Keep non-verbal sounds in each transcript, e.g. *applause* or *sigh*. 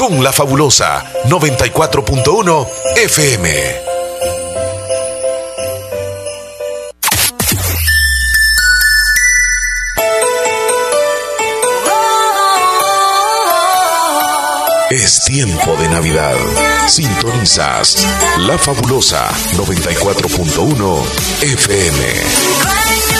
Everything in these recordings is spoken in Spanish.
con la fabulosa 94.1 FM. Es tiempo de Navidad. Sintonizas La Fabulosa 94.1 FM.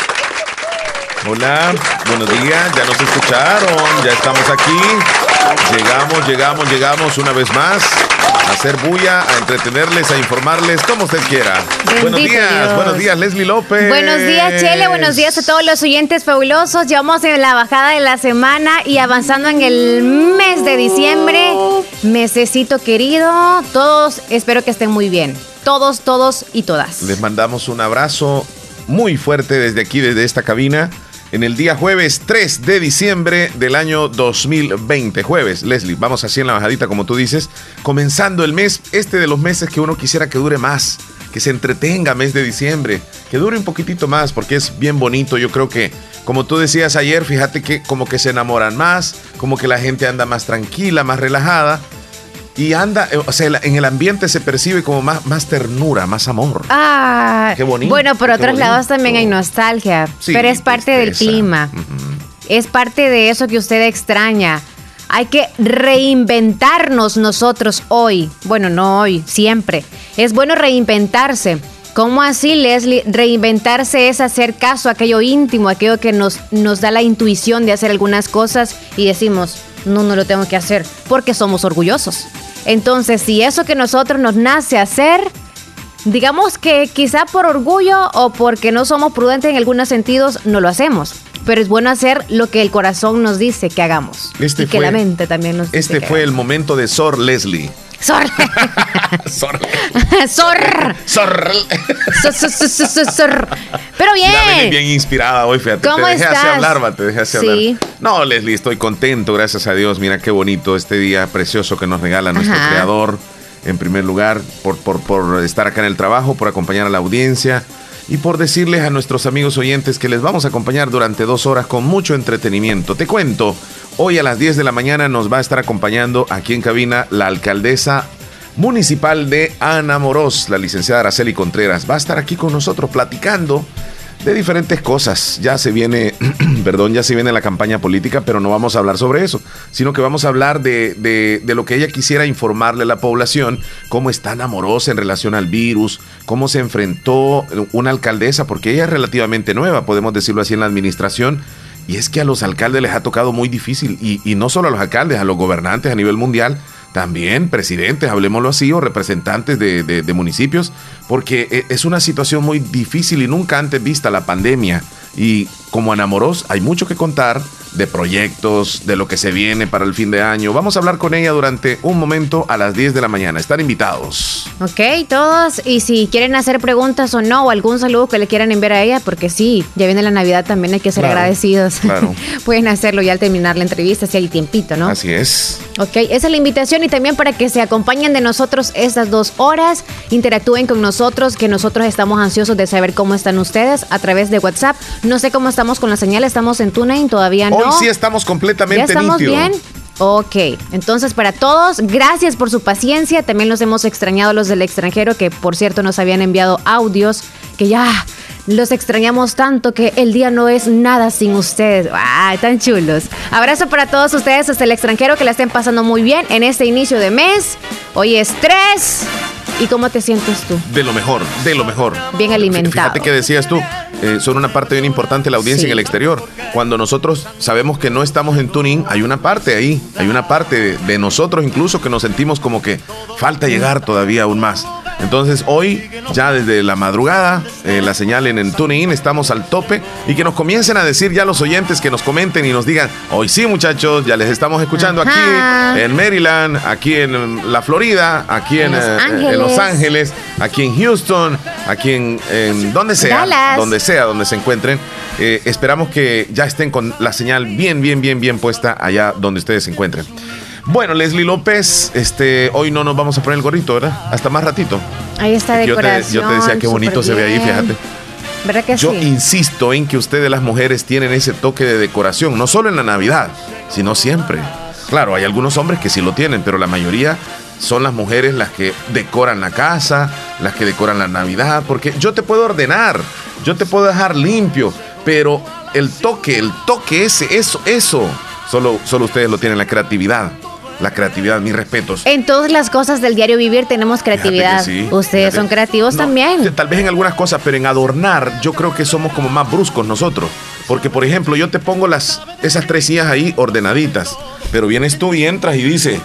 Hola, buenos días, ya nos escucharon, ya estamos aquí. Llegamos, llegamos, llegamos una vez más a hacer bulla, a entretenerles, a informarles, como usted quiera. buenos días, buenos días, Leslie López. Buenos días, Chele, buenos días a todos los oyentes fabulosos. Llevamos en la bajada de la semana y avanzando en el mes de diciembre. Mesecito querido, todos espero que estén muy bien. Todos, todos y todas. Les mandamos un abrazo muy fuerte desde aquí, desde esta cabina en el día jueves 3 de diciembre del año 2020. Jueves, Leslie, vamos así en la bajadita, como tú dices, comenzando el mes, este de los meses que uno quisiera que dure más, que se entretenga mes de diciembre, que dure un poquitito más, porque es bien bonito. Yo creo que, como tú decías ayer, fíjate que como que se enamoran más, como que la gente anda más tranquila, más relajada y anda, eh, o sea, en el ambiente se percibe como más, más ternura, más amor. Ah, qué bonito. Bueno, por otros lados también hay nostalgia, pero es parte del clima. Es parte de eso que usted extraña. Hay que reinventarnos nosotros hoy. Bueno, no hoy, siempre. Es bueno reinventarse. ¿Cómo así, Leslie? Reinventarse es hacer caso a aquello íntimo, aquello que nos, nos da la intuición de hacer algunas cosas y decimos, no, no lo tengo que hacer, porque somos orgullosos. Entonces, si eso que nosotros nos nace hacer, digamos que quizá por orgullo o porque no somos prudentes en algunos sentidos, no lo hacemos. Pero es bueno hacer lo que el corazón nos dice que hagamos. Este y que la mente también nos dice. Este fue el momento de Sor Leslie. *laughs* Sor. Sor. Sor. Sor. Sor. Pero bien. bien inspirada hoy, fíjate. ¿Cómo te dejé así hablar, te dejé así sí. hablar. No, Leslie, estoy contento, gracias a Dios. Mira qué bonito este día precioso que nos regala nuestro creador. En primer lugar, por, por, por estar acá en el trabajo, por acompañar a la audiencia y por decirles a nuestros amigos oyentes que les vamos a acompañar durante dos horas con mucho entretenimiento. Te cuento, hoy a las 10 de la mañana nos va a estar acompañando aquí en cabina la alcaldesa municipal de Ana Moros, la licenciada Araceli Contreras. Va a estar aquí con nosotros platicando de diferentes cosas. Ya se viene, *clears throat* perdón, ya se viene la campaña política, pero no vamos a hablar sobre eso, sino que vamos a hablar de, de, lo que ella quisiera informarle a la población, cómo está amorosa en relación al virus, cómo se enfrentó una alcaldesa, porque ella es relativamente nueva, podemos decirlo así, en la administración. Y es que a los alcaldes les ha tocado muy difícil, y no solo a los alcaldes, a los gobernantes a nivel mundial, también presidentes, hablemoslo así, o representantes de, de, municipios, porque e, es una situación muy difícil y nunca antes vista la pandemia. Y como enamoros hay mucho que contar de proyectos, de lo que se viene para el fin de año. Vamos a hablar con ella durante un momento a las 10 de la mañana. Están invitados. Ok, todos. Y si quieren hacer preguntas o no, o algún saludo que le quieran enviar a ella, porque sí, ya viene la Navidad también, hay que ser agradecidos. Claro. *laughs* Pueden hacerlo ya al terminar la entrevista, si hay tiempito, ¿no? Así es. Ok, esa es la invitación y también para que se acompañen de nosotros estas dos horas, interactúen con nosotros, que nosotros estamos ansiosos de saber cómo están ustedes a través de WhatsApp. No sé cómo estamos con la señal, estamos en TuneIn, todavía no. Hoy sí estamos completamente ¿Ya estamos bien? Ok, entonces para todos, gracias por su paciencia. También los hemos extrañado los del extranjero, que por cierto nos habían enviado audios, que ya los extrañamos tanto que el día no es nada sin ustedes. ¡Ay, tan chulos! Abrazo para todos ustedes hasta el extranjero, que la estén pasando muy bien en este inicio de mes. Hoy es 3. ¿Y cómo te sientes tú? De lo mejor, de lo mejor. Bien alimentado. Fíjate que decías tú, eh, son una parte bien importante la audiencia en el exterior. Cuando nosotros sabemos que no estamos en tuning, hay una parte ahí, hay una parte de, nosotros incluso que nos sentimos como que falta llegar todavía aún más. Entonces hoy, ya desde la madrugada, eh, la señal en el TuneIn, estamos al tope y que nos comiencen a decir ya los oyentes que nos comenten y nos digan, hoy sí muchachos, ya les estamos escuchando aquí en Maryland, aquí en la Florida, aquí en, Los, eh, Ángeles, aquí en Houston, aquí en, donde sea, donde sea, donde se encuentren. Eh, esperamos que ya estén con la señal bien, bien, bien, bien puesta allá donde ustedes se encuentren. Bueno, Leslie López, este, hoy no nos vamos a poner el gorrito, ¿verdad? Hasta más ratito. Ahí está decoración. Yo te, decía qué bonito se ve ahí, fíjate. ¿Verdad que yo insisto en que ustedes las mujeres tienen ese toque de decoración, no solo en la Navidad, sino siempre. Claro, hay algunos hombres que sí lo tienen, pero la mayoría son las mujeres las que decoran la casa, las que decoran la Navidad, porque yo te puedo ordenar, yo te puedo dejar limpio, pero el toque, el toque ese, eso, eso, solo, solo ustedes lo tienen, la creatividad la creatividad, mis respetos. En todas las cosas del diario vivir tenemos creatividad. Ustedes son creativos también. Tal vez en algunas cosas, pero en adornar yo creo que somos como más bruscos nosotros. Porque, por ejemplo, yo te pongo las, esas tres sillas ahí ordenaditas, pero vienes tú y entras y dices,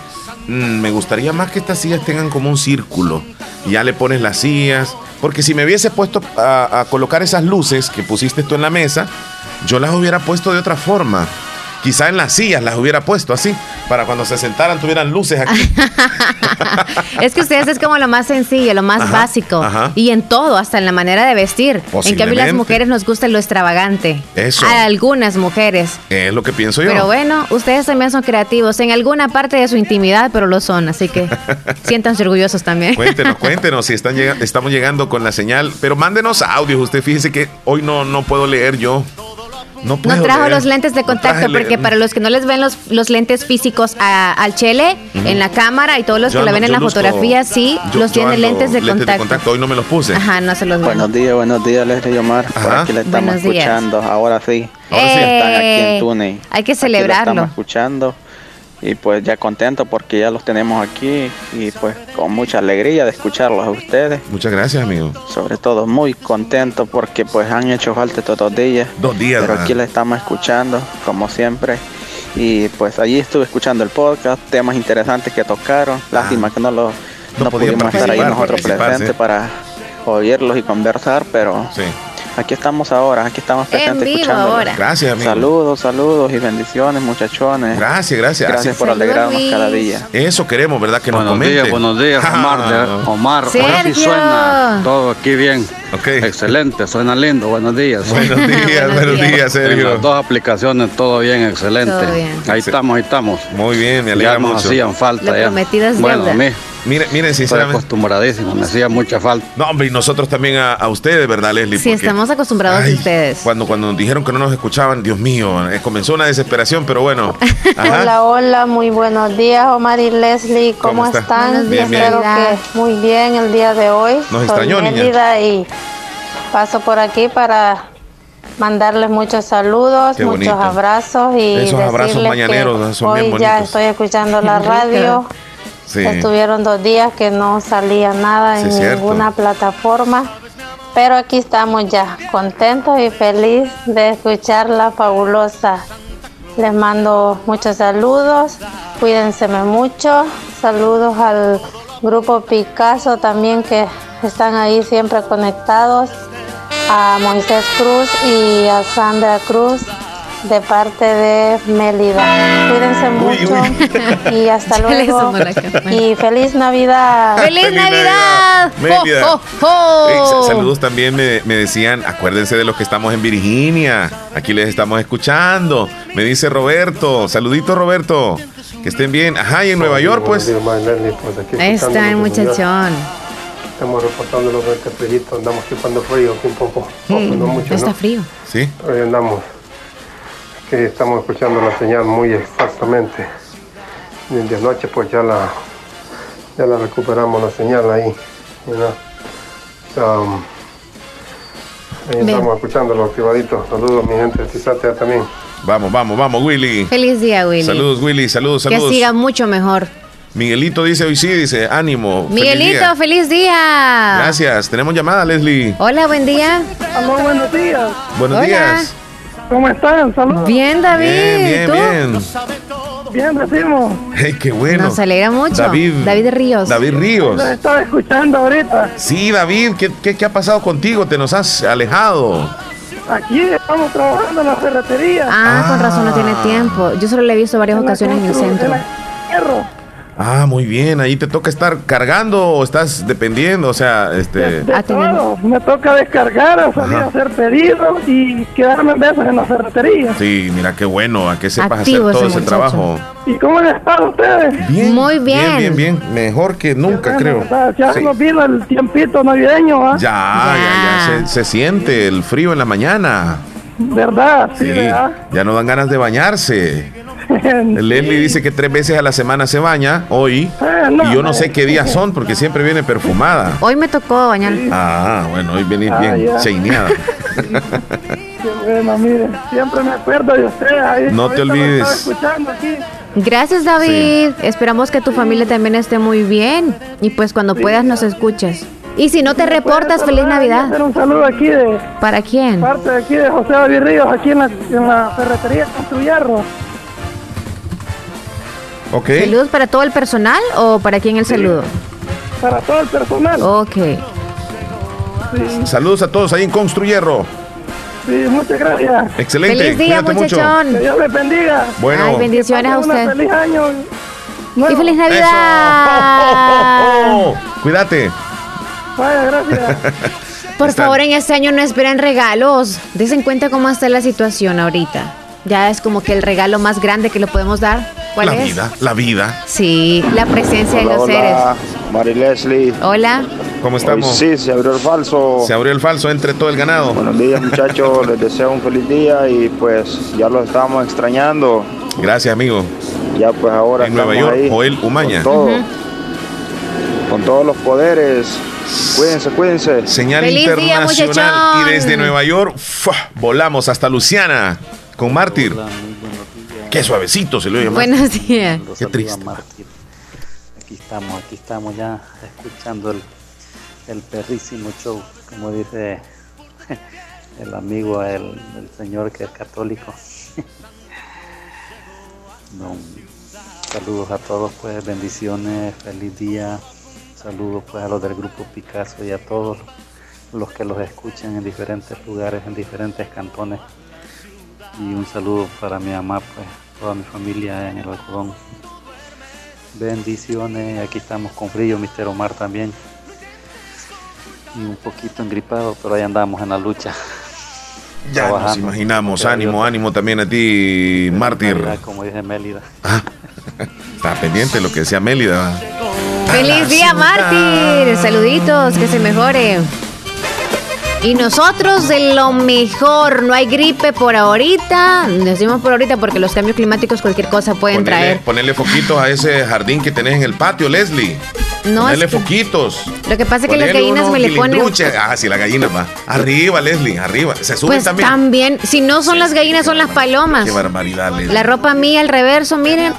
mm, me gustaría más que estas sillas tengan como un círculo. Y ya le pones las sillas. Porque si me hubiese puesto a colocar esas luces que pusiste tú en la mesa, yo las hubiera puesto de otra forma. Quizá en las sillas las hubiera puesto así, para cuando se sentaran tuvieran luces aquí. *laughs* es que ustedes es como lo más sencillo, lo más básico. Y en todo, hasta en la manera de vestir. En cambio, las mujeres nos gusta lo extravagante. Eso. A algunas mujeres. Es lo que pienso yo. Pero bueno, ustedes también son creativos en alguna parte de su intimidad, pero lo son. Así que *laughs* siéntanse orgullosos también. Cuéntenos, *laughs* cuéntenos si están estamos llegando con la señal. Pero mándenos audios. Usted fíjese que hoy no, no puedo leer yo no, trajo los lentes de contacto porque para los que no les ven los, los lentes físicos al Chele en la cámara y todos los que la ven en la fotografía, sí, los tiene lentes, de, contacto. Hoy no me los puse. Ajá, no se los Buenos días, buenos días, Leslie Omar. Por aquí le estamos escuchando. Ahora sí. Ahora sí. Están aquí en eh, Tune. Hay que celebrarlo. estamos escuchando y pues ya contento porque ya los tenemos aquí y pues con mucha alegría de escucharlos a ustedes. Muchas gracias, amigo. Sobre todo muy contento porque pues han hecho falta estos dos días. Dos días. Pero aquí les estamos escuchando como siempre y pues allí estuve escuchando el podcast, temas interesantes que tocaron. Ah. Lástima que no lo no, pudimos estar ahí nosotros presentes para oírlos y conversar, pero sí. Aquí estamos ahora, aquí estamos presentes escuchando. Gracias, amigo. Saludos, saludos y bendiciones, muchachones. Gracias, gracias. Gracias por alegrarnos cada día. Eso queremos, ¿verdad? Que buenos nos Días, buenos días, Omar. Omar, ahora sí suena todo aquí bien. Okay. Excelente, suena lindo. Buenos días. Buenos días, *laughs* buenos días, Sergio. las dos aplicaciones, todo bien, excelente. Ahí estamos, ahí estamos. Muy bien, me alegra ya nos hacían falta. ya. bueno, a mí Miren, miren, sinceramente. Estoy acostumbradísimo, me hacía mucha falta. No, hombre, y nosotros también a, ustedes, ¿verdad, Leslie? Sí, estamos acostumbrados a ustedes. Cuando, cuando nos dijeron que no nos escuchaban, Dios mío, eh, comenzó una desesperación, pero bueno. *laughs* Hola, hola, muy buenos días, Omar y Leslie, ¿cómo, están? Bien, Espero que muy bien el día de hoy. Nos extrañó, niña. Y paso por aquí para mandarles muchos saludos, muchos abrazos y Esos abrazos mañaneros son hoy ya estoy escuchando *laughs* la radio. Estuvieron dos días que no salía nada en ninguna plataforma, pero aquí estamos ya, contentos y feliz de escuchar la fabulosa. Les mando muchos saludos, cuídense mucho, saludos al grupo Picasso también que están ahí siempre conectados, a Moisés Cruz y a Sandra Cruz de parte de Melida. Cuídense mucho y hasta *laughs* luego. Y feliz Navidad. ¡Feliz, Navidad! saludos también me, decían, acuérdense de los que estamos en Virginia. Aquí les estamos escuchando. Me dice Roberto. Saludito, Roberto. Que estén bien. Ajá, y en Nueva York, pues. pues Ahí está el muchachón. Estamos reportando los este frío, andamos chupando frío aquí un poco, mm, no mucho. Está frío. Sí. Hoy andamos que estamos escuchando la señal muy exactamente. de noche pues ya la ya la recuperamos la señal ahí. Um, ahí estamos escuchando los activaditos. Saludos mi gente de Tizatea también. Vamos, vamos, vamos, Willy. Feliz día, Willy. Saludos, Willy. Saludos, saludos. Que siga mucho mejor. Miguelito dice hoy sí, dice ánimo. Miguelito, feliz día. Gracias. Tenemos llamada, Leslie. Hola, buen día. Hola, buenos días. Buenos días. ¿Cómo están? Saludos. Bien, David. Bien, bien, bien. Bien, decimos. Hey, qué bueno. Nos alegra mucho. David, David Ríos. David Ríos. Lo estaba escuchando ahorita. Sí, David, ¿qué, qué, qué ha pasado contigo? ¿Te nos has alejado? Aquí estamos trabajando en la ferretería. Ah, con razón no tiene tiempo. Yo solo le he visto varias ocasiones en el centro. Ah, muy bien. Ahí te toca estar cargando o estás dependiendo, o sea, este. Ah, Me toca descargar, salir a hacer pedidos y quedarme en veces en la ferretería. Sí, mira qué bueno, a que sepas hacer todo ese trabajo. ¿Y cómo están ustedes? Bien, muy bien. Bien, bien, bien. Mejor que nunca, creo. Ya nos vino el tiempito navideño, ¿ah? Ya, ya, ya, se, se siente el frío en la mañana. ¿Verdad? Sí, ya no dan ganas de bañarse. *laughs* Leslie dice que tres veces a la semana se baña, hoy. Eh, y yo no sé qué días son porque siempre viene perfumada. Hoy me tocó bañar. Ah, bueno, hoy venís ah, bien cheineada. *laughs* bueno, mire, siempre me acuerdo de usted. no te olvides. Gracias, David. Esperamos que tu familia también esté muy bien. Y pues cuando puedas nos escuches. Y si no te reportas, feliz Navidad. Un saludo aquí de. ¿Para quién? Parte de aquí de José David Ríos, aquí en la, en la ferretería Construyarro. ¿Saludos para todo el personal o para quién el saludo? Para todo el personal. Ok. Saludos a todos ahí en Construyerro. Sí, muchas gracias. Excelente. Feliz día, muchachón. Que Dios les bendiga. Bueno. Ay, bendiciones a usted. Feliz año. Y feliz Navidad. *laughs* Cuídate. Vaya, gracias. *laughs* Por favor, en este año no esperen regalos. Desen cuenta cómo está la situación ahorita. Ya es como que el regalo más grande que le podemos dar la vida, la vida. Sí, la presencia de los seres. Mari Leslie. Hola. ¿Cómo estamos? sí, se abrió el falso. Se abrió el falso entre todo el ganado. Buenos días, muchachos. *laughs* Les deseo un feliz día y pues ya los estábamos extrañando. Gracias, amigo. Ya pues ahora en Nueva York, Joel Umaña. Con, todo, con todos los poderes. Cuídense, cuídense. Señal internacional y desde Nueva York volamos hasta Luciana con Mártir. Qué suavecito se lo oye Buenos días. Qué triste. Aquí estamos, aquí estamos ya escuchando el, el perrísimo show, como dice *laughs* el amigo, el, señor que es católico. *laughs* saludos a todos, pues bendiciones, feliz día. Saludos pues a los del grupo Picasso y a todos los que los escuchan en diferentes lugares, en diferentes cantones y un saludo para mi mamá, pues toda mi familia en el algodón. Bendiciones, aquí estamos con frío, Mister Omar también. Y un poquito engripado, pero ahí andamos en la lucha. Ya nos imaginamos, ánimo, ánimo también a ti, mártir. Como dice Mélida. Ah, *laughs* está pendiente lo que decía Mélida. Feliz día, mártir. Saluditos, que se mejore. Y nosotros de lo mejor, no hay gripe por ahorita. Decimos por ahorita porque los cambios climáticos cualquier cosa pueden traer. Ponerle foquitos a ese jardín que tenés en el patio, Leslie. No, ponerle foquitos. Lo que pasa es que las gallinas me le ponen. Ah, sí, la gallina va. Arriba, Leslie, arriba. Se suben pues también. También. Si no son las gallinas, son las palomas. Qué barbaridad, Leslie. La ropa mía al reverso, miren.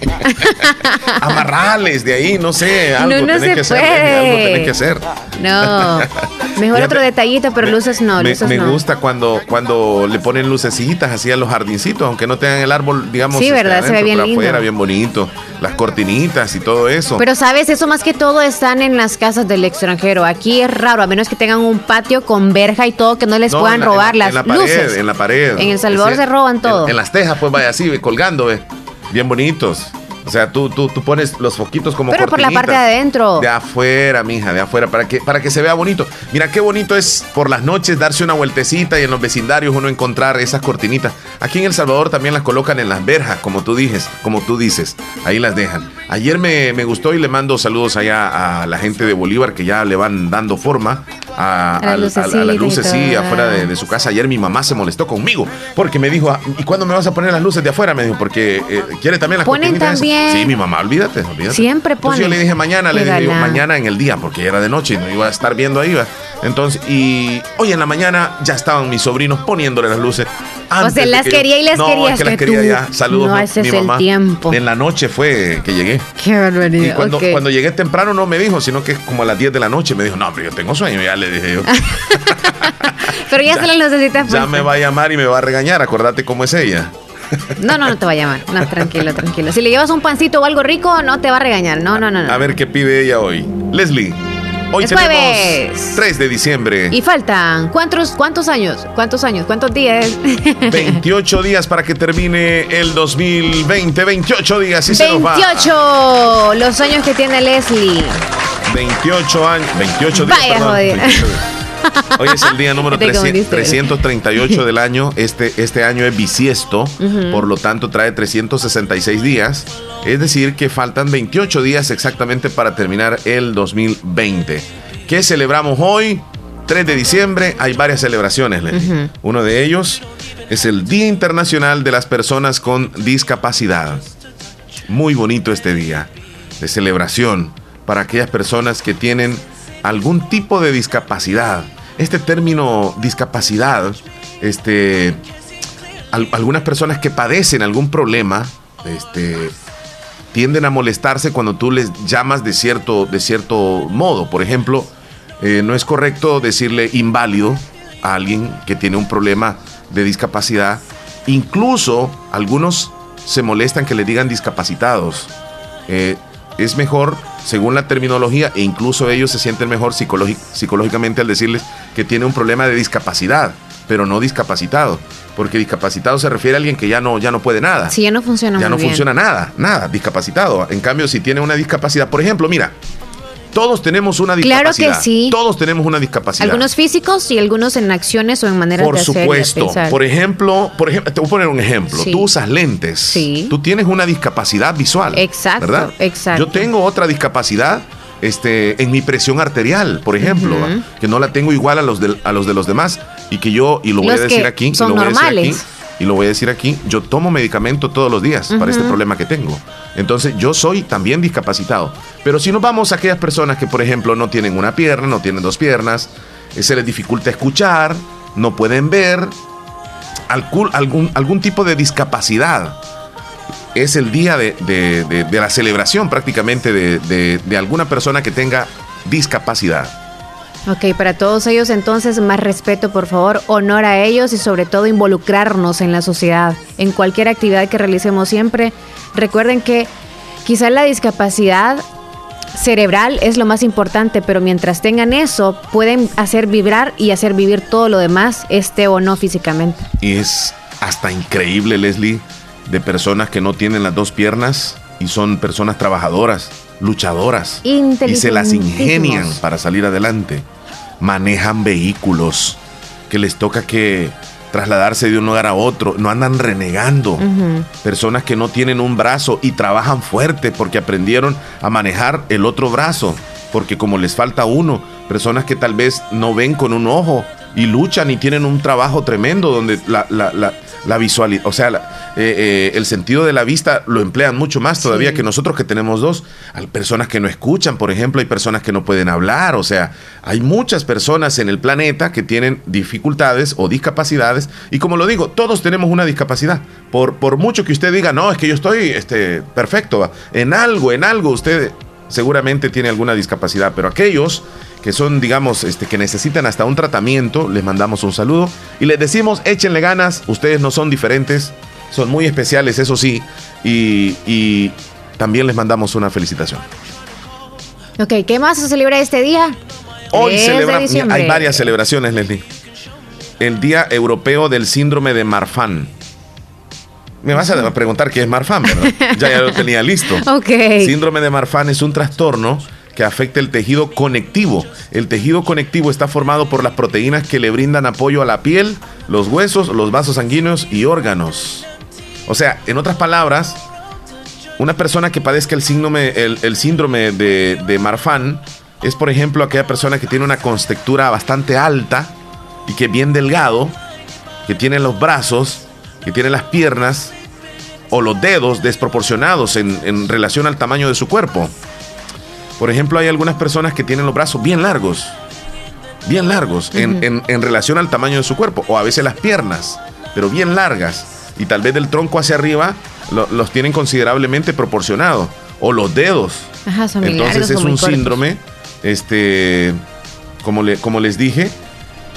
*laughs* Amarrales de ahí, no sé. Algo no, no se que puede. Hacer, algo tenés que hacer. No. Mejor otro detallito, pero luces no. Me, luces me gusta cuando, cuando le ponen lucecitas así a los jardincitos, aunque no tengan el árbol, digamos. Sí, verdad, se ve bien lindo. Afuera, bien bonito. Las cortinitas y todo eso. Pero sabes, eso más que todo están en las casas del extranjero. Aquí es raro, a menos que tengan un patio con verja y todo, que no les puedan robar las en la luces. En la pared. En El Salvador se roban todo. En, las tejas, pues vaya así, colgando, ¿ve? Bien bonitos. O sea, tú, tú, tú pones los foquitos como Pero por la parte de adentro. De afuera, mija, de afuera, para que, para que se vea bonito. Mira qué bonito es por las noches darse una vueltecita y en los vecindarios uno encontrar esas cortinitas. Aquí en El Salvador también las colocan en las verjas, como tú dices, como tú dices. Ahí las dejan. Ayer me, me gustó y le mando saludos allá a la gente de Bolívar que ya le van dando forma a, a, las luces, sí, afuera de, su casa. Ayer mi mamá se molestó conmigo porque me dijo, ¿y cuándo me vas a poner las luces de afuera? Me dijo, porque eh, quiere también las Ponen también. Sí, mi mamá, olvídate, olvídate. Siempre pone. Entonces yo le dije mañana, le dije mañana en el día, porque era de noche y no iba a estar viendo ahí. Entonces, y hoy en la mañana ya estaban mis sobrinos poniéndole las luces. o sea, las quería y las no, quería. Es que las quería ya. Saludos, no, ese mi, mamá. el tiempo. En la noche fue que llegué. Qué barbaridad. Y cuando, cuando llegué temprano no me dijo, sino que como a las 10 de la noche me dijo, no, pero yo tengo sueño, ya le dije yo. *laughs* pero *laughs* ya, se lo necesitas. Ya me va a llamar y me va a regañar, acordate cómo es ella. No, no, no te va a llamar. No, tranquilo, tranquilo. Si le llevas un pancito o algo rico, no te va a regañar. No, no, no. no. A ver qué pide ella hoy. Leslie. Hoy es jueves. 3 de diciembre. Y faltan, ¿cuántos, ¿cuántos años? ¿Cuántos años? ¿Cuántos días? *laughs* 28 días para que termine el 2020. 28 días y 28, se nos va. los años que tiene Leslie. 28 años, 28 días. Vaya, *laughs* Hoy es el día número 338 del año. *laughs* Este, este año es bisiesto, por lo tanto trae 366 días. Es decir, que faltan 28 días exactamente para terminar el 2020. ¿Qué celebramos hoy? 3 de diciembre hay varias celebraciones, Uno de ellos es el Día Internacional de las Personas con Discapacidad. Muy bonito este día de celebración para aquellas personas que tienen algún tipo de discapacidad. Este término discapacidad, este, algunas personas que padecen algún problema, este, tienden a molestarse cuando tú les llamas de cierto, de cierto modo. Por ejemplo, eh, no es correcto decirle inválido a alguien que tiene un problema de discapacidad. Incluso algunos se molestan que le digan discapacitados. Eh, es mejor según la terminología e incluso ellos se sienten mejor psicológicamente al decirles que tiene un problema de discapacidad, pero no discapacitado, porque discapacitado se refiere a alguien que ya no, ya no puede nada. Sí, ya no funciona. Ya no funciona nada, nada, discapacitado. En cambio, si tiene una discapacidad, por ejemplo, mira, todos tenemos una discapacidad. Claro que sí. Todos tenemos una discapacidad. Algunos físicos y algunos en acciones o en maneras por de hacer. Por supuesto. Por ejemplo, por ejemplo, te voy a poner un ejemplo. Tú usas lentes. Sí. Tú tienes una discapacidad visual. Exacto. ¿Verdad? Exacto. Yo tengo otra discapacidad este, en mi presión arterial, por ejemplo, que no la tengo igual a los de, a los de los demás y que yo, y lo voy a decir aquí, son lo voy normales. A decir aquí, y lo voy a decir aquí, yo tomo medicamento todos los días para este problema que tengo. Entonces yo soy también discapacitado. Pero si nos vamos a aquellas personas que, por ejemplo, no tienen una pierna, no tienen dos piernas, eh, se les dificulta escuchar, no pueden ver, algún, algún tipo de discapacidad. Es el día de, de la celebración prácticamente de alguna persona que tenga discapacidad. Ok, para todos ellos entonces más respeto, por favor, honor a ellos y sobre todo involucrarnos en la sociedad, en cualquier actividad que realicemos siempre. Recuerden que quizás la discapacidad cerebral es lo más importante, pero mientras tengan eso, pueden hacer vibrar y hacer vivir todo lo demás, esté o no físicamente. Y es hasta increíble, Leslie, de personas que no tienen las dos piernas y son personas trabajadoras, luchadoras, y se las ingenian para salir adelante manejan vehículos, que les toca que trasladarse de un lugar a otro, no andan renegando. Personas que no tienen un brazo y trabajan fuerte porque aprendieron a manejar el otro brazo, porque como les falta uno, personas que tal vez no ven con un ojo y luchan y tienen un trabajo tremendo donde la, la, la, la visualidad, o sea, eh, eh, el sentido de la vista lo emplean mucho más todavía que nosotros que tenemos dos. Hay personas que no escuchan, por ejemplo, hay personas que no pueden hablar, o sea, hay muchas personas en el planeta que tienen dificultades o discapacidades y como lo digo, todos tenemos una discapacidad. Por, por mucho que usted diga, no, es que yo estoy este, perfecto, en algo, en algo usted seguramente tiene alguna discapacidad, pero aquellos que son, digamos, este, que necesitan hasta un tratamiento, les mandamos un saludo y les decimos, échenle ganas, ustedes no son diferentes, son muy especiales, eso sí, y, también les mandamos una felicitación. Ok, ¿qué más se celebra este día? Hoy celebra, hay varias celebraciones, Leslie. El Día Europeo del Síndrome de Marfan. Me vas a preguntar qué es Marfan, ¿verdad? ya, ya lo tenía listo. *laughs* Ok. Síndrome de Marfan es un trastorno que afecta el tejido conectivo. El tejido conectivo está formado por las proteínas que le brindan apoyo a la piel, los huesos, los vasos sanguíneos y órganos. O sea, en otras palabras, una persona que padezca el síndrome, el, síndrome de, Marfan es, por ejemplo, aquella persona que tiene una contextura bastante alta y que es bien delgado, que tiene los brazos, que tiene las piernas o los dedos desproporcionados en, relación al tamaño de su cuerpo. Por ejemplo, hay algunas personas que tienen los brazos bien largos, bien largos en, relación al tamaño de su cuerpo, o a veces las piernas, pero bien largas, y tal vez del tronco hacia arriba los tienen considerablemente proporcionados, o los dedos. Entonces es un síndrome, este, como, le, como les dije,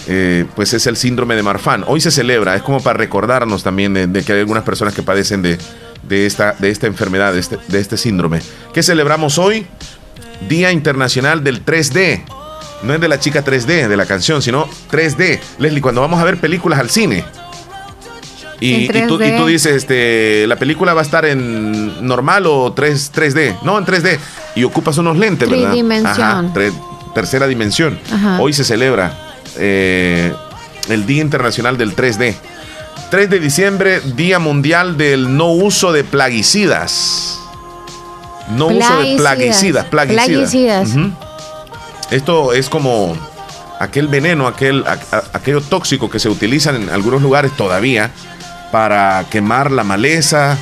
eh, pues es el síndrome de Marfan. Hoy se celebra, es como para recordarnos también de, que hay algunas personas que padecen de, esta, de esta enfermedad, de este, de este síndrome. ¿Qué celebramos hoy? Día Internacional del 3D. No es de la chica 3D, de la canción, sino 3D. Leslie, cuando vamos a ver películas al cine, y, tú, y, tú, dices, este, la película va a estar en normal o 3, 3D. No, en 3D. Y ocupas unos lentes, ¿verdad? Dimensión. tercera dimensión. Hoy se celebra eh, el Día Internacional del 3D. 3 de diciembre, Día Mundial del No Uso de Plaguicidas. No uso de plaguicidas. Plaguicidas. Esto es como aquel veneno, aquel, aquello tóxico que se utiliza en algunos lugares todavía para quemar la maleza,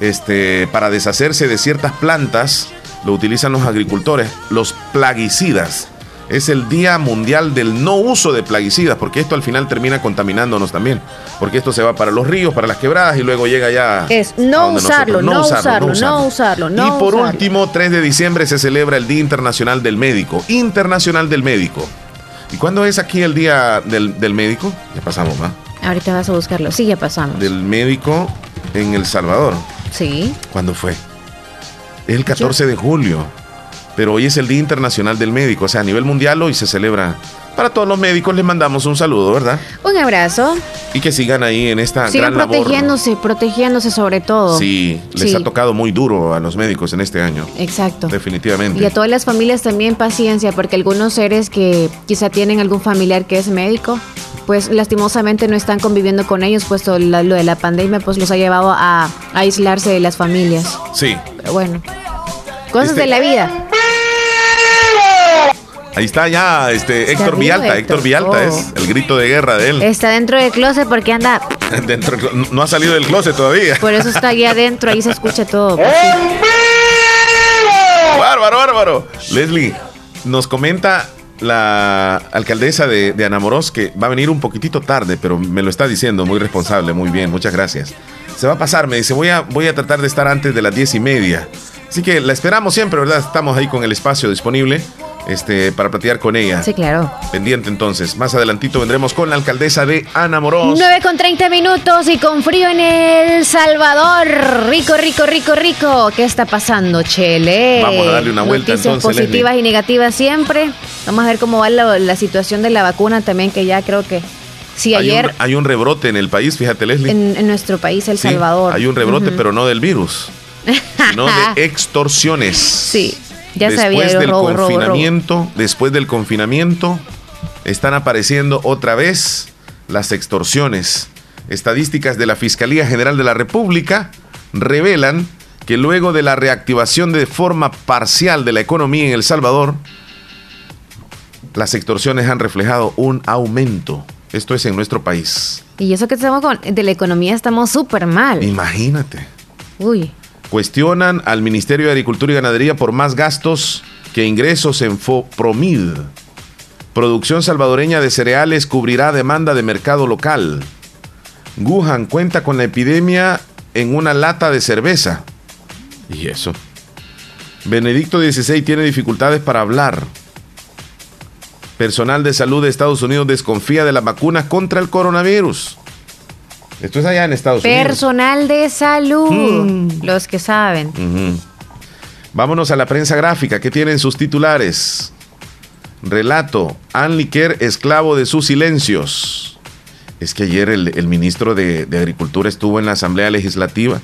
este, para deshacerse de ciertas plantas, lo utilizan los agricultores, los plaguicidas. Es el Día Mundial del No Uso de Plaguicidas, porque esto al final termina contaminándonos también. Porque esto se va para los ríos, para las quebradas y luego llega ya. Es no usarlo, no, usarlo, no usarlo, no Y por último, 3 de diciembre se celebra el Día Internacional del Médico. Internacional del Médico. ¿Y cuándo es aquí el Día del, del Médico? Ya pasamos, ¿va? Ahorita vas a buscarlo. Sí, ya pasamos. Del médico en El Salvador. Sí. ¿Cuándo fue? Es el 14 de julio. Pero hoy es el Día Internacional del Médico. O sea, a nivel mundial hoy se celebra para todos los médicos les mandamos un saludo, ¿verdad? Un abrazo. Y que sigan ahí en esta sigan gran protegiéndose, protegiéndose sobre todo. Sí, les ha tocado muy duro a los médicos en este año. Exacto. Definitivamente. Y a todas las familias también paciencia, porque algunos seres que quizá tienen algún familiar que es médico, pues lastimosamente no están conviviendo con ellos, puesto lo, de la pandemia pues los ha llevado a, aislarse de las familias. Sí. Pero bueno, cosas este de la vida. Ahí está ya este Héctor Vialta, Héctor, Vialta es el grito de guerra de él. Está dentro del closet porque anda *laughs* dentro no ha salido del closet todavía. Por eso está ahí adentro, ahí se escucha todo. *laughs* Bárbaro, bárbaro. Leslie nos comenta la alcaldesa de, de Anamorós que va a venir un poquitito tarde, pero me lo está diciendo muy responsable, muy bien, muchas gracias. Se va a pasar, me dice, voy a, voy a tratar de estar antes de las diez y media. Así que la esperamos siempre, ¿verdad? Estamos ahí con el espacio disponible este, para platicar con ella. Sí, claro. Pendiente entonces. Más adelantito vendremos con la alcaldesa de Ana Moros. 9 con 30 minutos y con frío en El Salvador. Rico, rico, rico, rico. ¿Qué está pasando, Chele? Vamos a darle una vuelta Noticias positivas y negativas siempre. Vamos a ver cómo va la, situación de la vacuna también, que ya creo que Sí, ayer. Hay un, rebrote en el país, fíjate, Leslie. En, nuestro país, El Salvador. Hay un rebrote, pero no del virus, sino de *laughs* extorsiones. Sí. Ya después del confinamiento, después del confinamiento, están apareciendo otra vez las extorsiones. Estadísticas de la Fiscalía General de la República revelan que luego de la reactivación de forma parcial de la economía en El Salvador, las extorsiones han reflejado un aumento. Esto es en nuestro país. Y eso que estamos con, de la economía estamos súper mal. Imagínate. Uy. Cuestionan al Ministerio de Agricultura y Ganadería por más gastos que ingresos en FOPROMID. Producción salvadoreña de cereales cubrirá demanda de mercado local. Wuhan cuenta con la epidemia en una lata de cerveza. ¿Y eso? Benedicto XVI tiene dificultades para hablar. Personal de salud de Estados Unidos desconfía de las vacunas contra el coronavirus. Esto es allá en Estados Unidos. Personal de salud, mm. los que saben. Vámonos a la prensa gráfica. ¿Qué tienen sus titulares? Relato. Anliker, esclavo de sus silencios. Es que ayer el, ministro de, de, Agricultura estuvo en la Asamblea Legislativa.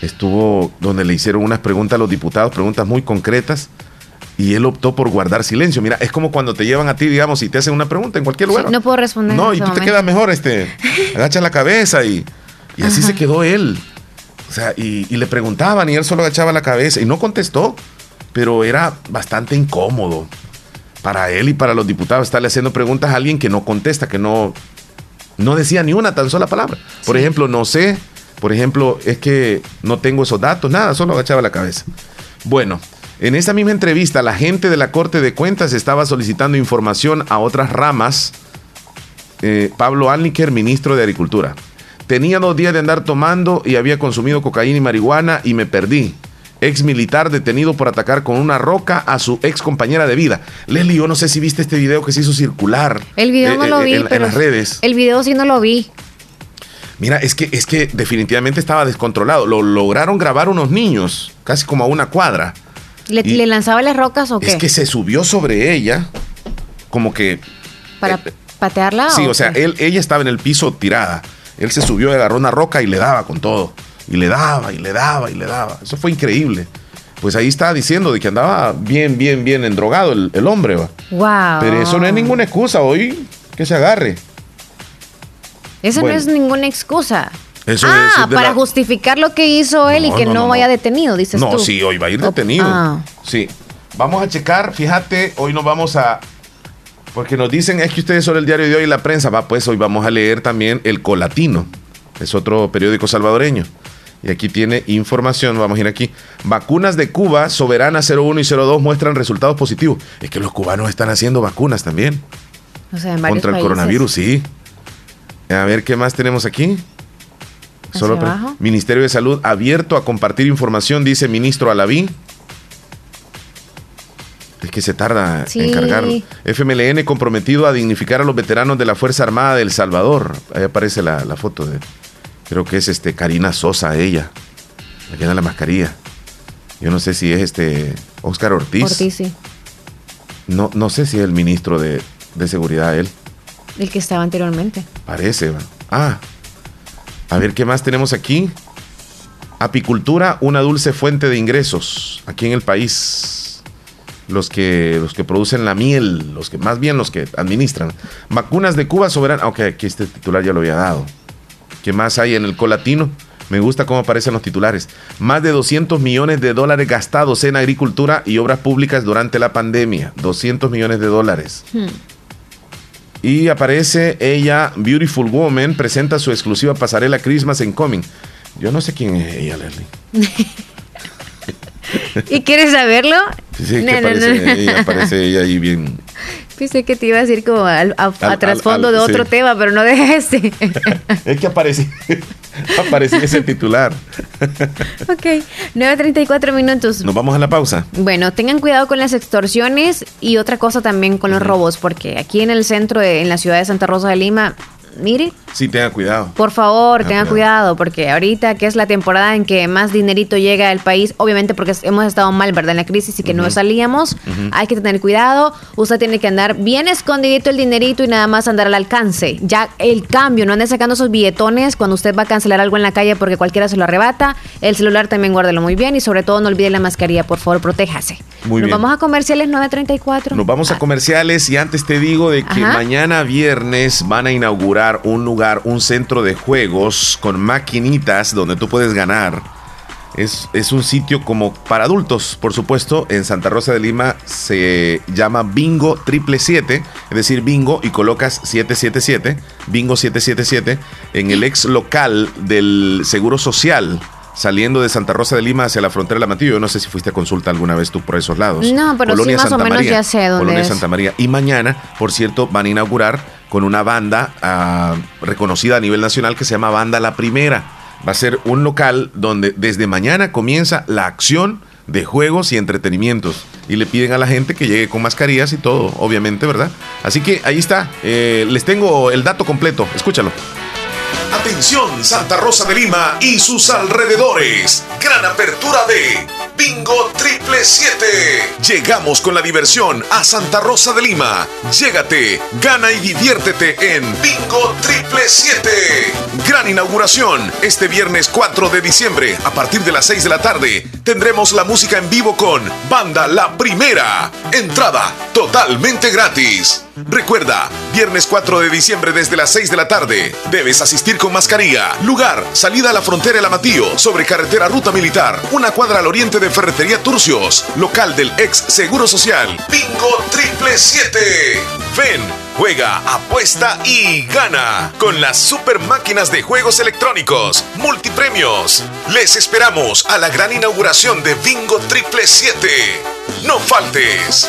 Estuvo donde le hicieron unas preguntas a los diputados, preguntas muy concretas y él optó por guardar silencio. Mira, es como cuando te llevan a ti, digamos, y te hacen una pregunta en cualquier lugar. no puedo responder. No, y tú te quedas mejor, este, *laughs* agachas la cabeza y, y así se quedó él. O sea, y, le preguntaban y él solo agachaba la cabeza y no contestó, pero era bastante incómodo para él y para los diputados estarle haciendo preguntas a alguien que no contesta, que no, no decía ni una tan sola palabra. Por ejemplo, no sé, por ejemplo, es que no tengo esos datos, nada, solo agachaba la cabeza. Bueno, en esa misma entrevista, la gente de la Corte de Cuentas estaba solicitando información a otras ramas. Eh, Pablo Alniker, ministro de Agricultura. Tenía dos días de andar tomando y había consumido cocaína y marihuana y me perdí. ex militar detenido por atacar con una roca a su ex compañera de vida. Leslie, yo no sé si viste este video que se hizo circular. El video eh, no lo eh, vi, en, las redes. El video sí no lo vi. Mira, es que, es que definitivamente estaba descontrolado. Lo lograron grabar unos niños, casi como a una cuadra. ¿Le, lanzaba las rocas o qué? Es que se subió sobre ella, como que... Para eh, patearla. Sí, o, sea, él, ella estaba en el piso tirada. Él se subió, agarró una roca y le daba con todo. Y le daba, y le daba, y le daba. Eso fue increíble. Pues ahí estaba diciendo de que andaba bien, bien, bien endrogado el, el hombre, va. Wow. Pero eso no es ninguna excusa, hoy que se agarre. Eso no es ninguna excusa. Ah, para justificar lo que hizo él y que no, vaya detenido, dices tú. No, sí, hoy va a ir detenido. Ah. Sí. Vamos a checar, fíjate, hoy nos vamos a... Porque nos dicen, es que ustedes son el diario de hoy y la prensa, va, pues hoy vamos a leer también El Colatino. Es otro periódico salvadoreño. Y aquí tiene información, vamos a ir aquí. Vacunas de Cuba, Soberana 01 y 02 muestran resultados positivos. Es que los cubanos están haciendo vacunas también. O sea, en Contra el coronavirus, sí. A ver, ¿qué más tenemos aquí? Solo Ministerio de Salud abierto a compartir información, dice ministro Alaví. Es que se tarda en cargarlo. FMLN comprometido a dignificar a los veteranos de la Fuerza Armada del Salvador. Ahí aparece la, foto de. Creo que es este Karina Sosa, ella. La que da la mascarilla. Yo no sé si es este Oscar Ortiz. Ortiz, sí. No, no sé si es el ministro de, de Seguridad él. El que estaba anteriormente. Parece. Ah, a ver qué más tenemos aquí. Apicultura, una dulce fuente de ingresos aquí en el país. Los que, los que producen la miel, los que más bien los que administran. Vacunas de Cuba soberana. Ok, aquí este titular ya lo había dado. ¿Qué más hay en el colatino? Me gusta cómo aparecen los titulares. Más de 200 millones de dólares gastados en agricultura y obras públicas durante la pandemia. 200 millones de dólares. Hmm. Y aparece ella, Beautiful Woman, presenta su exclusiva pasarela Christmas en Coming. Yo no sé quién es ella, Leslie. *laughs* ¿Y quieres saberlo? Sí, sí, que aparece, ella, aparece ella ahí bien, Pensé que te iba a decir como a, trasfondo de otro tema, pero no de este. *laughs* es que apareció, *laughs* apareció ese titular. *laughs* ok, 9.34 minutos. Nos vamos a la pausa. Bueno, tengan cuidado con las extorsiones y otra cosa también con los robos, porque aquí en el centro, en la ciudad de Santa Rosa de Lima, mire. Sí, tenga cuidado. Por favor, tenga, cuidado. porque ahorita que es la temporada en que más dinerito llega al país, obviamente porque hemos estado mal, ¿verdad? En la crisis y que no salíamos, hay que tener cuidado. Usted tiene que andar bien escondidito el dinerito y nada más andar al alcance. Ya el cambio, no ande sacando esos billetones cuando usted va a cancelar algo en la calle porque cualquiera se lo arrebata. El celular también guárdelo muy bien y sobre todo no olvide la mascarilla, por favor, protéjase. Muy Nos vamos a comerciales 934. Nos vamos a comerciales y antes te digo de que mañana viernes van a inaugurar un lugar, un centro de juegos con maquinitas donde tú puedes ganar. Es, es, un sitio como para adultos, por supuesto. En Santa Rosa de Lima se llama Bingo Triple 7, es decir, Bingo y colocas 777, Bingo 777, en el ex local del Seguro Social saliendo de Santa Rosa de Lima hacia la frontera de la Matillo. Yo no sé si fuiste a consulta alguna vez tú por esos lados. No, pero sí más o menos ya sé dónde Colonia Santa María. Y mañana, por cierto, van a inaugurar con una banda ah, reconocida a nivel nacional que se llama Banda La Primera. Va a ser un local donde desde mañana comienza la acción de juegos y entretenimientos. Y le piden a la gente que llegue con mascarillas y todo, obviamente, ¿verdad? Así que ahí está. Eh, les tengo el dato completo. Escúchalo. Atención Santa Rosa de Lima y sus alrededores. Gran apertura de Bingo Triple 7. Llegamos con la diversión a Santa Rosa de Lima. Llégate, gana y diviértete en Bingo Triple 7. Gran inauguración este viernes 4 de diciembre a partir de las 6 de la tarde. Tendremos la música en vivo con Banda La Primera. Entrada totalmente gratis. Recuerda, viernes 4 de diciembre desde las 6 de la tarde. Debes asistir con mascarilla. Lugar, salida a la frontera El Amatío, sobre carretera Ruta Militar, una cuadra al oriente de Ferretería Turcios, local del ex Seguro Social. Bingo Triple 7. Ven, juega, apuesta y gana con las super máquinas de juegos electrónicos, multipremios. Les esperamos a la gran inauguración de Bingo Triple 7. No faltes.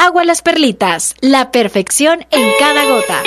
agua las perlitas, la perfección en cada gota.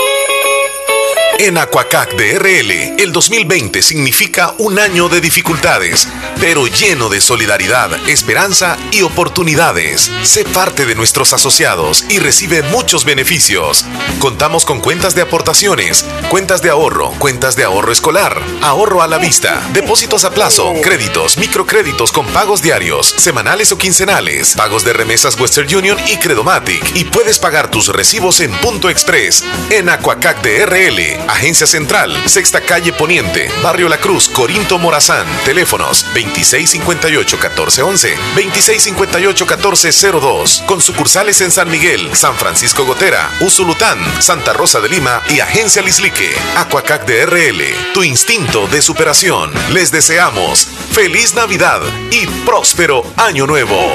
En Aquacac DRL, el 2020 significa un año de dificultades, pero lleno de solidaridad, esperanza y oportunidades. Sé parte de nuestros asociados y recibe muchos beneficios. Contamos con cuentas de aportaciones, cuentas de ahorro, cuentas de ahorro escolar, ahorro a la vista, depósitos a plazo, créditos, microcréditos con pagos diarios, semanales o quincenales, pagos de remesas Western Union y Credomatic. Y puedes pagar tus recibos en Punto Express en Aquacac DRL Agencia Central, Sexta Calle Poniente, Barrio La Cruz, Corinto Morazán. Teléfonos 2658-1411, 2658-1402. Con sucursales en San Miguel, San Francisco Gotera, Usulután, Santa Rosa de Lima y Agencia Lislique. Aquacac DRL, tu instinto de superación. Les deseamos feliz Navidad y próspero Año Nuevo.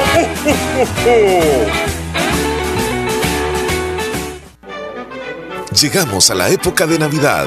Llegamos a la época de Navidad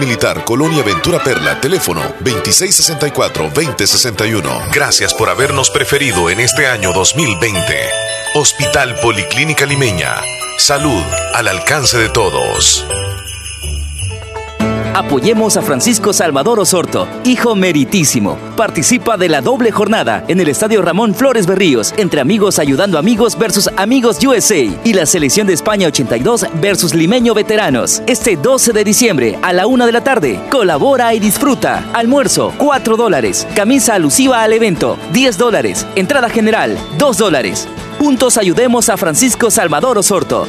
Militar Colonia Ventura Perla, teléfono 2664-2061. Gracias por habernos preferido en este año 2020. Hospital Policlínica Limeña. Salud al alcance de todos. Apoyemos a Francisco Salvador Osorto, hijo meritísimo. Participa de la doble jornada en el Estadio Ramón Flores Berríos, entre amigos ayudando amigos versus amigos USA y la selección de España 82 versus limeño veteranos. Este 12 de diciembre a la una de la tarde. Colabora y disfruta. Almuerzo, 4 dólares. Camisa alusiva al evento, 10 dólares. Entrada general, 2 dólares. Juntos ayudemos a Francisco Salvador Osorto.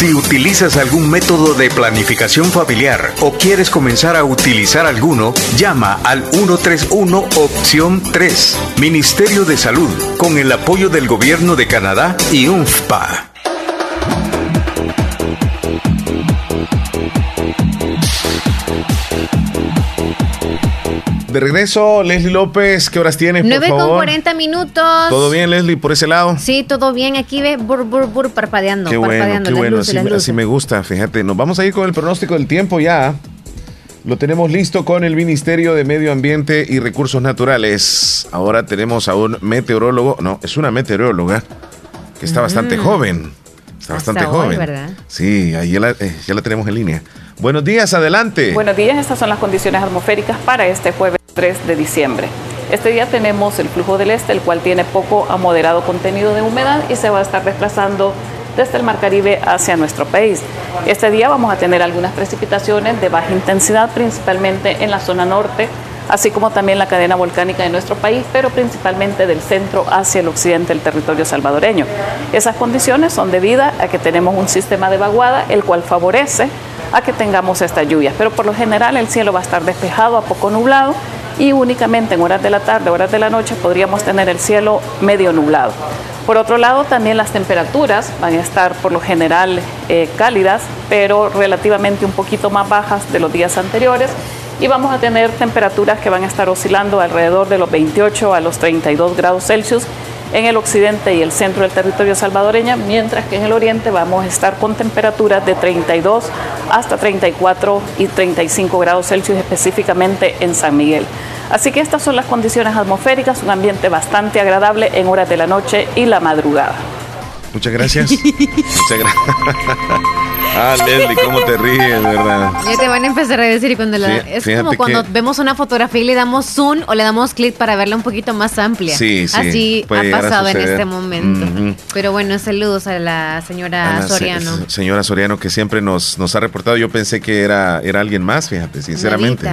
Si utilizas algún método de planificación familiar o quieres comenzar a utilizar alguno, llama al 131 opción 3, Ministerio de Salud, con el apoyo del Gobierno de Canadá y UNFPA. De regreso, Leslie López, ¿qué horas tienes? 9 con 40 minutos. ¿Todo bien, Leslie, por ese lado? Sí, todo bien. Aquí ve bur, bur, bur, parpadeando. Qué bueno, qué bueno. así, me gusta, fíjate. Nos vamos a ir con el pronóstico del tiempo ya. Lo tenemos listo con el Ministerio de Medio Ambiente y Recursos Naturales. Ahora tenemos a un meteorólogo, no, es una meteoróloga que está bastante joven. Está bastante joven. ¿verdad? Sí, ahí ya la, eh, ya la tenemos en línea. Buenos días, adelante. Buenos días, estas son las condiciones atmosféricas para este jueves 3 de diciembre. Este día tenemos el flujo del este, el cual tiene poco a moderado contenido de humedad y se va a estar desplazando desde el Mar Caribe hacia nuestro país. Este día vamos a tener algunas precipitaciones de baja intensidad, principalmente en la zona norte, así como también la cadena volcánica de nuestro país, pero principalmente del centro hacia el occidente del territorio salvadoreño. Esas condiciones son debidas a que tenemos un sistema de vaguada, el cual favorece a que tengamos esta lluvia, pero por lo general el cielo va a estar despejado a poco nublado y únicamente en horas de la tarde, horas de la noche podríamos tener el cielo medio nublado. Por otro lado, también las temperaturas van a estar por lo general eh, cálidas, pero relativamente un poquito más bajas de los días anteriores y vamos a tener temperaturas que van a estar oscilando alrededor de los 28 a los 32 grados Celsius en el occidente y el centro del territorio salvadoreño, mientras que en el oriente vamos a estar con temperaturas de 32 hasta 34 y 35 grados Celsius específicamente en San Miguel. Así que estas son las condiciones atmosféricas, un ambiente bastante agradable en horas de la noche y la madrugada. Muchas gracias. Muchas *laughs* gracias. Ah, Leslie, cómo te ríes, ¿verdad? Ya te van a empezar a decir cuando la, es como cuando vemos una fotografía y le damos zoom o le damos clic para verla un poquito más amplia. Sí, sí. Así ha pasado en este momento. Pero bueno, saludos a la señora Soriano. señora Soriano que siempre nos, nos ha reportado. Yo pensé que era, era alguien más, fíjate, sinceramente.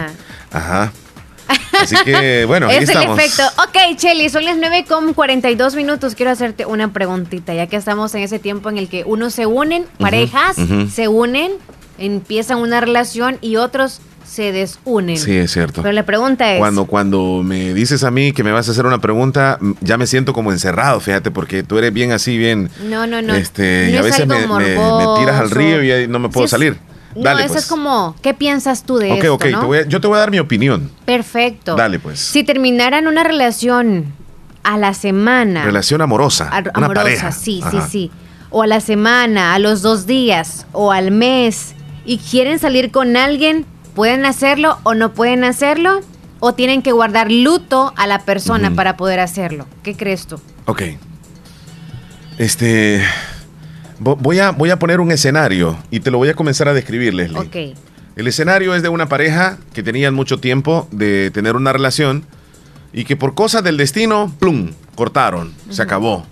Ajá. Así que, bueno, es el efecto. Ok, Chelly, son las 9 con 42 minutos. Quiero hacerte una preguntita, ya que estamos en ese tiempo en el que unos se unen, parejas se unen, empiezan una relación y otros se desunen. Sí, es cierto. Pero la pregunta es... Cuando, cuando me dices a mí que me vas a hacer una pregunta, ya me siento como encerrado, fíjate, porque tú eres bien así, bien... No, no, no. Este, y a veces me, tiras al río y no me puedo salir. No, eso es pues. como, ¿qué piensas tú de esto? Ok, ok, yo te voy a dar mi opinión. Perfecto. Dale, pues. Si terminaran una relación a la semana. Relación amorosa. una pareja. sí, sí, sí. O a la semana, a los dos días, o al mes, y quieren salir con alguien, ¿pueden hacerlo o no pueden hacerlo? ¿O tienen que guardar luto a la persona para poder hacerlo? ¿Qué crees tú? Ok. Este. Voy a, voy a poner un escenario y te lo voy a comenzar a describir, Leslie. Ok. El escenario es de una pareja que tenían mucho tiempo de tener una relación y que por cosas del destino, plum, cortaron, se acabó.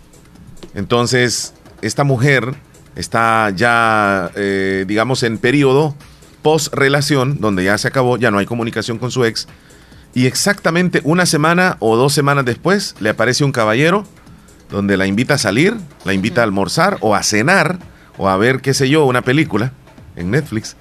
Entonces, esta mujer está ya, eh, digamos, en periodo post-relación, donde ya se acabó, ya no hay comunicación con su ex, y exactamente una semana o dos semanas después le aparece un caballero donde la invita a salir, la invita a almorzar o a cenar o a ver, qué sé yo, una película en Netflix.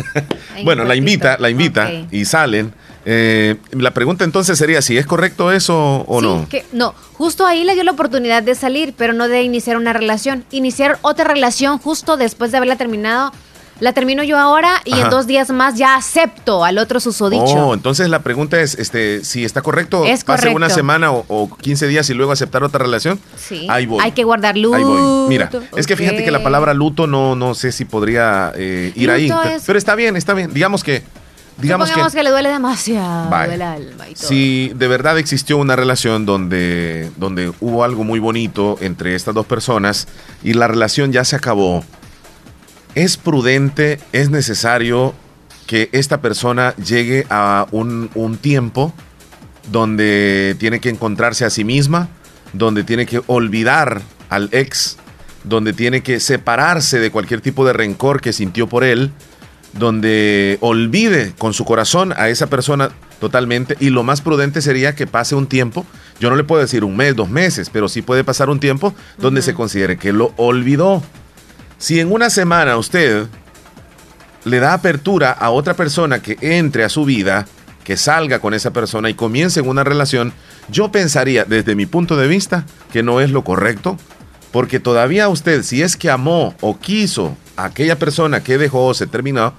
*laughs* bueno, la invita, la invita y salen. Eh, la pregunta entonces sería si es correcto eso o no. Que, no, justo ahí le dio la oportunidad de salir, pero no de iniciar una relación. Iniciar otra relación justo después de haberla terminado la termino yo ahora y en dos días más ya acepto al otro susodicho. Oh, entonces la pregunta es, este, si está correcto, es pase una semana o, 15 días y luego aceptar otra relación. Sí. Ahí voy. Hay que guardar luto. Ahí voy. Mira, es que fíjate que la palabra luto no, no sé si podría eh, ir ahí. Pero está bien, está bien. Digamos que digamos que, que, le duele demasiado el alma y todo. Si de verdad existió una relación donde, donde hubo algo muy bonito entre estas dos personas y la relación ya se acabó, es prudente, es necesario que esta persona llegue a un, tiempo donde tiene que encontrarse a sí misma, donde tiene que olvidar al ex, donde tiene que separarse de cualquier tipo de rencor que sintió por él, donde olvide con su corazón a esa persona totalmente y lo más prudente sería que pase un tiempo, yo no le puedo decir un mes, dos meses, pero sí puede pasar un tiempo donde se considere que lo olvidó si en una semana usted le da apertura a otra persona que entre a su vida, que salga con esa persona y comience en una relación, yo pensaría desde mi punto de vista que no es lo correcto, porque todavía usted, si es que amó o quiso a aquella persona que dejó o se terminó,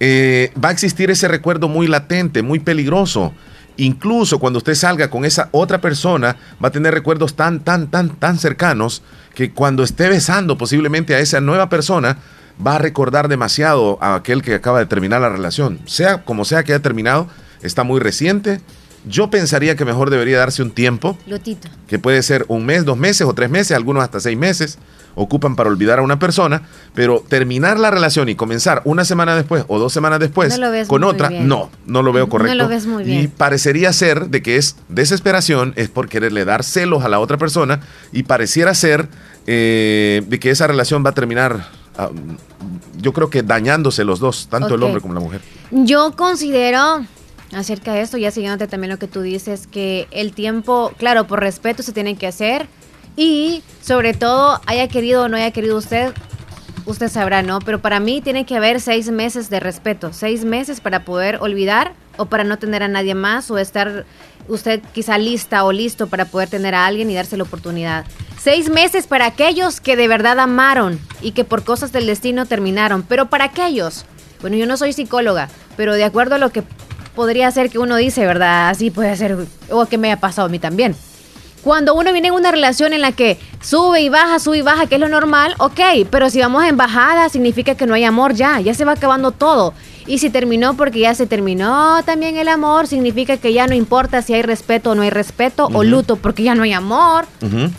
eh, va a existir ese recuerdo muy latente, muy peligroso. Incluso cuando usted salga con esa otra persona, va a tener recuerdos tan, tan, tan, tan cercanos que cuando esté besando posiblemente a esa nueva persona, va a recordar demasiado a aquel que acaba de terminar la relación. Sea como sea que haya terminado, está muy reciente. Yo pensaría que mejor debería darse un tiempo. Que puede ser un mes, dos meses o tres meses, algunos hasta seis meses ocupan para olvidar a una persona, pero terminar la relación y comenzar una semana después o dos semanas después con otra, no, no lo veo correcto. No lo ves muy bien. Y parecería ser de que es desesperación, es por quererle dar celos a la otra persona y pareciera ser eh, de que esa relación va a terminar ah, yo creo que dañándose los dos, tanto el hombre como la mujer. Yo considero acerca de esto, ya siguiéndote también lo que tú dices, que el tiempo, claro, por respeto se tiene que hacer, y sobre todo, haya querido o no haya querido usted, usted sabrá, ¿no? Pero para mí tiene que haber seis meses de respeto, seis meses para poder olvidar o para no tener a nadie más o estar usted quizá lista o listo para poder tener a alguien y darse la oportunidad. Seis meses para aquellos que de verdad amaron y que por cosas del destino terminaron. Pero para aquellos, bueno, yo no soy psicóloga, pero de acuerdo a lo que podría ser que uno dice, ¿verdad? Así puede ser, o que me haya pasado a mí también Cuando uno viene en una relación en la que sube y baja, sube y baja, que es lo normal, ok, pero si vamos en bajada significa que no hay amor ya, ya se va acabando todo. Y si terminó porque ya se terminó también el amor, significa que ya no importa si hay respeto o no hay respeto, o luto porque ya no hay amor.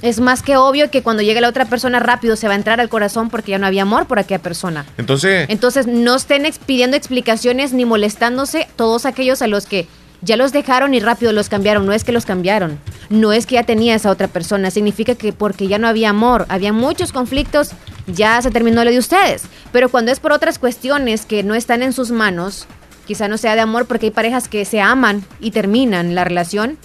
Es más que obvio que cuando llegue la otra persona rápido se va a entrar al corazón porque ya no había amor por aquella persona. Entonces... Entonces no estén pidiendo explicaciones ni molestándose todos aquellos a los que ya los dejaron y rápido los cambiaron. No es que los cambiaron, no es que ya tenía esa otra persona. Significa que porque ya no había amor, había muchos conflictos, ya se terminó lo de ustedes. Pero cuando es por otras cuestiones que no están en sus manos, quizá no sea de amor porque hay parejas que se aman y terminan la relación.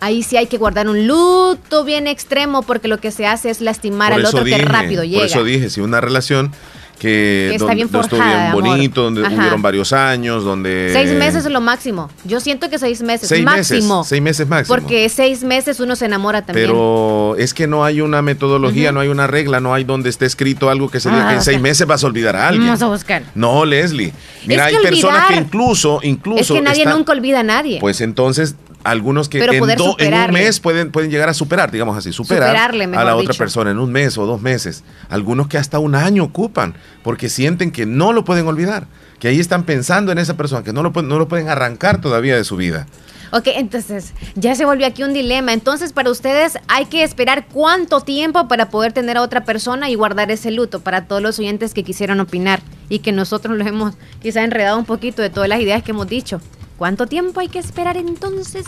Ahí sí hay que guardar un luto bien extremo porque lo que se hace es lastimar al otro que rápido llega. Por eso dije, si una relación que, está bien estuvo bien bonito, donde hubieron varios años, donde... Seis meses es lo máximo. Yo siento que seis meses seis máximo. Meses, seis meses máximo. Porque seis meses uno se enamora también. Pero es que no hay una metodología, no hay una regla, no hay donde esté escrito algo que se diga que en ah, seis meses vas a olvidar a alguien. Vamos a buscar. No, Leslie. Mira, hay personas que incluso, incluso... Es que nadie nunca olvida a nadie. Pues entonces algunos que en, un mes pueden, pueden llegar a superar, digamos así, superar a la otra persona en un mes o dos meses. Algunos que hasta un año ocupan porque sienten que no lo pueden olvidar, que ahí están pensando en esa persona, que no lo, no lo pueden arrancar todavía de su vida. Ok, entonces ya se volvió aquí un dilema. Entonces, para ustedes hay que esperar cuánto tiempo para poder tener a otra persona y guardar ese luto para todos los oyentes que quisieron opinar y que nosotros lo hemos quizá enredado un poquito de todas las ideas que hemos dicho. ¿Cuánto tiempo hay que esperar entonces?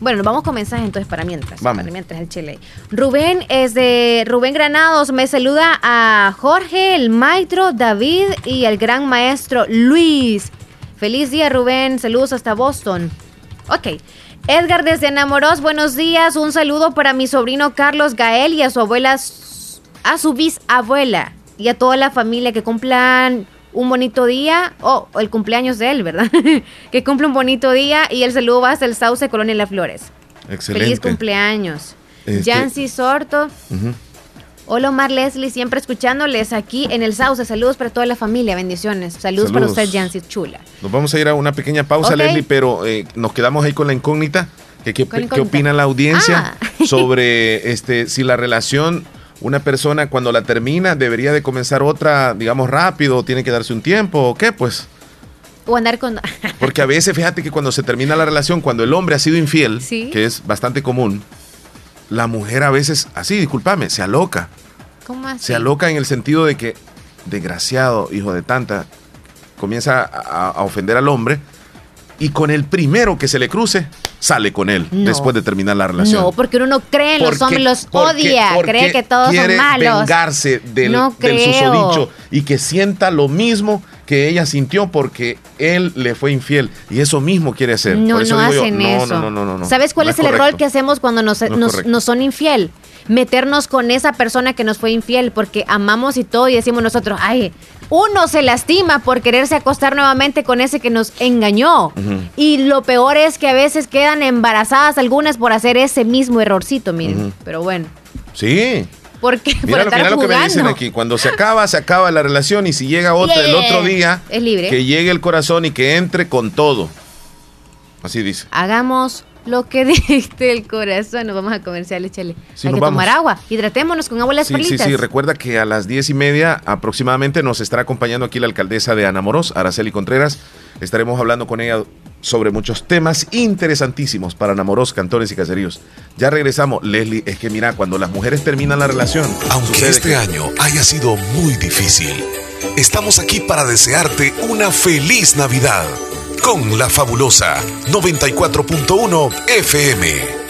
Bueno, nos vamos con mensajes entonces para mientras. Vamos. Para mientras el chile. Rubén es de Rubén Granados. Me saluda a Jorge, el maestro David y el gran maestro Luis. Feliz día, Rubén. Saludos hasta Boston. Ok. Edgar desde Enamoros, buenos días. Un saludo para mi sobrino Carlos Gael y a su abuela, a su bisabuela y a toda la familia que cumplan un bonito día, o el cumpleaños de él, ¿verdad? *laughs* que cumple un bonito día y el saludo va hasta el Sauce Colonia Las Flores. Excelente. Feliz cumpleaños. Este... Sorto. Hola Omar Leslie, siempre escuchándoles aquí en el Sauce. Saludos para toda la familia, bendiciones. Saludos, para usted, Jancy Chula. Nos vamos a ir a una pequeña pausa, Leslie, pero eh, nos quedamos ahí con la incógnita. ¿Qué, qué, qué opina la audiencia ah. *laughs* sobre este si la relación una persona cuando la termina debería de comenzar otra, digamos, rápido, tiene que darse un tiempo, ¿o qué? Pues... O andar con... *laughs* Porque a veces, fíjate que cuando se termina la relación, cuando el hombre ha sido infiel, que es bastante común, la mujer a veces, así, discúlpame, se aloca. ¿Cómo así? Se aloca en el sentido de que, desgraciado, hijo de tanta, comienza a ofender al hombre y con el primero que se le cruce, sale con él después de terminar la relación. No, porque uno no cree en los hombres, los odia, cree que todos son malos. vengarse del, del susodicho y que sienta lo mismo que ella sintió porque él le fue infiel y eso mismo quiere hacer. No, no hacen eso. No, no, no, ¿Sabes cuál es, el error que hacemos cuando nos, nos son infiel? Meternos con esa persona que nos fue infiel porque amamos y todo y decimos nosotros, ay, uno se lastima por quererse acostar nuevamente con ese que nos engañó. Y lo peor es que a veces quedan embarazadas algunas por hacer ese mismo errorcito, miren. Pero bueno. Sí. Porque mira, lo, mira lo, que me dicen aquí. Cuando se acaba, se acaba la relación y si llega otra el otro día, es libre. que llegue el corazón y que entre con todo. Así dice. Hagamos lo que *laughs* diste el corazón. Nos vamos a comercial, échale. Hay que tomar agua. Hidratémonos con agua las sí, Sí, sí, recuerda que a las diez y media aproximadamente nos estará acompañando aquí la alcaldesa de Anamoros, Araceli Contreras. Estaremos hablando con ella sobre muchos temas interesantísimos para enamoros, cantores y caseríos. Ya regresamos. Leslie, es que mira, cuando las mujeres terminan la relación. Aunque este año haya sido muy difícil, estamos aquí para desearte una feliz Navidad con la fabulosa 94.1 FM.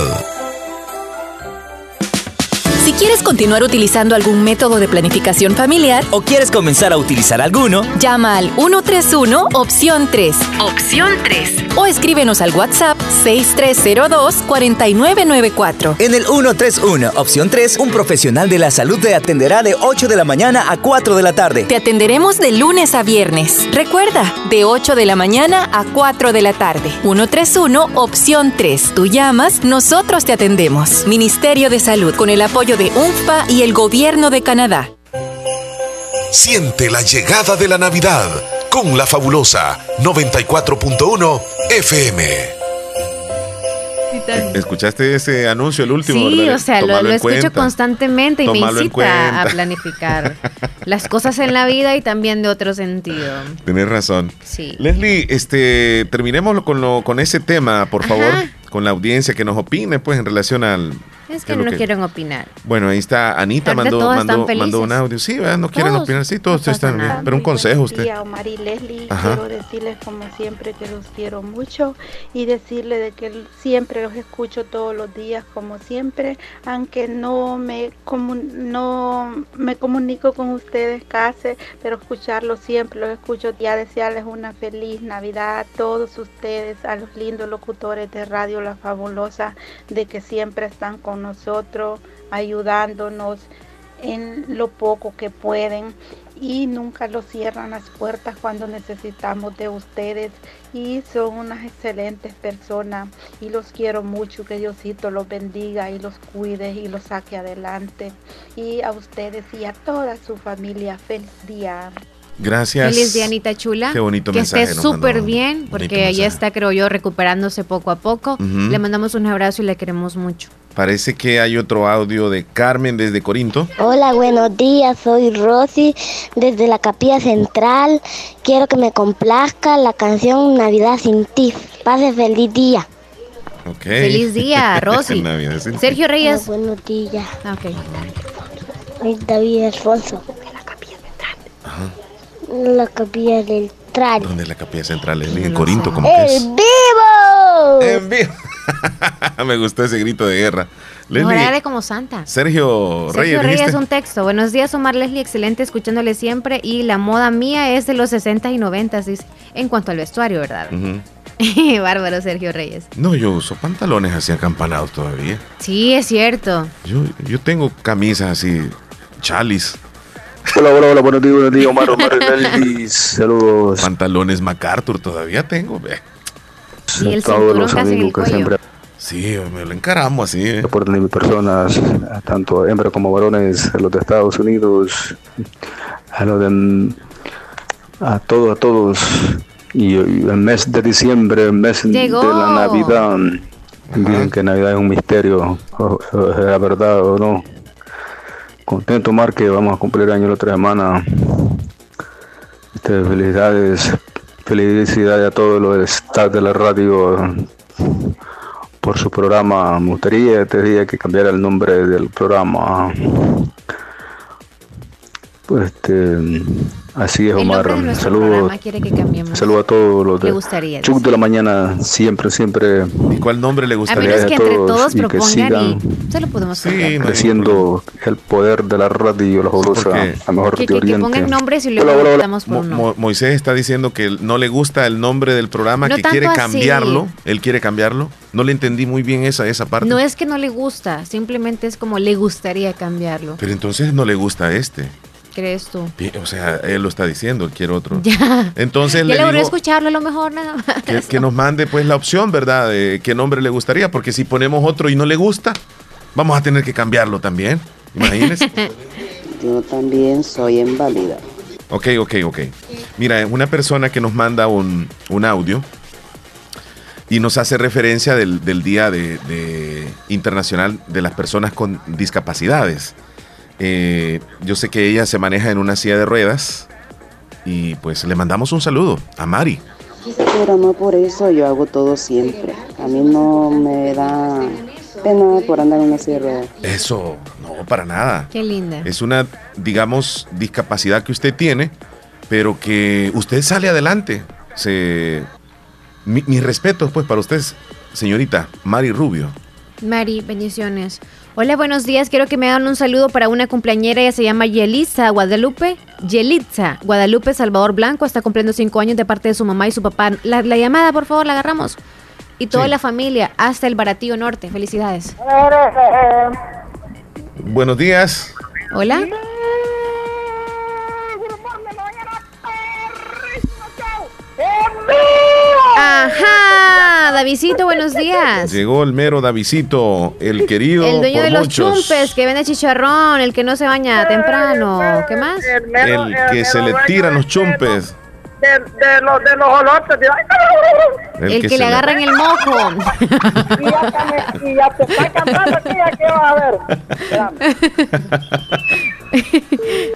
呃。Si quieres continuar utilizando algún método de planificación familiar o quieres comenzar a utilizar alguno, llama al 131 opción 3. Opción 3. O escríbenos al WhatsApp 6302-4994. En el 131 opción 3, un profesional de la salud te atenderá de 8 de la mañana a 4 de la tarde. Te atenderemos de lunes a viernes. Recuerda, de 8 de la mañana a 4 de la tarde. 131 opción 3. Tú llamas, nosotros te atendemos. Ministerio de Salud con el apoyo de UNFPA y el Gobierno de Canadá. Siente la llegada de la Navidad con la fabulosa 94.1 FM. ¿Escuchaste ese anuncio, el último? Sí, o sea, lo, escucho constantemente y me incita a *laughs* planificar las cosas en la vida y también de otro sentido. Tienes razón. Sí. Leslie, este, terminemos con, lo, con ese tema, por favor, con la audiencia que nos opine, pues, en relación al es que no quieren opinar. Bueno, ahí está Anita, mandó, mandó, mandó, un audio. Sí, no quieren opinar. Sí, todos están bien. Pero un consejo usted. Día, Omar y Leslie, quiero decirles como siempre que los quiero mucho y decirles de que siempre los escucho todos los días como siempre, aunque no me, no me comunico con ustedes casi, pero escucharlos siempre los escucho. Ya desearles una feliz Navidad a todos ustedes, a los lindos locutores de Radio La Fabulosa, de que siempre están con nosotros, ayudándonos en lo poco que pueden y nunca lo cierran las puertas cuando necesitamos de ustedes y son unas excelentes personas y los quiero mucho, que Diosito los bendiga y los cuide y los saque adelante y a ustedes y a toda su familia feliz día. Gracias. Feliz día, Anita Chula. Qué bonito que mensaje. esté súper bien, porque ella está, creo yo, recuperándose poco a poco. Le mandamos un abrazo y le queremos mucho. Parece que hay otro audio de Carmen desde Corinto. Hola, buenos días. Soy Rosy desde la Capilla Central. Quiero que me complazca la canción Navidad sin ti. Pase feliz día. Okay. Feliz día, *laughs* Rosy. Sergio Reyes. buenos días. Ok. Soy David Alfonso. De la Capilla Central. Ajá. La Capilla Central. ¿Dónde es la Capilla Central? En Corinto, como que es. ¡En vivo! ¡En vivo! *laughs* Me gustó ese grito de guerra. Leslie, de como santa. Sergio, Sergio Reyes. es un texto. Buenos días, Omar Leslie. Excelente escuchándole siempre. Y la moda mía es de los 60 y 90, en cuanto al vestuario, ¿verdad? *laughs* Bárbaro Sergio Reyes. No, yo uso pantalones así acampanados todavía. Sí, es cierto. Yo, yo tengo camisas así, chalis. Hola, hola, hola, buenos días, buenos días, Omar, Omar *laughs* saludos. Pantalones MacArthur todavía tengo, ve. Y el todos los amigos que siempre Sí, me lo encaramos así. ¿eh? Por mis personas, tanto hembras como varones, a los de Estados Unidos, a los de a todos, a todos. Y el mes de diciembre, el mes de la Navidad. Dicen que Navidad es un misterio, ¿es la verdad o no? Contento, Mar, que vamos a cumplir año la otra semana. Este, felicidades, felicidades a todos los staff de la radio por su programa. Me gustaría este día que cambiara el nombre del programa. Pues este Así es, Omar. Saludos. Saludo a todos los de Chuc de la mañana, siempre, siempre. ¿Y cuál nombre le gustaría a, que entre todos y que sigan se lo podemos sí, creciendo el poder de la radio, la fabulosa, a mejor que, de Oriente. Que pongan nombres y luego hola, hola. por Mo Moisés está diciendo que no le gusta el nombre del programa, que quiere cambiarlo. Él quiere cambiarlo. No le entendí muy bien esa, esa parte. No es que no le gusta, simplemente es como le gustaría cambiarlo. Pero entonces no le gusta este crees tú? O sea, él lo está diciendo, él quiere otro. *laughs* Ya. Entonces le, le escucharlo a lo mejor nada más. *laughs* Que, nos mande pues la opción, ¿verdad? De qué nombre le gustaría, porque si ponemos otro y no le gusta, vamos a tener que cambiarlo también. Imagínese. *laughs* Yo también soy inválida. Ok, ok, ok. Mira, una persona que nos manda un, audio y nos hace referencia del, Día de, Internacional de las Personas con Discapacidades. Eh, yo sé que ella se maneja en una silla de ruedas y pues le mandamos un saludo a Mari. Pero no por eso yo hago todo siempre. A mí no me da pena por andar en una silla de ruedas. Eso, no, para nada. Qué linda. Es una, digamos, discapacidad que usted tiene, pero que usted sale adelante. Se... Mi, mis respetos, pues, para usted, señorita Mari Rubio. Mari, bendiciones. Hola, buenos días. Quiero que me hagan un saludo para una cumpleañera. Ella se llama Yelitza Guadalupe. Yelitza Guadalupe Salvador Blanco. Está cumpliendo cinco años de parte de su mamá y su papá. La, llamada, por favor, la agarramos. Y toda la familia, hasta el Baratillo Norte. Felicidades. Buenos días. Hola. Ajá, Davidito, buenos días. Llegó el mero Davidito, el querido. El dueño de los chumpes, que vende chicharrón, el que no se baña temprano. ¿Qué más? El, que se le tiran los chumpes. De, los, de los olotes. El, que, le agarra en el mojo. y, ya te está cantando aquí, ¿qué vas a ver?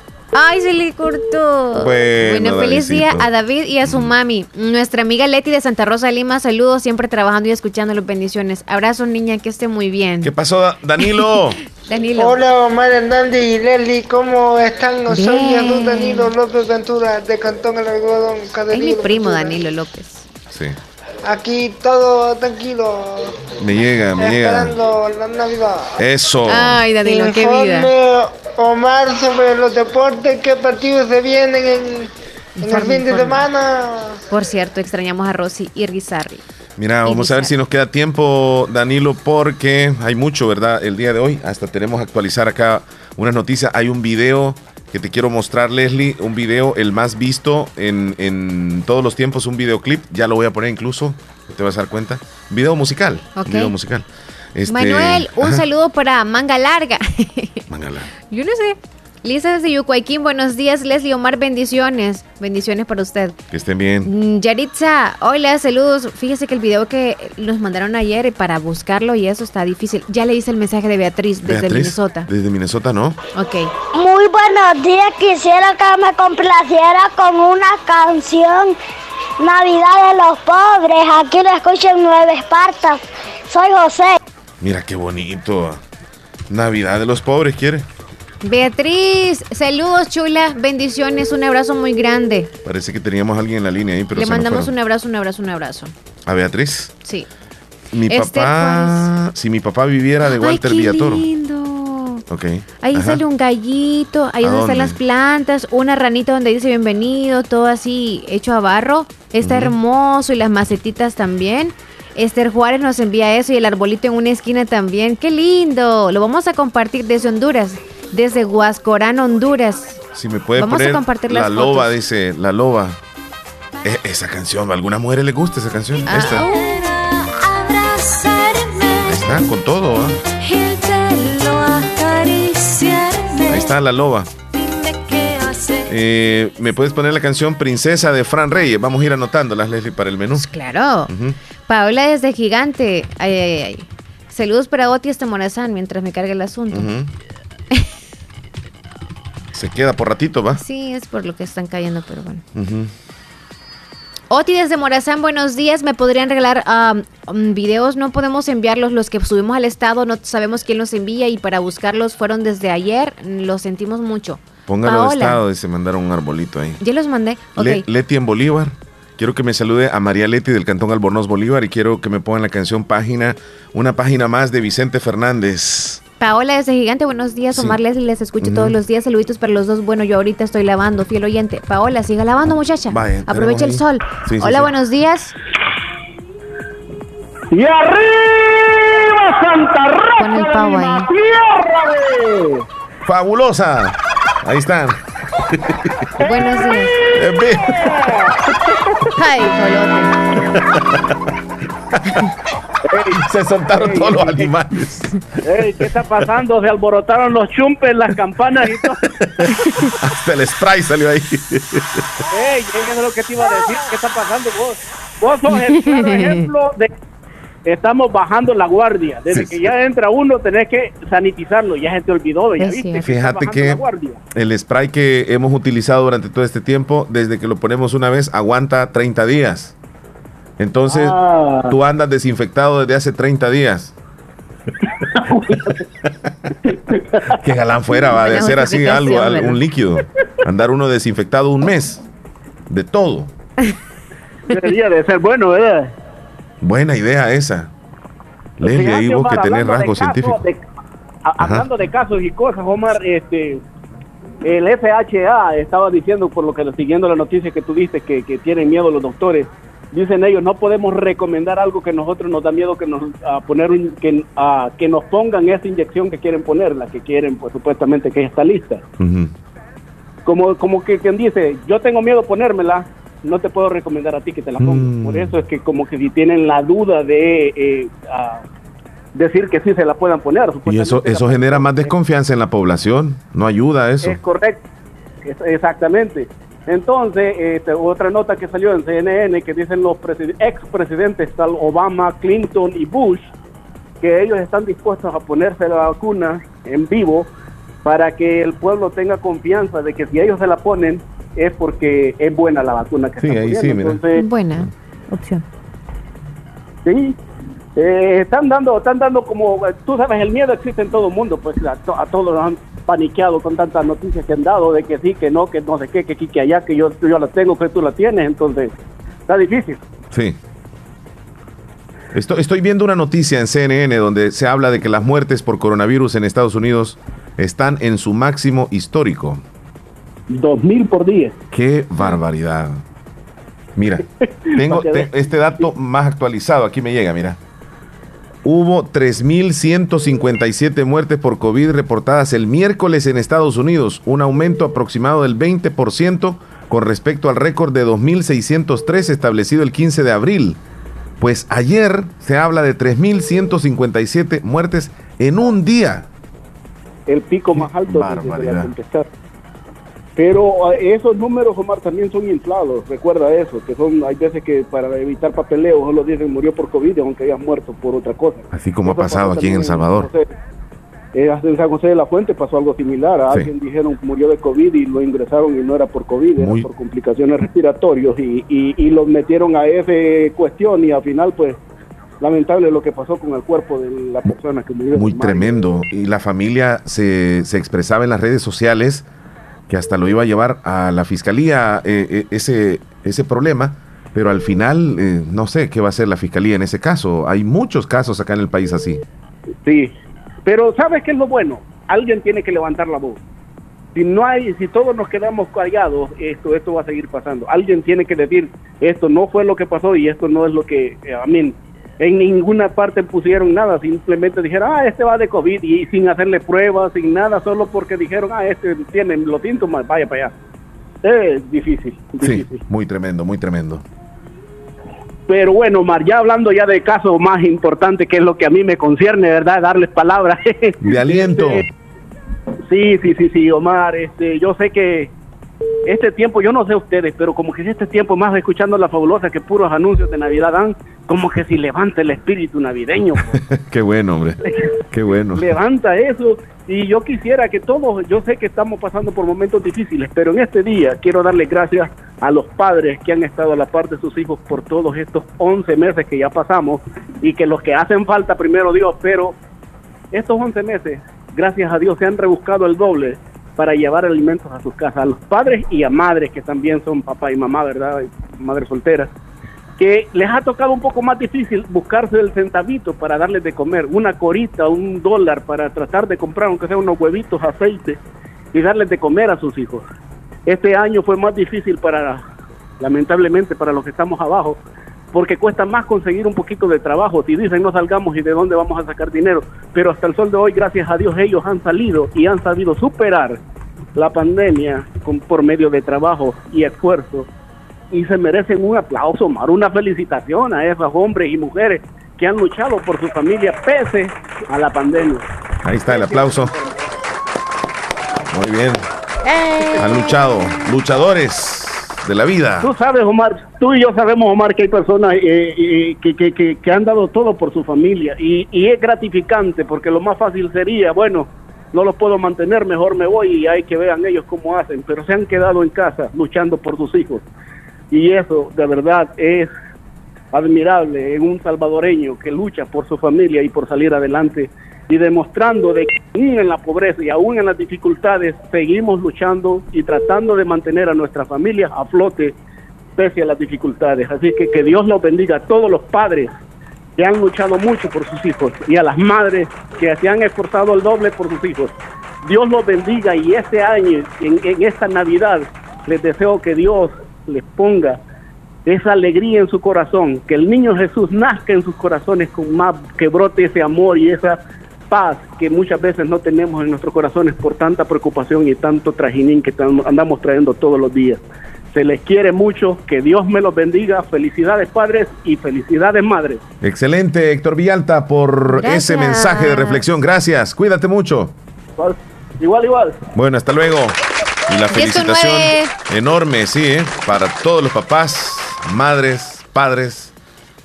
*laughs* Ay, se le cortó. Bueno, feliz día a David y a su mami. Nuestra amiga Leti de Santa Rosa Lima, saludos, siempre trabajando y escuchando las bendiciones. Abrazo, niña, que esté muy bien. ¿Qué pasó, Danilo? *laughs* Danilo. Hola, Omar Hernández y Leli, ¿cómo están? Soy Danilo López Ventura, de Cantón El Algodón. Es mi primo, Danilo López. Sí. Aquí todo tranquilo. Me llega, me llega. Esperando la Navidad. Eso. Ay, Danilo, qué vida. Omar sobre los deportes, qué partidos se vienen en, el fin de semana. Por cierto, extrañamos a Rosy y Rizarri. Mira, vamos a ver si nos queda tiempo, Danilo, porque hay mucho, ¿verdad? El día de hoy, hasta tenemos que actualizar acá unas noticias. Hay un video que te quiero mostrar, Leslie, un video, el más visto en, todos los tiempos, un videoclip, ya lo voy a poner incluso, te vas a dar cuenta. Video musical, video musical. Este, Manuel, un saludo para Manga Larga. Manga Larga. *laughs* Yo no sé. Lisa desde Yucuayquín, buenos días. Leslie Omar, bendiciones. Bendiciones para usted. Que estén bien. Mm, Yaritza, hola, saludos. Fíjese que el video que nos mandaron ayer para buscarlo y eso está difícil. Ya le hice el mensaje de Beatriz desde Minnesota. Desde Minnesota, ¿no? Ok. Muy buenos días. Quisiera que me complaciera con una canción Navidad de los Pobres. Aquí lo escucho en Nueva Esparta. Soy José. Mira qué bonito. Navidad de los Pobres, ¿quiere? Beatriz, saludos chula, bendiciones, un abrazo muy grande. Parece que teníamos a alguien en la línea ahí, pero le mandamos un abrazo, un abrazo, un abrazo. ¿A Sí. Mi papá, si mi papá viviera de Walter Ay, qué lindo. Ahí sale un gallito, ahí donde están las plantas, una ranita donde dice bienvenido, todo así hecho a barro. Está hermoso y las macetitas también. Esther Juárez nos envía eso y el arbolito en una esquina también. ¡Qué lindo! Lo vamos a compartir desde Honduras, desde Huascorán, Honduras. Si me puede vamos a compartir La loba, dice, la loba. E, esa canción, ¿a algunas mujeres les gusta esa canción? Ah. Esta. Está con todo, ¿eh? Ahí está la loba. Eh, ¿Me puedes poner la canción Princesa de Fran Reyes? Vamos a ir anotándolas, Leslie, para el menú. Claro. Paola desde Gigante. Ay, ay, ay. Saludos para Oti este Morazán mientras me cargue el asunto. Se queda por ratito, ¿va? Sí, es por lo que están cayendo, pero bueno. Oti desde Morazán, buenos días. ¿Me podrían regalar um, videos? No podemos enviarlos los que subimos al estado, no sabemos quién los envía y para buscarlos fueron desde ayer. Lo sentimos mucho. Póngalo al estado y se mandaron un arbolito ahí. Ya los mandé. Leti en Bolívar. Quiero que me salude a María Leti del Cantón Albornoz Bolívar y quiero que me pongan la canción página, una página más de Vicente Fernández. Paola desde Gigante, buenos días. Omar Leslie, les escucho todos los días. Saluditos para los dos. Bueno, yo ahorita estoy lavando, fiel oyente. Paola, siga lavando, muchacha. Aprovecha el sol. Hola, buenos días. Y arriba Santa Rosa Con el pavo ahí. Fabulosa. Ahí están. Buenos días. Ay, *laughs* se soltaron todos los animales. ¿Qué está pasando? Se alborotaron los chumpes, las campanas y todo. Hasta el spray salió ahí. Ey, ¿qué es lo que te iba a decir? ¿Qué está pasando vos? Vos sos el ejemplo de estamos bajando la guardia. Desde que ya entra uno, tenés que sanitizarlo. Ya se te olvidó, ya viste. Fíjate que el spray que hemos utilizado durante todo este tiempo, desde que lo ponemos una vez, aguanta 30 días. Entonces, ah. tú andas desinfectado desde hace 30 días. *laughs* que galán fuera, va de hacer así algo, un líquido. Andar uno desinfectado un mes. De todo. Debería de ser bueno, ¿verdad? Buena idea esa. Leslie, ahí vos que tenés rasgos científicos. hablando de casos y cosas, Omar, este, el FHA estaba diciendo, por lo que siguiendo la noticia que tuviste, que, que tienen miedo los doctores. Dicen ellos, no podemos recomendar algo que nosotros nos da miedo que nos a poner que, a, que nos pongan esa inyección que quieren poner, la que quieren, pues supuestamente que está lista. Como, como que quien dice, yo tengo miedo ponérmela, no te puedo recomendar a ti que te la pongas. Mm. Por eso es que como que si tienen la duda de eh, decir que sí se la puedan poner. Y eso, eso genera más desconfianza en la población, no ayuda a eso. Es correcto, exactamente. Entonces, este, otra nota que salió en CNN que dicen los expresidentes tal Obama, Clinton y Bush que ellos están dispuestos a ponerse la vacuna en vivo para que el pueblo tenga confianza de que si ellos se la ponen, es porque es buena la vacuna que sí, ahí Sí, buena opción. Sí, eh, están dando, están dando como, tú sabes, el miedo existe en todo el mundo, pues a, todos nos han paniqueado con tantas noticias que han dado de que sí, que no, que no sé qué, que aquí, que allá, que yo, yo la tengo, que tú la tienes, entonces está difícil. Sí. Estoy, estoy viendo una noticia en CNN donde se habla de que las muertes por coronavirus en Estados Unidos están en su máximo histórico. Dos mil por día. Qué barbaridad. Mira, *laughs* tengo este dato más actualizado, aquí me llega, mira. Hubo 3.157 muertes por COVID reportadas el miércoles en Estados Unidos, un aumento aproximado del 20% con respecto al récord de 2.603 establecido el 15 de abril. Pues ayer se habla de 3.157 muertes en un día. El pico más alto barbaridad. Pero ah, esos números, Omar, también son inflados. Recuerda eso, que son hay veces que para evitar papeleo solo dicen murió por COVID, aunque haya muerto por otra cosa. Así como ha pasado aquí en El Salvador. En, eh, en San José de la Fuente pasó algo similar. A alguien dijeron que murió de COVID y lo ingresaron y no era por COVID, era por complicaciones respiratorias y, y, y los metieron a esa cuestión y al final pues lamentable lo que pasó con el cuerpo de la persona que murió. Muy tremendo. Y la familia se, se expresaba en las redes sociales que hasta lo iba a llevar a la fiscalía eh, eh, ese, ese problema, pero al final eh, no sé qué va a hacer la fiscalía en ese caso. Hay muchos casos acá en el país así. Sí, pero ¿sabes qué es lo bueno? alguien tiene que levantar la voz. Si no hay, si todos nos quedamos callados, esto, esto va a seguir pasando. Alguien tiene que decir, esto no fue lo que pasó y esto no es lo que, eh, a mí, en ninguna parte pusieron nada, simplemente dijeron, ah, este va de COVID y sin hacerle pruebas, sin nada, solo porque dijeron, ah, este tiene los síntomas, vaya para allá. Es difícil, Sí, muy tremendo, muy tremendo. Pero bueno, Omar, ya hablando ya de caso más importante, que es lo que a mí me concierne, ¿verdad? Darles palabras. *laughs* De aliento. sí, sí, sí, sí, Omar, este, yo sé que este tiempo, yo no sé ustedes, pero como que este tiempo más escuchando la fabulosa que puros anuncios de Navidad dan, como que si levanta el espíritu navideño. *laughs* Qué bueno, hombre. Qué bueno. levanta eso. Y yo quisiera que todos, yo sé que estamos pasando por momentos difíciles, pero en este día quiero darle gracias a los padres que han estado a la par de sus hijos por todos estos 11 meses que ya pasamos y que los que hacen falta, primero Dios, pero estos 11 meses, gracias a Dios, se han rebuscado el doble para llevar alimentos a sus casas, a los padres y a madres que también son papá y mamá, ¿verdad? Madres solteras, que les ha tocado un poco más difícil buscarse el centavito para darles de comer, una corita, un dólar para tratar de comprar, aunque sea unos huevitos, aceite, y darles de comer a sus hijos. Este año fue más difícil para, lamentablemente, para los que estamos abajo, porque cuesta más conseguir un poquito de trabajo. Si dicen no salgamos y de dónde vamos a sacar dinero, pero hasta el sol de hoy, gracias a Dios, ellos han salido y han sabido superar la pandemia con, por medio de trabajo y esfuerzo y se merecen un aplauso, Mar, una felicitación a esos hombres y mujeres que han luchado por su familia pese a la pandemia. Ahí está el aplauso. Muy bien. Han luchado, luchadores de la vida. Tú sabes, Omar, tú y yo sabemos, Omar, que hay personas eh, eh, que, que, han dado todo por su familia. Y, y, es gratificante porque lo más fácil sería, bueno, no los puedo mantener, mejor me voy y hay que vean ellos cómo hacen, pero se han quedado en casa luchando por sus hijos. Y eso de verdad es admirable en un salvadoreño que lucha por su familia y por salir adelante y demostrando de que aún en la pobreza y aún en las dificultades seguimos luchando y tratando de mantener a nuestra familia a flote pese a las dificultades. Así que que Dios los bendiga a todos los padres que han luchado mucho por sus hijos y a las madres que se han esforzado el doble por sus hijos. Dios los bendiga y este año, en, en esta Navidad, les deseo que Dios les ponga esa alegría en su corazón, que el niño Jesús nazca en sus corazones con más, que brote ese amor y esa paz que muchas veces no tenemos en nuestros corazones por tanta preocupación y tanto trajinín que andamos trayendo todos los días. Se les quiere mucho, que Dios me los bendiga. Felicidades padres y felicidades madres. Excelente, Héctor Villalta, por ese mensaje de reflexión. Gracias, cuídate mucho. Igual, igual. Bueno, hasta luego. Y la felicitación enorme, sí, ¿eh? para todos los papás, madres, padres,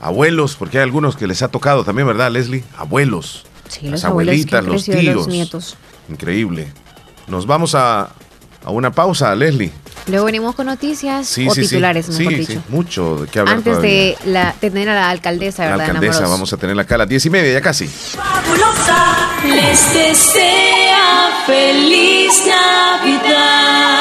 abuelos, porque hay algunos que les ha tocado también, ¿verdad, Leslie? Abuelos. Las abuelitas, los tíos. nietos. Increíble. Nos vamos a, a una pausa, Leslie. Luego venimos con noticias o titulares, mejor dicho. Sí, mucho de qué hablar. Antes de, la, tener a la alcaldesa, ¿verdad? La alcaldesa, vamos a tenerla acá a las diez y media, ya casi. Fabulosa, les desea feliz Navidad.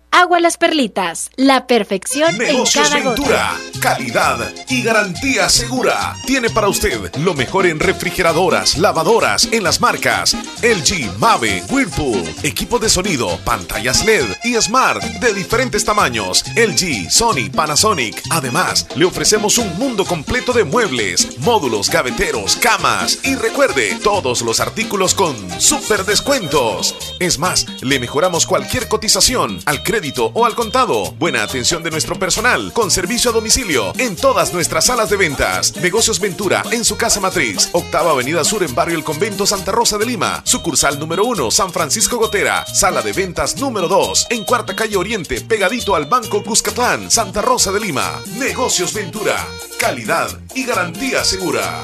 agua las perlitas. La perfección en cada gota. calidad y garantía segura. Tiene para usted lo mejor en refrigeradoras, lavadoras, en las marcas LG, Mave, Whirlpool, equipo de sonido, pantallas LED y Smart de diferentes tamaños. LG, Sony, Panasonic. Además, le ofrecemos un mundo completo de muebles, módulos, gaveteros, camas y recuerde, todos los artículos con super descuentos. Es más, le mejoramos cualquier cotización al crédito crédito o al contado. Buena atención de nuestro personal con servicio a domicilio en todas nuestras salas de ventas. Negocios Ventura en su casa matriz. Octava Avenida Sur en Barrio El Convento Santa Rosa de Lima. Sucursal número 1 San Francisco Gotera. Sala de ventas número 2 en Cuarta Calle Oriente pegadito al Banco Cuscatlán Santa Rosa de Lima. Negocios Ventura. Calidad y garantía segura.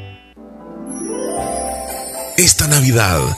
Esta Navidad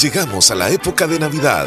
Llegamos a la época de Navidad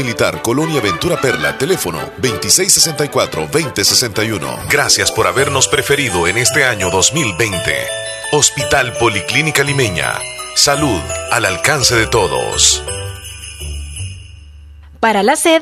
Militar, Colonia Ventura Perla, teléfono 2664-2061. Gracias por habernos preferido en este año 2020. Hospital Policlínica Limeña. Salud al alcance de todos. Para la sed,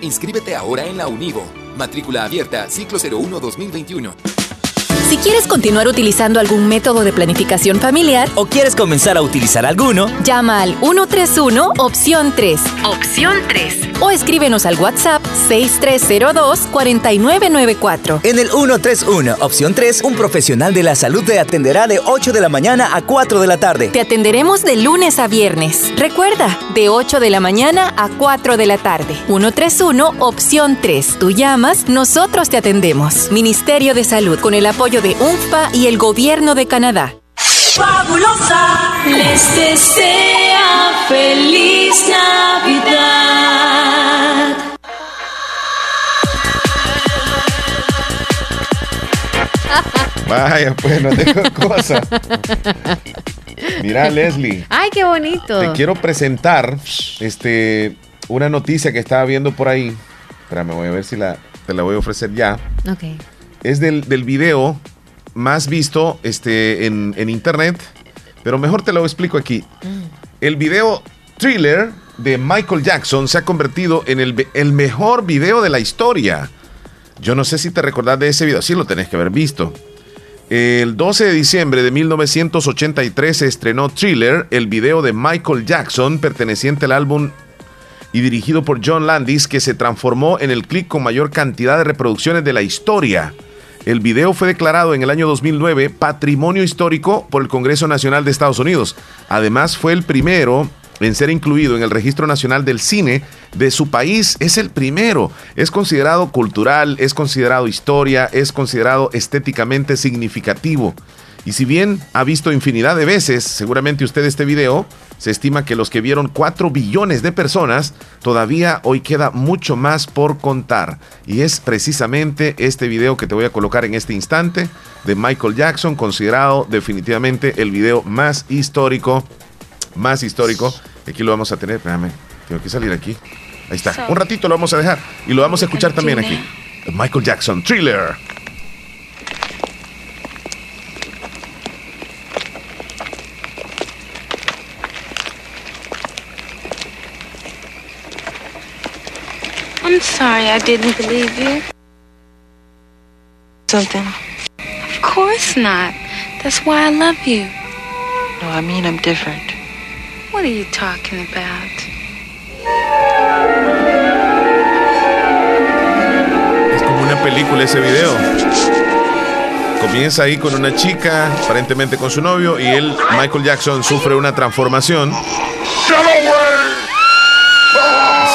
Inscríbete ahora en la Univo. Matrícula abierta, ciclo 01 2021. Si quieres continuar utilizando algún método de planificación familiar o quieres comenzar a utilizar alguno, llama al 131 opción 3. Opción 3. O escríbenos al WhatsApp 6302-4994. En el 131 opción 3, un profesional de la salud te atenderá de 8 de la mañana a 4 de la tarde. Te atenderemos de lunes a viernes. Recuerda, de 8 de la mañana a 4 de la tarde. 131 opción 3. Tú llamas, nosotros te atendemos. Ministerio de Salud con el apoyo de UNFPA y el Gobierno de Canadá. Fabulosa les desea feliz Navidad. Vaya, pues no tengo *laughs* cosa. Mira, Leslie. Ay, qué bonito. Te quiero presentar este, una noticia que estaba viendo por ahí. Espérame, voy a ver si la, te la voy a ofrecer ya. Ok es del, video más visto este, en, internet, pero mejor te lo explico aquí. El video thriller de Michael Jackson se ha convertido en el, el, mejor video de la historia. Yo no sé si te recordás de ese video, sí lo tenés que haber visto. El 12 de diciembre de 1983 se estrenó Thriller, el video de Michael Jackson perteneciente al álbum y dirigido por John Landis, que se transformó en el clip con mayor cantidad de reproducciones de la historia. El video fue declarado en el año 2009 Patrimonio Histórico por el Congreso Nacional de Estados Unidos. Además, fue el primero en ser incluido en el Registro Nacional del Cine de su país. Es el primero. Es considerado cultural, es considerado historia, es considerado estéticamente significativo. Y si bien ha visto infinidad de veces, seguramente usted este video, se estima que los que vieron 4 billones de personas, todavía hoy queda mucho más por contar. Y es precisamente este video que te voy a colocar en este instante de Michael Jackson, considerado definitivamente el video más histórico, más histórico. Aquí lo vamos a tener, espérame, tengo que salir aquí. Ahí está. Un ratito lo vamos a dejar y lo vamos a escuchar también aquí. Michael Jackson, Thriller. I'm sorry I didn't believe you. Something? Of course not. That's why I love you. No, I mean I'm different. What are you talking about? Es como una película ese video. Comienza ahí con una chica, aparentemente con su novio, y él, Michael Jackson, sufre una transformación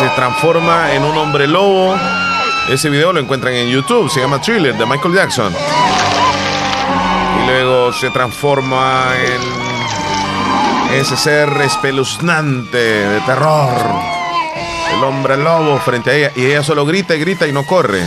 se transforma en un hombre lobo. Ese video lo encuentran en YouTube, se llama Thriller de Michael Jackson. Y luego se transforma en ese ser espeluznante de terror. El hombre lobo frente a ella. Y ella solo grita y grita y no corre.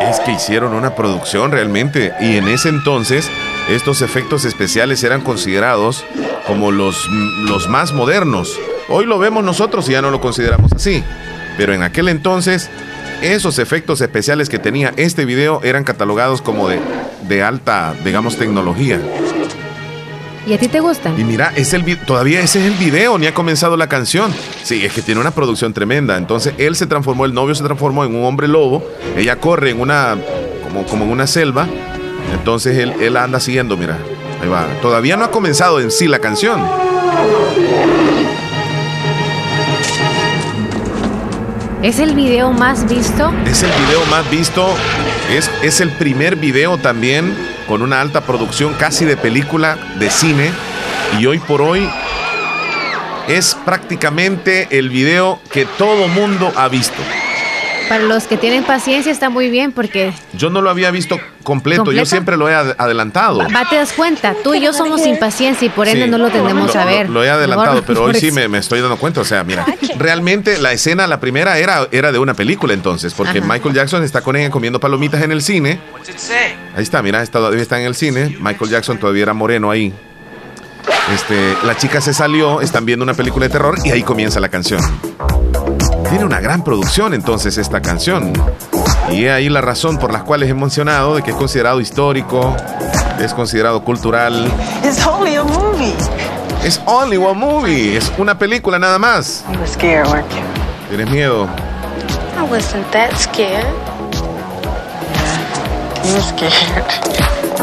Es que hicieron una producción realmente. Y en ese entonces estos efectos especiales eran considerados como los, los más modernos. Hoy lo vemos nosotros y ya no lo consideramos así. Pero en aquel entonces, esos efectos especiales que tenía este video eran catalogados como de, de alta, digamos, tecnología. ¿Y a ti te gustan? Y mira, es el, todavía ese es el video, ni ha comenzado la canción. Sí, es que tiene una producción tremenda. Entonces él se transformó, el novio se transformó en un hombre lobo. Ella corre en una, como, como en una selva. Entonces él, anda siguiendo, mira. Ahí va. Todavía no ha comenzado en sí la canción. ¿Es el video más visto? Es el video más visto. Es, es el primer video también con una alta producción casi de película de cine. Y hoy por hoy es prácticamente el video que todo mundo ha visto. Para los que tienen paciencia está muy bien porque... Yo no lo había visto completo, yo siempre lo he adelantado. Va, te das cuenta, tú y yo somos sin paciencia y por ende no lo tendemos a ver. Lo, he adelantado, pero hoy sí me, estoy dando cuenta. O sea, mira, realmente la escena, la primera era, era de una película entonces, porque Michael Jackson está con ella comiendo palomitas en el cine. Ahí está, mira, todavía está en el cine. Michael Jackson todavía era moreno ahí. Este, la chica se salió, están viendo una película de terror y ahí comienza la canción. Tiene una gran producción entonces esta canción. Y es ahí la razón por las cuales he mencionado de que es considerado histórico, es considerado cultural. It's only a movie. Es only one movie. Es una película nada más. You were scared, weren't you? ¿Tienes miedo? I wasn't that scared. You were scared.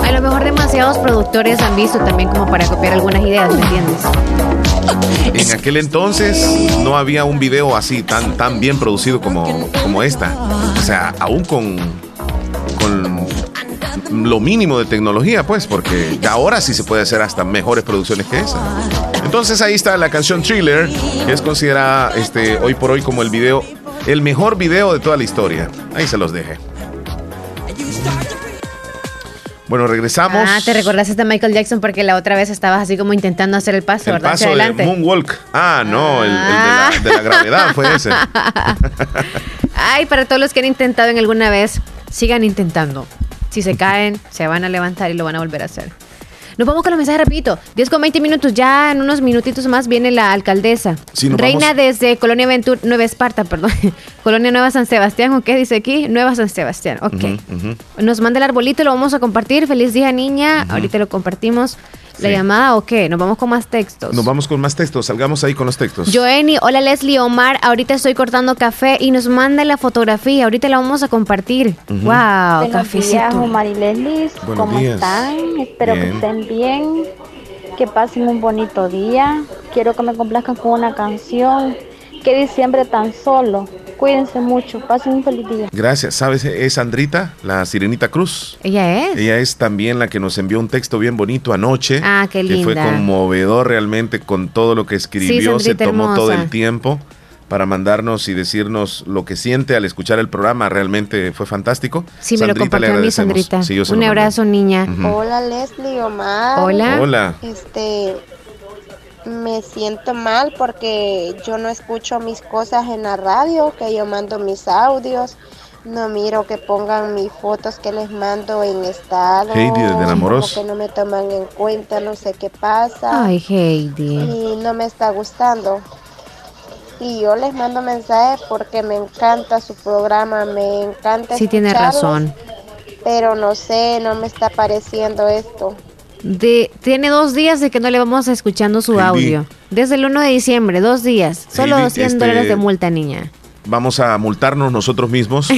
A lo mejor demasiados productores han visto también como para copiar algunas ideas, ¿me entiendes? *laughs* En aquel entonces no había un video así tan, tan bien producido como, como esta. O sea, aún con, con lo mínimo de tecnología, pues, porque ahora sí se puede hacer hasta mejores producciones que esa. Entonces ahí está la canción Thriller, que es considerada este, hoy por hoy como el video, el mejor video de toda la historia. Ahí se los deje. Bueno, regresamos. Ah, te recordaste de Michael Jackson porque la otra vez estabas así como intentando hacer el paso, el ¿verdad? Paso adelante. Moonwalk. Ah, no, el, de, la, de, la, gravedad fue ese. *laughs* Ay, para todos los que han intentado en alguna vez, sigan intentando. Si se caen, se van a levantar y lo van a volver a hacer. Nos vamos con los mensajes rapidito. 10 con 20 minutos, ya en unos minutitos más viene la alcaldesa. Reina desde Colonia Ventura, Nueva Esparta, perdón. *laughs* Colonia Nueva San Sebastián, ¿o qué dice aquí? Nueva San Sebastián, ok. Nos manda el arbolito, lo vamos a compartir. Feliz día, niña. Ahorita lo compartimos la llamada o qué? ¿Nos vamos con más textos? Nos vamos con más textos, salgamos ahí con los textos. Joenny, hola Leslie Omar, ahorita estoy cortando café y nos manda la fotografía, ahorita la vamos a compartir. Wow, cafecito. Omar y Leslie, ¿cómo están? Espero que estén bien, que pasen un bonito día. Quiero que me complazcan con una canción qué diciembre tan solo. Cuídense mucho, pasen un feliz día. Gracias. ¿Sabes? Es Andrita, la Sirenita Cruz. Ella es. Ella es también la que nos envió un texto bien bonito anoche. Ah, qué linda. Que fue conmovedor realmente con todo lo que escribió. Se tomó todo el tiempo para mandarnos y decirnos lo que siente al escuchar el programa. Realmente fue fantástico. Sí, me lo compartió a mí, Sandrita. un abrazo, niña. Hola, Leslie Omar. Hola. Hola. Este, me siento mal porque yo no escucho mis cosas en la radio, que yo mando mis audios. No miro que pongan mis fotos que les mando en estado. Heidi de Enamoros. que no me toman en cuenta, no sé qué pasa. Ay, Heidi. Y no me está gustando. Y yo les mando mensajes porque me encanta su programa, me encanta. Sí, tiene razón. Pero no sé, no me está pareciendo esto. De, tiene dos días de que no le vamos escuchando su audio. Desde el 1 de diciembre, dos días. Solo 200 este, dólares de multa, niña. Vamos a multarnos nosotros mismos.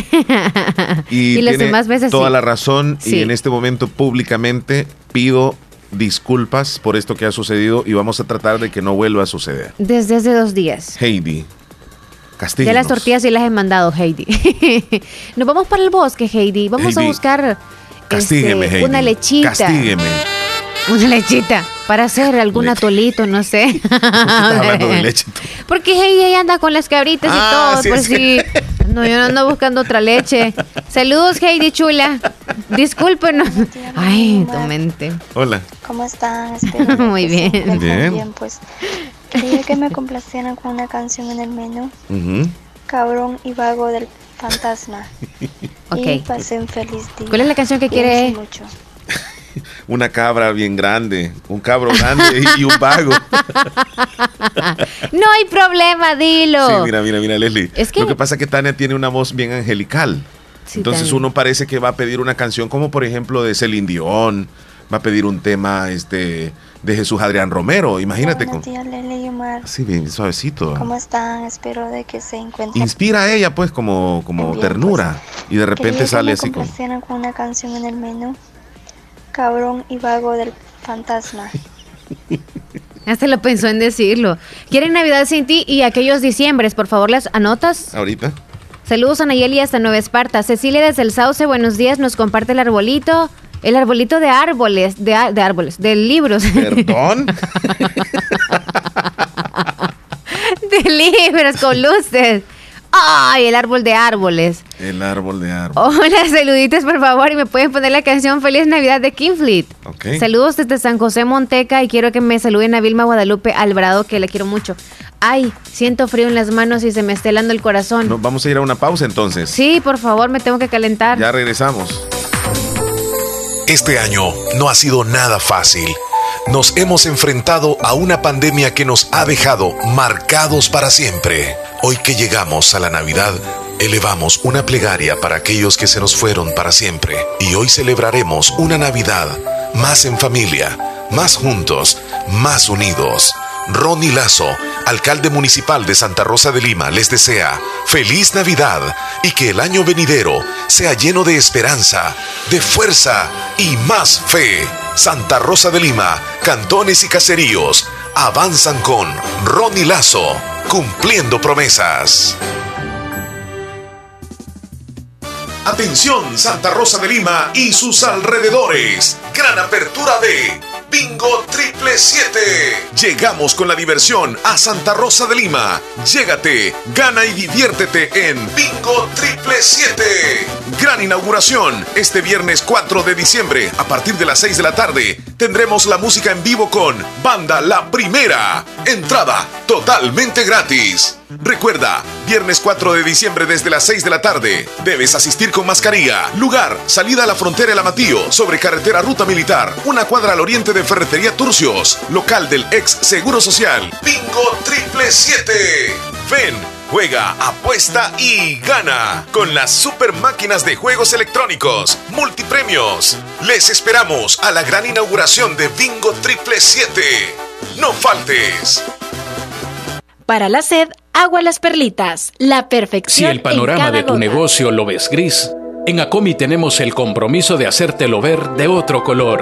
*laughs* y, las demás veces toda la razón. Y en este momento públicamente pido disculpas por esto que ha sucedido y vamos a tratar de que no vuelva a suceder. Desde hace dos días. Heidi. Ya las tortillas sí las he mandado, Heidi. *laughs* Nos vamos para el bosque, Heidi. Vamos a buscar este, una lechita. Castígueme. Una lechita para hacer algún atolito, no sé. *laughs* Porque Heidi anda con las cabritas y ah, todo, por si no, yo no ando buscando otra leche. Saludos, Heidi Chula. Discúlpenos. Ay, tu mente. Hola. ¿Cómo están? *laughs* Muy bien. Bien. bien. Pues quería que me complacieran con una canción en el menú. Cabrón y vago del fantasma. *laughs* ok. Y pasen feliz día. ¿Cuál es la canción que quiere? mucho. *laughs* una cabra bien grande, un cabro grande y un vago. *laughs* no hay problema, dilo. Sí, mira, mira, mira, Leslie. Lo que pasa es que Tania tiene una voz bien angelical. Entonces uno parece que va a pedir una canción como por ejemplo de Celine Dion, va a pedir un tema este de Jesús Adrián Romero, imagínate con Así bien suavecito. ¿Cómo están? Espero de que se encuentren. Inspira a ella pues como como ternura pues. y de repente sale así con una canción en el menú cabrón y vago del fantasma. *laughs* Hasta lo pensó en decirlo. ¿Quieren Navidad sin ti y aquellos diciembres? Por favor, las anotas. Ahorita. Saludos a Nayeli hasta Nueva Esparta. Cecilia desde el Sauce, buenos días. Nos comparte el arbolito. El arbolito de árboles, de, de árboles, de libros. *laughs* ¿Perdón? de libros con luces. ¡Ay, el árbol de árboles! El árbol de árboles. Hola, *laughs* saluditos por favor y me pueden poner la canción Feliz Navidad de Kingfleet. Okay. Saludos desde San José Monteca y quiero que me saluden a Vilma Guadalupe Alvarado que le quiero mucho. Ay, siento frío en las manos y se me está helando el corazón. vamos a ir a una pausa entonces. Sí, por favor, me tengo que calentar. Ya regresamos. Este año no ha sido nada fácil. Nos hemos enfrentado a una pandemia que nos ha dejado marcados para siempre. Hoy que llegamos a la Navidad, elevamos una plegaria para aquellos que se nos fueron para siempre. Y hoy celebraremos una Navidad más en familia, más juntos, más unidos. Ronnie Lazo, alcalde municipal de Santa Rosa de Lima, les desea feliz Navidad y que el año venidero sea lleno de esperanza, de fuerza y más fe. Santa Rosa de Lima, cantones y caseríos avanzan con Ronnie Lazo, cumpliendo promesas. Atención Santa Rosa de Lima y sus alrededores. Gran apertura de Bingo Triple 7. Llegamos con la diversión a Santa Rosa de Lima. Llégate, gana y diviértete en Bingo Triple 7. Gran inauguración este viernes 4 de diciembre a partir de las 6 de la tarde. Tendremos la música en vivo con Banda La Primera. Entrada totalmente gratis. Recuerda, viernes 4 de diciembre desde las 6 de la tarde. Debes asistir con mascarilla. Lugar, salida a la frontera El Amatío, sobre carretera Ruta Militar, una cuadra al oriente de Ferretería Turcios, local del ex Seguro Social. Bingo Triple 7. Ven, juega, apuesta y gana con las super máquinas de juegos electrónicos, multipremios. Les esperamos a la gran inauguración de Bingo Triple 7. No faltes. Para la sed, agua las perlitas, la perfección. Si el panorama de tu negocio lo ves gris, en Acomi tenemos el compromiso de hacértelo ver de otro color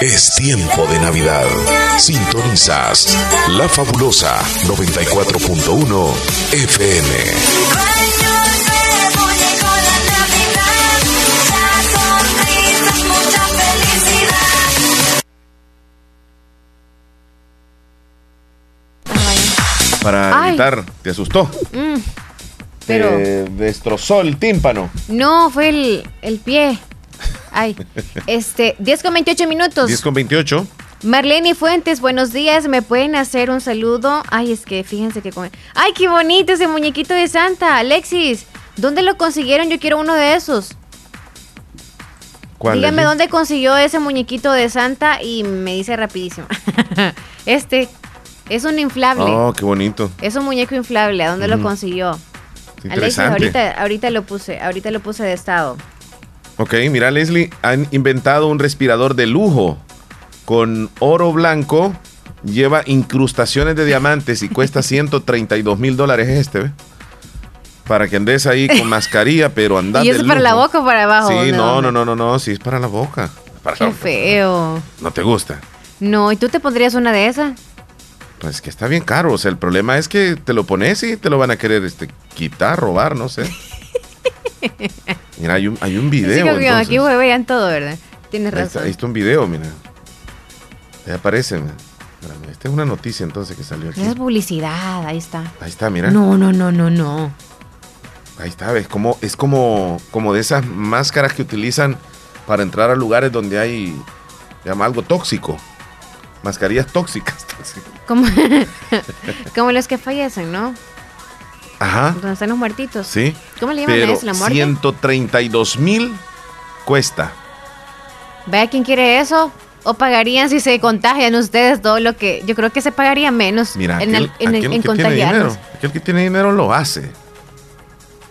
Es tiempo de Navidad. Sintonizas La Fabulosa 94.1 FM. Para evitar, ¿te asustó? Mm, pero... destrozó el tímpano. No, fue el, el pie. Ay, *laughs* este, 10 con 28 minutos. 10 con 28. Marlene Fuentes, buenos días. ¿Me pueden hacer un saludo? Ay, es que fíjense que. Ay, qué bonito ese muñequito de Santa. Alexis, ¿dónde lo consiguieron? Yo quiero uno de esos. ¿Cuál Dígame dónde consiguió ese muñequito de Santa y me dice rapidísimo. *laughs* este es un inflable. Oh, qué bonito. Es un muñeco inflable. ¿A dónde lo consiguió? Alexis, ahorita, ahorita lo puse, ahorita lo puse de estado. Ok, mira Leslie, han inventado un respirador de lujo con oro blanco, lleva incrustaciones de diamantes y cuesta *laughs* 132 mil dólares este, ¿ve? Para que andes ahí con mascarilla, pero *laughs* andas. ¿Y eso para la boca o para abajo? Sí, no, no, no, no, no, sí es para la boca. Qué feo. ¿No te gusta? No, ¿y tú te pondrías una de esas? Pues que está bien caro, o sea, el problema es que te lo pones y te lo van a querer este, quitar, robar, no sé. *laughs* Mira, hay un, hay un video. Sí, aquí vean todo, ¿verdad? Tienes razón. Ahí está, un video, mira. Ahí aparece. Esta es una noticia entonces que salió aquí. Es publicidad, ahí está. Ahí está, mira. No, no, no, no, no. Ahí está, ves, como, es como, como de esas máscaras que utilizan para entrar a lugares donde hay, llama algo tóxico. Mascarillas tóxicas. *laughs* Como, *laughs* como los que fallecen, ¿no? Ajá. Donde están los muertitos. Sí. ¿Cómo le llaman Pero a eso, la muerte? 132 mil cuesta. ¿Ve quién quiere eso? ¿O pagarían si se contagian ustedes todo lo que... Yo creo que se pagaría menos Mira, en, aquel, en, en, que Tiene dinero, aquel que tiene dinero lo hace.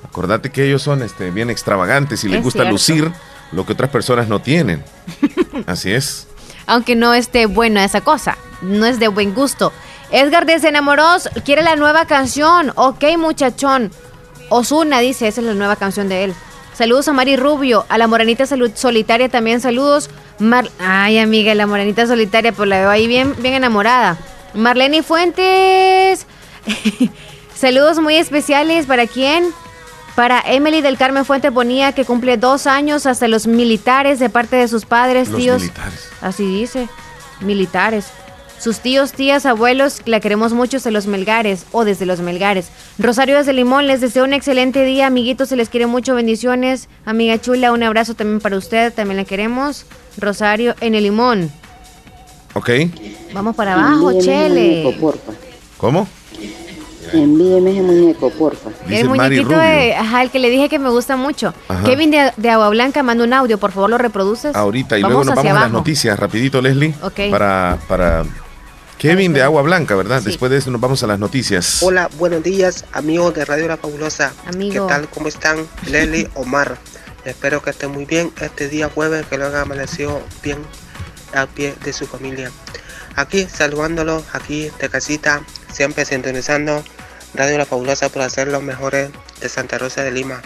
Acordate que ellos son este, bien extravagantes y les gusta lucir lo que otras personas no tienen. *laughs* Así es. Aunque no esté buena esa cosa. No es de buen gusto. Edgar de Enamoros quiere la nueva canción. Ok, muchachón. Osuna dice, esa es la nueva canción de él. Saludos a Mari Rubio, a la Moranita Solitaria también saludos. Ay, amiga, la Moranita Solitaria, pues la veo ahí bien, bien enamorada. Marlene Fuentes. *laughs* saludos muy especiales para quién? Para Emily del Carmen Fuentes Bonía, que cumple dos años, hasta los militares de parte de sus padres, los tíos. Militares. Así dice, militares. Sus tíos, tías, abuelos, la queremos mucho desde los Melgares o desde los Melgares. Rosario desde Limón, les deseo un excelente día, amiguitos, se les quiere mucho, bendiciones. Amiga chula, un abrazo también para usted, también la queremos. Rosario en el Limón. Ok. Vamos para abajo, Chele. ¿Cómo? Envíeme ese muñeco, porfa. el muñequito de, ajá, el que le dije que me gusta mucho. Kevin de, Agua Blanca manda un audio, por favor, ¿lo reproduces? Ahorita, y luego nos vamos a las noticias, rapidito, Leslie. Ok. Para, para Kevin de Agua Blanca, ¿verdad? Después de eso nos vamos a las noticias. Hola, buenos días, amigos de Radio La Fabulosa. Amigo. ¿Qué tal? ¿Cómo están? Leslie, Omar. Espero que estén muy bien este día jueves, que lo hagan amanecido bien a pie de su familia. Aquí saludándolo, aquí de casita, siempre sintonizando Radio La Fabulosa por hacer los mejores de Santa Rosa de Lima.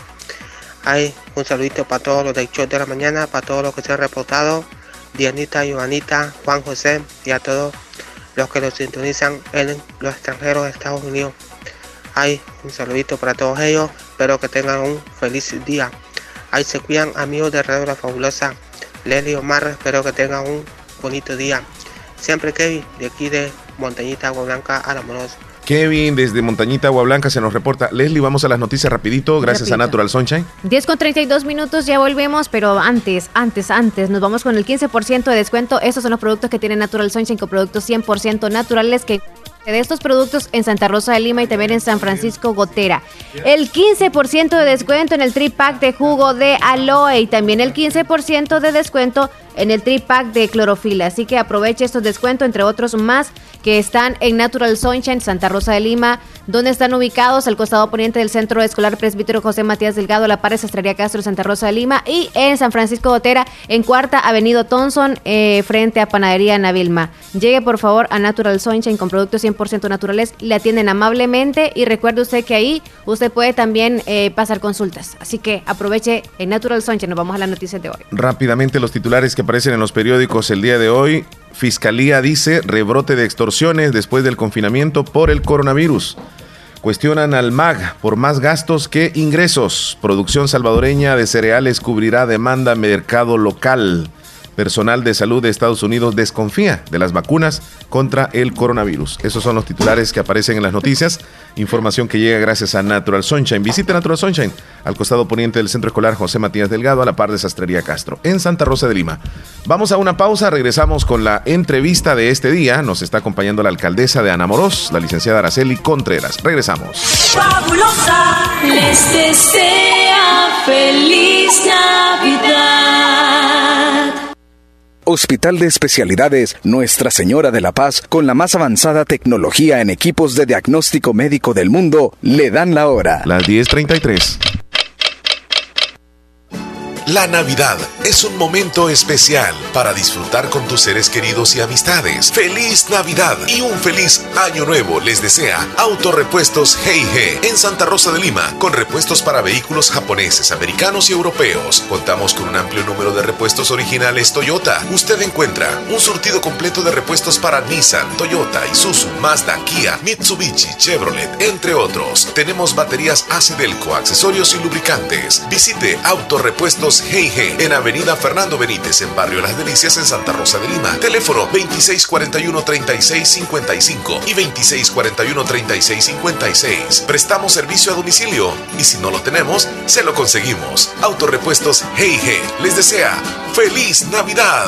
Hay un saludito para todos los de show de la mañana, para todos los que se han reportado, Dianita, Joanita, Juan José y a todos los que los sintonizan en los extranjeros de Estados Unidos. Hay un saludito para todos ellos, espero que tengan un feliz día. Ahí se cuidan amigos de Radio La Fabulosa, Lely Omar, espero que tengan un bonito día. Siempre Kevin, de aquí de Montañita Agua Blanca a la Moros. Kevin, desde Montañita Agua Blanca se nos reporta. Leslie, vamos a las noticias rapidito, gracias a Natural Sunshine. 10 con 32 minutos, ya volvemos, pero antes, antes, antes, nos vamos con el 15% de descuento. Estos son los productos que tiene Natural Sunshine con productos 100% naturales que de estos productos en Santa Rosa de Lima y también en San Francisco Gotera. El 15% de descuento en el tripack de jugo de aloe y también el 15% de descuento en el tripack de clorofila. Así que aproveche estos descuentos, entre otros más, que están en Natural Sunshine, Santa Rosa de Lima, donde están ubicados al costado poniente del Centro Escolar Presbítero José Matías Delgado, La Paz, Estrella Castro, Santa Rosa de Lima, y en San Francisco Gotera, en Cuarta Avenida Thompson, eh, frente a Panadería Navilma. Llegue por favor a Natural Sunshine con productos 100% naturales, le atienden amablemente y recuerde usted que ahí usted puede también eh, pasar consultas. Así que aproveche en Natural Sunshine, nos vamos a las noticias de hoy. Rápidamente los titulares que aparecen en los periódicos el día de hoy. Fiscalía dice rebrote de extorsiones después del confinamiento por el coronavirus. Cuestionan al MAG por más gastos que ingresos. Producción salvadoreña de cereales cubrirá demanda mercado local. Personal de salud de Estados Unidos desconfía de las vacunas contra el coronavirus. Esos son los titulares que aparecen en las noticias. Información que llega gracias a Natural Sunshine. Visite Natural Sunshine al costado poniente del Centro Escolar José Matías Delgado a la par de Sastrería Castro en Santa Rosa de Lima. Vamos a una pausa, regresamos con la entrevista de este día. Nos está acompañando la alcaldesa de Anamoros, la licenciada Araceli Contreras. Regresamos. Fabulosa, les feliz Navidad. Hospital de Especialidades Nuestra Señora de la Paz, con la más avanzada tecnología en equipos de diagnóstico médico del mundo, le dan la hora. Las 10:33. La Navidad es un momento especial para disfrutar con tus seres queridos y amistades. Feliz Navidad y un feliz año nuevo les desea Autorepuestos Heige en Santa Rosa de Lima con repuestos para vehículos japoneses, americanos y europeos. Contamos con un amplio número de repuestos originales Toyota. Usted encuentra un surtido completo de repuestos para Nissan, Toyota, Isuzu, Mazda, Kia, Mitsubishi, Chevrolet, entre otros. Tenemos baterías Acidelco, accesorios y lubricantes. Visite Autorepuestos Hey en Avenida Fernando Benítez, en Barrio Las Delicias, en Santa Rosa de Lima. Teléfono 2641-3655 y 2641-3656. Prestamos servicio a domicilio y si no lo tenemos, se lo conseguimos. Autorepuestos Hey les desea ¡Feliz Navidad!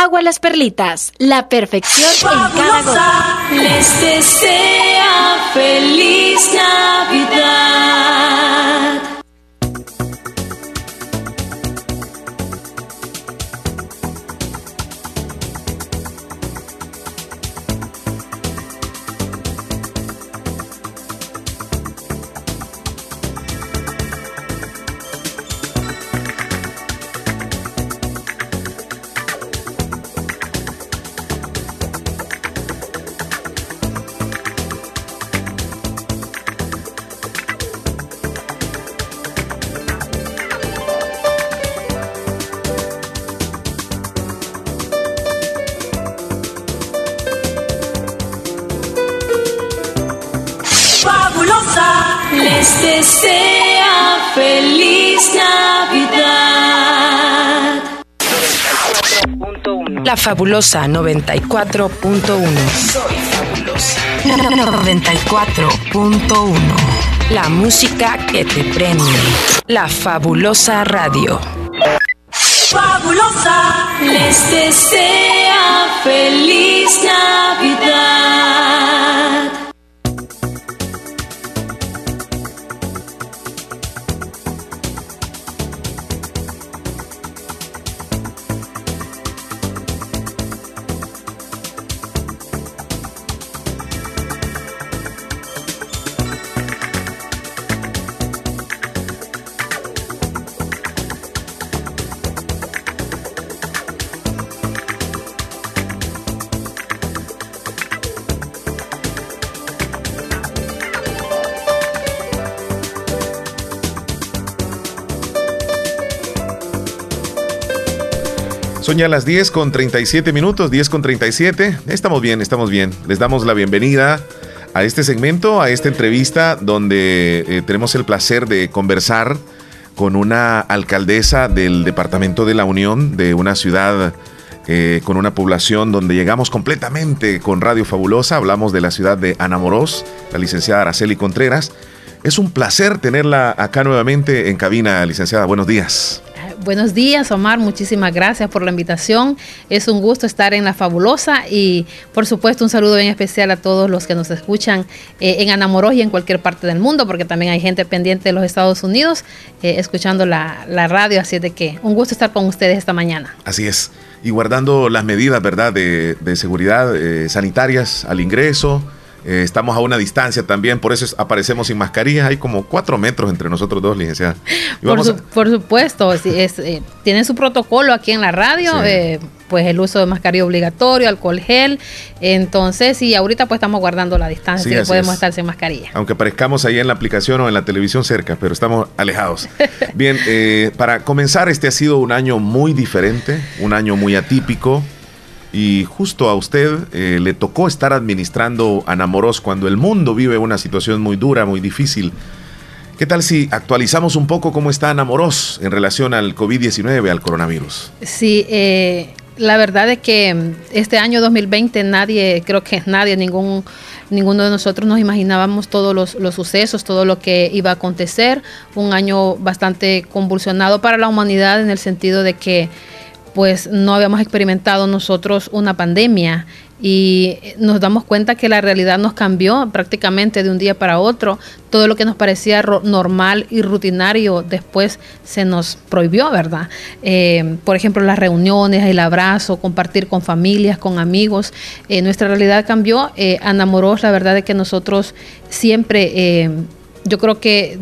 agua las perlitas. La perfección en cada gota. Les desea feliz Navidad. La fabulosa 94.1. Soy fabulosa. 94.1. La música que te prende. La fabulosa radio. Fabulosa les desea feliz Navidad. Son ya las 10 con 37 minutos, 10 con 37. Estamos bien, estamos bien. Les damos la bienvenida a este segmento, a esta entrevista donde eh, tenemos el placer de conversar con una alcaldesa del Departamento de la Unión, de una ciudad eh, con una población donde llegamos completamente con Radio Fabulosa. Hablamos de la ciudad de Anamorós, la licenciada Araceli Contreras. Es un placer tenerla acá nuevamente en cabina, licenciada. Buenos días. Buenos días, Omar. Muchísimas gracias por la invitación. Es un gusto estar en La Fabulosa y, por supuesto, un saludo bien especial a todos los que nos escuchan eh, en Anamorós y en cualquier parte del mundo, porque también hay gente pendiente de los Estados Unidos eh, escuchando la, radio. Así es de que un gusto estar con ustedes esta mañana. Así es. Y guardando las medidas, ¿verdad?, de, seguridad eh, sanitarias al ingreso eh, estamos a una distancia también, por eso aparecemos sin mascarillas. Hay como cuatro metros entre nosotros dos, licenciada. Por, supuesto, es, eh, tienen su protocolo aquí en la radio, eh, pues el uso de mascarilla obligatorio, alcohol gel. Entonces, y ahorita pues estamos guardando la distancia, podemos estar sin mascarilla. Aunque parezcamos ahí en la aplicación o en la televisión cerca, pero estamos alejados. *laughs* Bien, para comenzar, este ha sido un año muy diferente, un año muy atípico. Y justo a usted eh, le tocó estar administrando Anamoros cuando el mundo vive una situación muy dura, muy difícil. ¿Qué tal si actualizamos un poco cómo está Anamoros en relación al COVID-19, al coronavirus? Sí, eh, la verdad es que este año 2020 nadie, creo que nadie, ningún, ninguno de nosotros nos imaginábamos todos los, los, sucesos, todo lo que iba a acontecer. Un año bastante convulsionado para la humanidad en el sentido de que pues no habíamos experimentado nosotros una pandemia y nos damos cuenta que la realidad nos cambió prácticamente de un día para otro. Todo lo que nos parecía normal y rutinario después se nos prohibió, ¿verdad? Eh, por ejemplo, las reuniones, el abrazo, compartir con familias, con amigos. Eh, nuestra realidad cambió. Eh, la verdad es que nosotros siempre, eh, yo creo que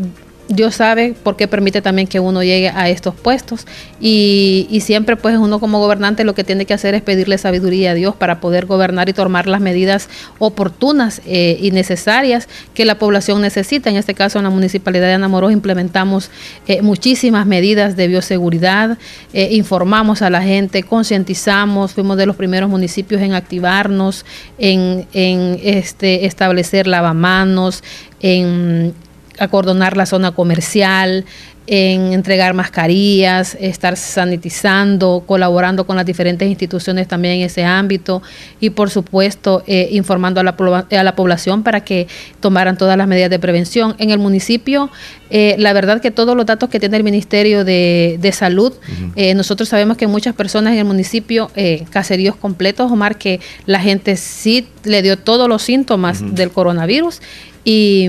Dios sabe por qué permite también que uno llegue a estos puestos y, siempre pues uno como gobernante lo que tiene que hacer es pedirle sabiduría a Dios para poder gobernar y tomar las medidas oportunas eh, y necesarias que la población necesita. En este caso en la Municipalidad de Anamorós implementamos eh, muchísimas medidas de bioseguridad, eh, informamos a la gente, concientizamos, fuimos de los primeros municipios en activarnos, en, en este, establecer lavamanos, en acordonar la zona comercial, en entregar mascarillas, estar sanitizando, colaborando con las diferentes instituciones también en ese ámbito y por supuesto eh, informando a la, a la, población para que tomaran todas las medidas de prevención. En el municipio, eh, la verdad que todos los datos que tiene el Ministerio de, Salud, eh, nosotros sabemos que muchas personas en el municipio, caseríos completos, Omar, que la gente sí le dio todos los síntomas del coronavirus y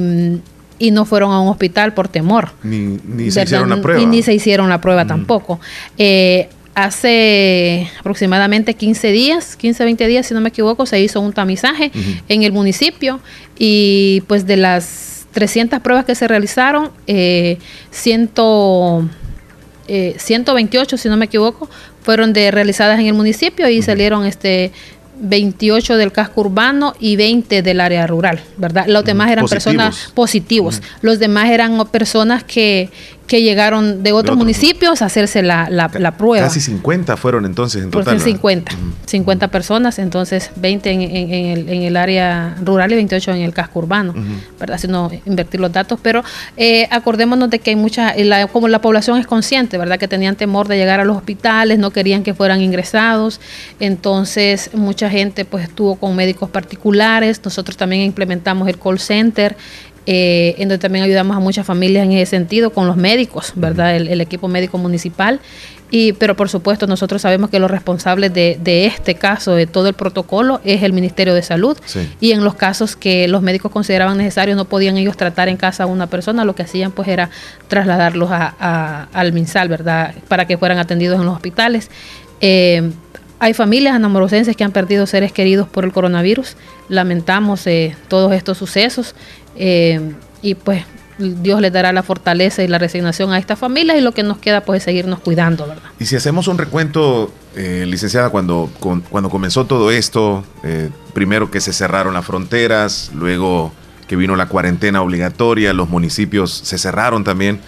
y no fueron a un hospital por temor. Ni, se hicieron la prueba. Y ni se hicieron la prueba tampoco. Eh, hace aproximadamente 15 días, 15, 20 días, si no me equivoco, se hizo un tamizaje en el municipio y pues de las 300 pruebas que se realizaron, eh, 128, eh, si no me equivoco, fueron de realizadas en el municipio y salieron este 28 del casco urbano y 20 del área rural, ¿verdad? Los demás eran personas positivos. Los demás eran personas que, que llegaron de otros municipios a hacerse la, la, prueba. Casi 50 fueron entonces en total. 50, 50 personas, entonces 20 en, el, en, el, área rural y 28 en el casco urbano, ¿verdad? Si no invertir los datos, pero eh, acordémonos de que hay mucha, como la población es consciente, ¿verdad? Que tenían temor de llegar a los hospitales, no querían que fueran ingresados, entonces mucha gente pues estuvo con médicos particulares, nosotros también implementamos el call center, eh, en donde también ayudamos a muchas familias en ese sentido con los médicos, ¿verdad? El, equipo médico municipal. Y, pero por supuesto nosotros sabemos que los responsables de, este caso, de todo el protocolo, es el Ministerio de Salud. Y en los casos que los médicos consideraban necesarios, no podían ellos tratar en casa a una persona, lo que hacían pues era trasladarlos al MinSal, ¿verdad? Para que fueran atendidos en los hospitales. Eh, hay familias anamorosenses que han perdido seres queridos por el coronavirus. Lamentamos eh, todos estos sucesos. Eh, y pues Dios les dará la fortaleza y la resignación a estas familias y lo que nos queda pues es seguirnos cuidando, ¿verdad? Y si hacemos un recuento, eh, licenciada, cuando, cuando comenzó todo esto, primero que se cerraron las fronteras, luego que vino la cuarentena obligatoria, los municipios se cerraron también.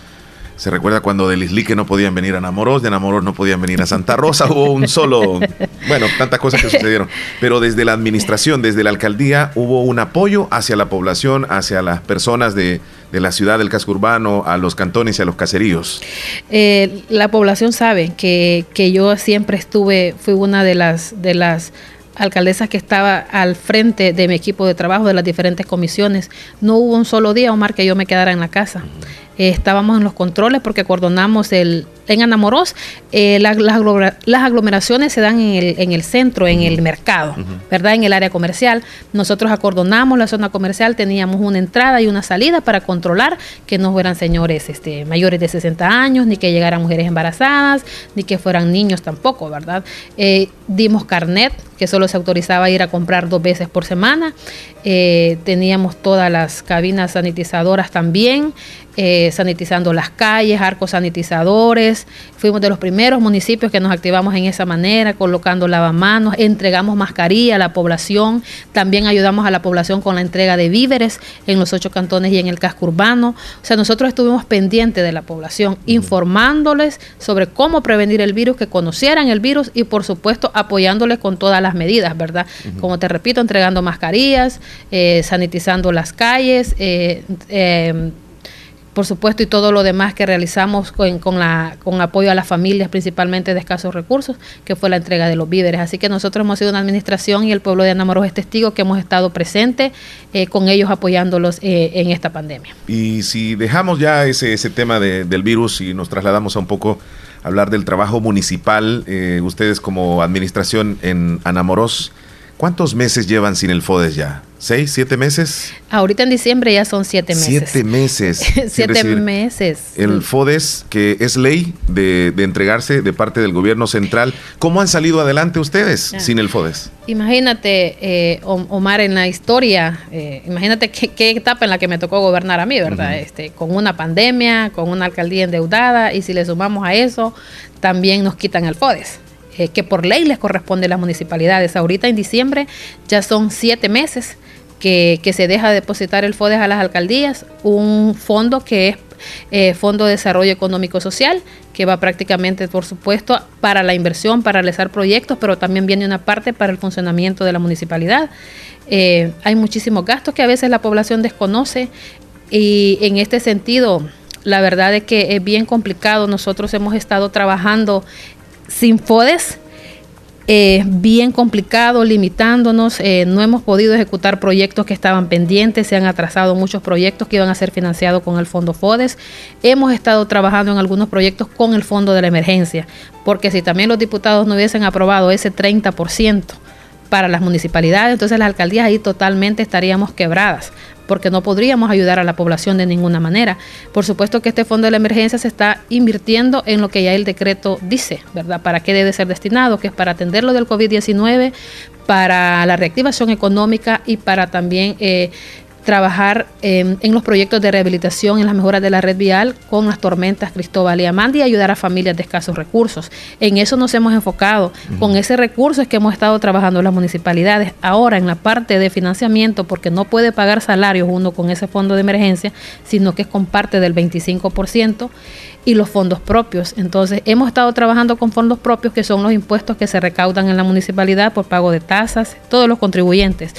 Se recuerda cuando del Islique no podían venir a Namoros, de Namoros no podían venir a Santa Rosa, hubo un solo, *laughs* bueno, tantas cosas que sucedieron. Pero desde la administración, desde la alcaldía, hubo un apoyo hacia la población, hacia las personas de, la ciudad, del casco urbano, a los cantones y a los caseríos. Eh, la población sabe que, que yo siempre estuve, fui una de las, de las alcaldesas que estaba al frente de mi equipo de trabajo de las diferentes comisiones. No hubo un solo día, Omar, que yo me quedara en la casa. Eh, estábamos en los controles porque acordonamos el, en Anamorós, eh, las, aglomeraciones se dan en el, en el centro, en el mercado, ¿verdad? En el área comercial. Nosotros acordonamos la zona comercial, teníamos una entrada y una salida para controlar que no fueran señores este, mayores de 60 años, ni que llegaran mujeres embarazadas, ni que fueran niños tampoco, ¿verdad? Eh, dimos carnet, que solo se autorizaba ir a comprar dos veces por semana. Eh, teníamos todas las cabinas sanitizadoras también, sanitizando las calles, arcos sanitizadores Fuimos de los primeros municipios que nos activamos en esa manera, colocando lavamanos, entregamos mascarilla a la población, también ayudamos a la población con la entrega de víveres en los ocho cantones y en el casco urbano. O sea, nosotros estuvimos pendientes de la población, informándoles sobre cómo prevenir el virus, que conocieran el virus y por supuesto apoyándoles con todas las medidas, ¿verdad? Como te repito, entregando mascarillas, eh, sanitizando las calles, eh, eh, por supuesto, y todo lo demás que realizamos con, con, la, con apoyo a las familias, principalmente de escasos recursos, que fue la entrega de los víveres. Así que nosotros hemos sido una administración y el pueblo de Anamoros es testigo que hemos estado presentes eh, con ellos apoyándolos eh, en esta pandemia. Y si dejamos ya ese, ese tema del virus y nos trasladamos a un poco a hablar del trabajo municipal, eh, ustedes como administración en Anamoros, ¿cuántos meses llevan sin el FODES ya? ¿Seis, siete meses? Ahorita en diciembre ya son siete meses. Siete meses. *laughs* siete meses. El FODES, que es ley de, entregarse de parte del gobierno central. ¿Cómo han salido adelante ustedes ah. sin el FODES? Imagínate, eh, Omar, en la historia, eh, imagínate qué, etapa en la que me tocó gobernar a mí, ¿verdad? este, con una pandemia, con una alcaldía endeudada, y si le sumamos a eso, también nos quitan el FODES. Eh, que por ley les corresponde a las municipalidades. Ahorita en diciembre ya son siete meses que, se deja depositar el FODES a las alcaldías, un fondo que es eh, Fondo de Desarrollo Económico Social, que va prácticamente, por supuesto, para la inversión, para realizar proyectos, pero también viene una parte para el funcionamiento de la municipalidad. Eh, hay muchísimos gastos que a veces la población desconoce y en este sentido, la verdad es que es bien complicado. Nosotros hemos estado trabajando sin FODES eh, bien complicado, limitándonos. Eh, no hemos podido ejecutar proyectos que estaban pendientes, se han atrasado muchos proyectos que iban a ser financiados con el Fondo FODES. Hemos estado trabajando en algunos proyectos con el Fondo de la Emergencia, porque si también los diputados no hubiesen aprobado ese 30%, para las municipalidades, entonces las alcaldías ahí totalmente estaríamos quebradas porque no podríamos ayudar a la población de ninguna manera. Por supuesto que este fondo de la emergencia se está invirtiendo en lo que ya el decreto dice, ¿verdad? ¿Para qué debe ser destinado? Que es para atender lo del COVID-19, para la reactivación económica y para también... Eh, trabajar em, en los proyectos de rehabilitación, en las mejoras de la red vial con las tormentas Cristóbal y Amanda y ayudar a familias de escasos recursos. En eso nos hemos enfocado. Con ese recurso es que hemos estado trabajando las municipalidades. Ahora, en la parte de financiamiento, porque no puede pagar salarios uno con ese fondo de emergencia, sino que es con parte del 25% y los fondos propios. Entonces, hemos estado trabajando con fondos propios, que son los impuestos que se recaudan en la municipalidad por pago de tasas, todos los contribuyentes.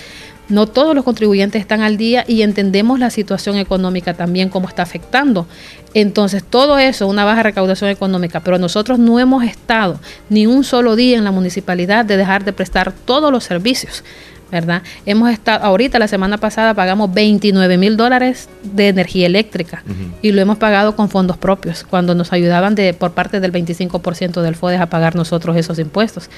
No todos los contribuyentes están al día y entendemos la situación económica también, cómo está afectando. Entonces, todo eso, una baja recaudación económica, pero nosotros no hemos estado ni un solo día en la municipalidad de dejar de prestar todos los servicios. ¿Verdad? Hemos estado, ahorita la semana pasada pagamos 29 mil dólares de energía eléctrica y lo hemos pagado con fondos propios, cuando nos ayudaban de, por parte del 25% del FODES a pagar nosotros esos impuestos.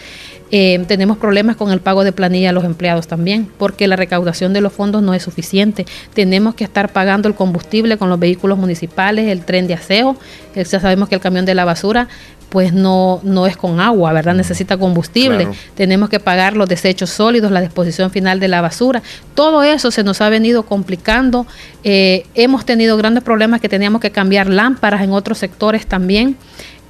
Eh, tenemos problemas con el pago de planilla a los empleados también, porque la recaudación de los fondos no es suficiente. Tenemos que estar pagando el combustible con los vehículos municipales, el tren de aseo, ya sabemos que el camión de la basura pues no, no es con agua, ¿verdad? Necesita combustible. Tenemos que pagar los desechos sólidos, la disposición final de la basura. Todo eso se nos ha venido complicando. Eh, hemos tenido grandes problemas que teníamos que cambiar lámparas en otros sectores también,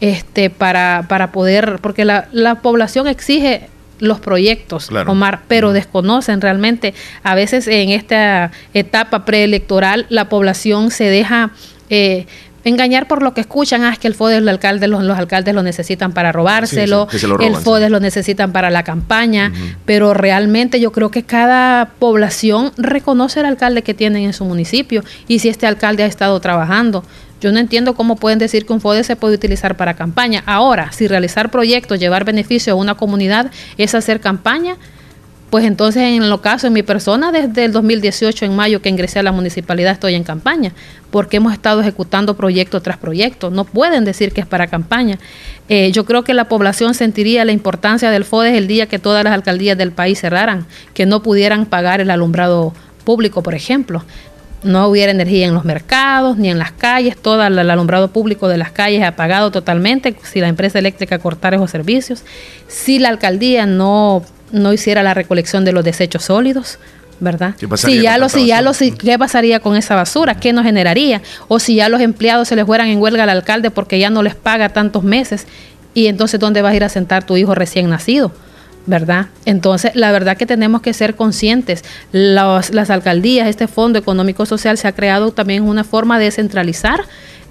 este, para, para poder, porque la, la población exige los proyectos, Omar, pero desconocen realmente. A veces en esta etapa preelectoral la población se deja eh, engañar por lo que escuchan, ah, es que el FODES, el alcalde, los, alcaldes lo necesitan para robárselo, el FODES lo necesitan para la campaña, pero realmente yo creo que cada población reconoce al alcalde que tienen en su municipio y si este alcalde ha estado trabajando. Yo no entiendo cómo pueden decir que un FODES se puede utilizar para campaña. Ahora, si realizar proyectos, llevar beneficio a una comunidad es hacer campaña, pues entonces en lo caso, en mi persona, desde el 2018, en mayo que ingresé a la municipalidad, estoy en campaña, porque hemos estado ejecutando proyecto tras proyecto. No pueden decir que es para campaña. Eh, yo creo que la población sentiría la importancia del FODES el día que todas las alcaldías del país cerraran, que no pudieran pagar el alumbrado público, por ejemplo no hubiera energía en los mercados ni en las calles, todo el alumbrado público de las calles apagado totalmente, si la empresa eléctrica cortara esos servicios, si la alcaldía no no hiciera la recolección de los desechos sólidos, ¿verdad? Si ya los, si ya los, ¿qué pasaría con esa basura? ¿Qué nos generaría? O si ya los empleados se les fueran en huelga al alcalde porque ya no les paga tantos meses, y entonces ¿dónde vas a ir a sentar tu hijo recién nacido? ¿verdad? Entonces, la verdad que tenemos que ser conscientes. las alcaldías, este Fondo Económico Social se ha creado también una forma de centralizar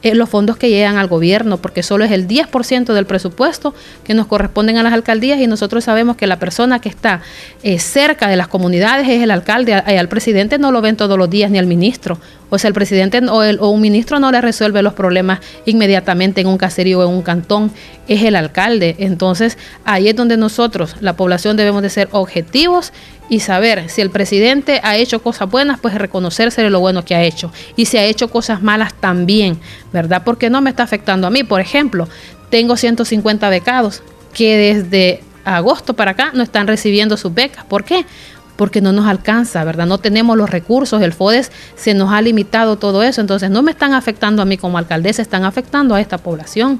eh, los fondos que llegan al gobierno, porque solo es el 10% del presupuesto que nos corresponden a las alcaldías y nosotros sabemos que la persona que está eh, cerca de las comunidades es el alcalde, y al presidente no lo ven todos los días ni al ministro. O sea, el presidente o, el, o un ministro no le resuelve los problemas inmediatamente en un caserío o en un cantón, es el alcalde. Entonces, ahí es donde nosotros, la población, debemos de ser objetivos y saber si el presidente ha hecho cosas buenas, pues reconocerse lo bueno que ha hecho. Y si ha hecho cosas malas también, ¿verdad? Porque no me está afectando a mí. Por ejemplo, tengo 150 becados que desde agosto para acá no están recibiendo sus becas. ¿Por qué? porque no nos alcanza, ¿verdad? No tenemos los recursos, el FODES se nos ha limitado todo eso, entonces no me están afectando a mí como alcaldesa, están afectando a esta población.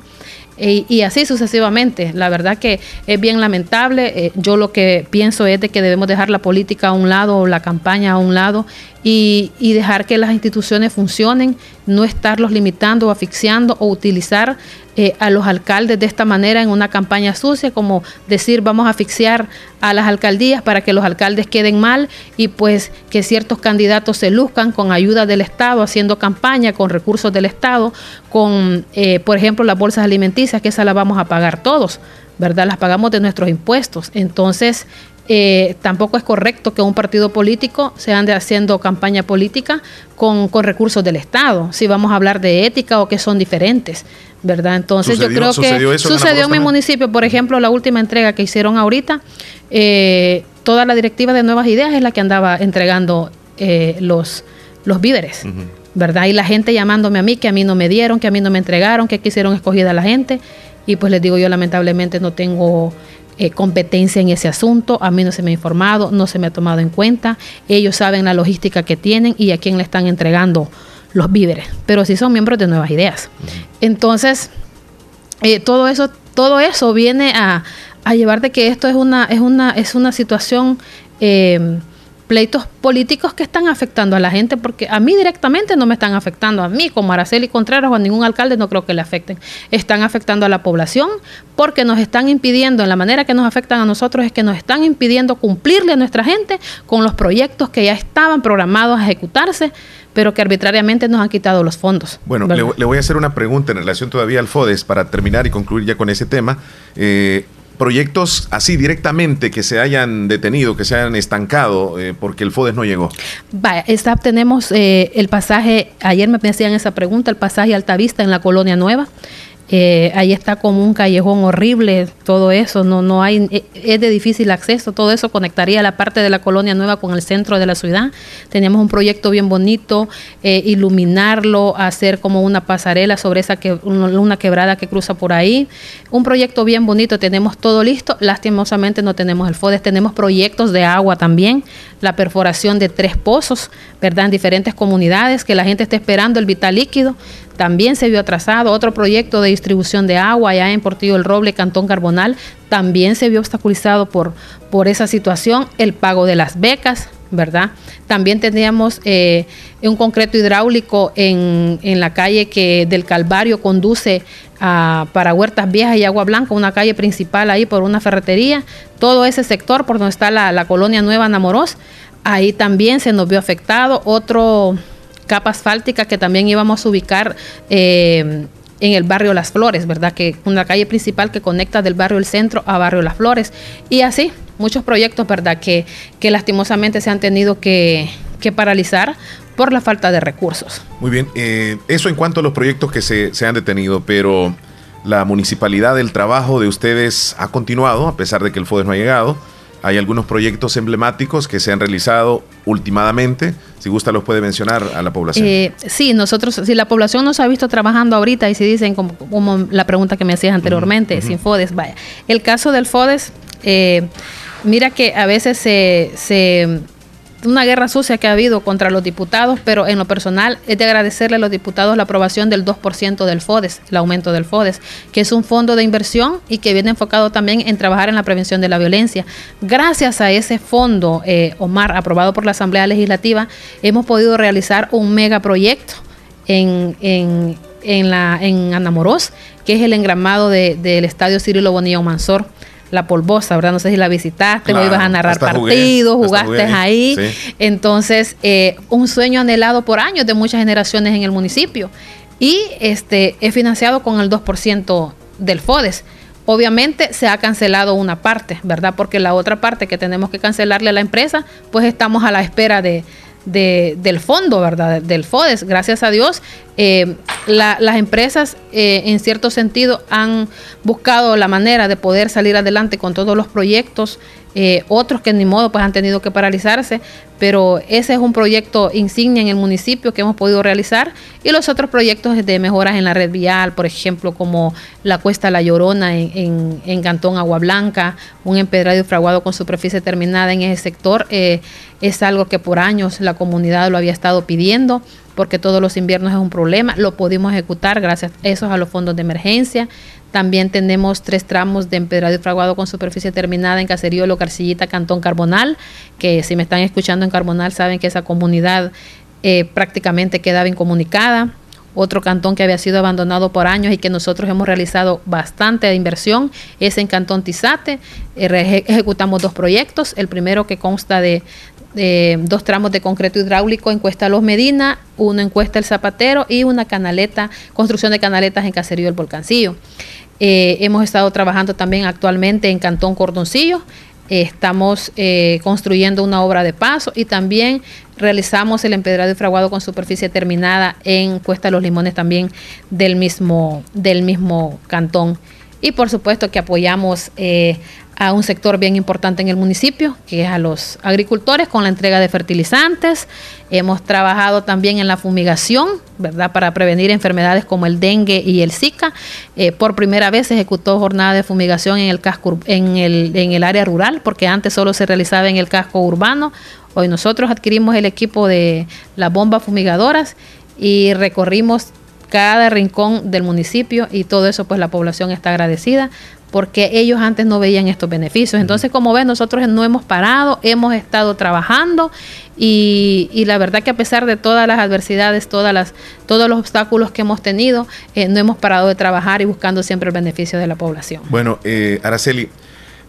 Y, así sucesivamente. La verdad que es bien lamentable. Eh, yo lo que pienso es de que debemos dejar la política a un lado, la campaña a un lado y, y dejar que las instituciones funcionen, no estarlos limitando o asfixiando o utilizar eh, a los alcaldes de esta manera en una campaña sucia, como decir vamos a asfixiar a las alcaldías para que los alcaldes queden mal y pues que ciertos candidatos se luzcan con ayuda del Estado, haciendo campaña con recursos del Estado, con, eh, por ejemplo, las bolsas alimenticias, que esas las vamos a pagar todos, ¿verdad? Las pagamos de nuestros impuestos. Entonces, eh, tampoco es correcto que un partido político se ande haciendo campaña política con, recursos del Estado, si vamos a hablar de ética o que son diferentes, ¿verdad? Entonces yo creo que sucedió en, mi municipio, por ejemplo, la última entrega que hicieron ahorita, eh, toda la directiva de Nuevas Ideas es la que andaba entregando eh, los, los víveres. ¿Verdad? Y la gente llamándome a mí, que a mí no me dieron, que a mí no me entregaron, que quisieron escogida la gente. Y pues les digo, yo lamentablemente no tengo eh, competencia en ese asunto. A mí no se me ha informado, no se me ha tomado en cuenta. Ellos saben la logística que tienen y a quién le están entregando los víveres, pero sí son miembros de Nuevas Ideas. Entonces, eh, todo eso, todo eso viene a, a, llevar de que esto es una, es una, es una situación eh, pleitos políticos que están afectando a la gente, porque a mí directamente no me están afectando, a mí como Araceli Contreras o a ningún alcalde no creo que le afecten, están afectando a la población porque nos están impidiendo, en la manera que nos afectan a nosotros es que nos están impidiendo cumplirle a nuestra gente con los proyectos que ya estaban programados a ejecutarse, pero que arbitrariamente nos han quitado los fondos. Bueno, le, voy a hacer una pregunta en relación todavía al FODES para terminar y concluir ya con ese tema. Eh, proyectos así directamente que se hayan detenido, que se hayan estancado eh, porque el FODES no llegó? Vaya, tenemos eh, el pasaje, ayer me hacían esa pregunta, el pasaje Altavista en la Colonia Nueva. Eh, ahí está como un callejón horrible, todo eso, no, no hay, e, es de difícil acceso, todo eso conectaría la parte de la colonia nueva con el centro de la ciudad. Teníamos un proyecto bien bonito, eh, iluminarlo, hacer como una pasarela sobre esa que, una quebrada que cruza por ahí. Un proyecto bien bonito, tenemos todo listo, lastimosamente no tenemos el FODES, tenemos proyectos de agua también, la perforación de tres pozos, ¿verdad? En diferentes comunidades, que la gente esté esperando el vital líquido también se vio atrasado. Otro proyecto de distribución de agua allá en Portillo el Roble, Cantón Carbonal, también se vio obstaculizado por, por esa situación. El pago de las becas, ¿verdad? También teníamos eh, un concreto hidráulico en, en, la calle que del Calvario conduce a, para Huertas Viejas y Agua Blanca, una calle principal ahí por una ferretería. Todo ese sector por donde está la, la colonia Nueva Namoros, ahí también se nos vio afectado. Otro capa asfáltica que también íbamos a ubicar eh, en el barrio Las Flores, ¿verdad? Que una calle principal que conecta del barrio El Centro a barrio Las Flores. Y así, muchos proyectos, ¿verdad? Que, que lastimosamente se han tenido que, paralizar por la falta de recursos. Muy bien, eh, eso en cuanto a los proyectos que se, se han detenido, pero la municipalidad, el trabajo de ustedes ha continuado, a pesar de que el FODES no ha llegado. Hay algunos proyectos emblemáticos que se han realizado últimamente. Si gusta, los puede mencionar a la población. Eh, sí, nosotros, si la población nos ha visto trabajando ahorita y si dicen, como, la pregunta que me hacías anteriormente, sin FODES, vaya. El caso del FODES, eh, mira que a veces se, se una guerra sucia que ha habido contra los diputados, pero en lo personal es de agradecerle a los diputados la aprobación del 2% del FODES, el aumento del FODES, que es un fondo de inversión y que viene enfocado también en trabajar en la prevención de la violencia. Gracias a ese fondo, eh, Omar, aprobado por la Asamblea Legislativa, hemos podido realizar un megaproyecto en, en, en, en Anamorós, que es el engramado del Estadio Cirilo Bonilla Mansor la polvosa, ¿verdad? No sé si la visitaste o ibas a narrar partidos, jugaste ahí. Entonces, eh, un sueño anhelado por años de muchas generaciones en el municipio. Y este es financiado con el 2% del FODES. Obviamente se ha cancelado una parte, ¿verdad? Porque la otra parte que tenemos que cancelarle a la empresa, pues estamos a la espera de, de, del fondo, ¿verdad? Del FODES. Gracias a Dios, eh, las empresas eh, en cierto sentido han buscado la manera de poder salir adelante con todos los proyectos eh, otros que ni modo pues han tenido que paralizarse, pero ese es un proyecto insignia en el municipio que hemos podido realizar y los otros proyectos de mejoras en la red vial, por ejemplo, como la Cuesta La Llorona en, en, Cantón Agua Blanca, un empedrado y fraguado con superficie terminada en ese sector, eh, es algo que por años la comunidad lo había estado pidiendo porque todos los inviernos es un problema, lo pudimos ejecutar gracias a esos a los fondos de emergencia. También tenemos tres tramos de empedrado y fraguado con superficie terminada en Caserío, Carcillita, Cantón Carbonal, que si me están escuchando en Carbonal saben que esa comunidad eh, prácticamente quedaba incomunicada. Otro cantón que había sido abandonado por años y que nosotros hemos realizado bastante inversión es en Cantón Tizate. Eh, ejecutamos dos proyectos. El primero que consta de, dos tramos de concreto hidráulico en Cuesta Los Medina, uno en Cuesta El Zapatero y una canaleta, construcción de canaletas en Caserío El Volcancillo. Eh, hemos estado trabajando también actualmente en Cantón Cordoncillo. Eh, estamos eh, construyendo una obra de paso y también realizamos el empedrado y fraguado con superficie terminada en Cuesta Los Limones también del mismo, del mismo cantón. Y por supuesto que apoyamos a un sector bien importante en el municipio, que es a los agricultores con la entrega de fertilizantes. Hemos trabajado también en la fumigación, ¿verdad? Para prevenir enfermedades como el dengue y el Zika. Eh, por primera vez se ejecutó jornada de fumigación en el casco en el, en el área rural, porque antes solo se realizaba en el casco urbano. Hoy nosotros adquirimos el equipo de las bombas fumigadoras y recorrimos cada rincón del municipio y todo eso pues la población está agradecida porque ellos antes no veían estos beneficios. Entonces, como ven, nosotros no hemos parado, hemos estado trabajando y, la verdad que a pesar de todas las adversidades, todas las, todos los obstáculos que hemos tenido, eh, no hemos parado de trabajar y buscando siempre el beneficio de la población. Bueno, eh, Araceli,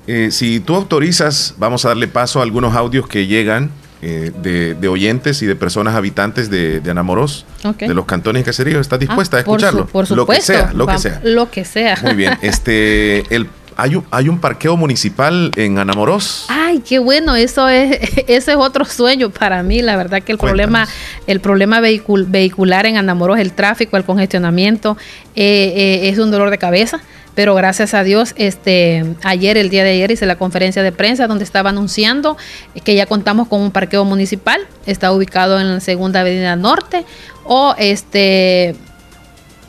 eh, si tú autorizas, vamos a darle paso a algunos audios que llegan de, oyentes y de personas habitantes de, de Anamoros, de los cantones y caseríos. ¿Estás dispuesta a ah, escucharlo? Por, supuesto. Lo que sea, lo que sea. Lo que sea. Muy bien. *laughs* Este, el hay un, hay un parqueo municipal en Anamoros. Ay, qué bueno, eso es, *laughs* ese es otro sueño para mí. La verdad que el problema, el problema vehicular en Anamoros, el tráfico, el congestionamiento, eh, eh, es un dolor de cabeza. Pero gracias a Dios, este, ayer, el día de ayer, hice la conferencia de prensa donde estaba anunciando que ya contamos con un parqueo municipal. Está ubicado en la segunda avenida norte. O este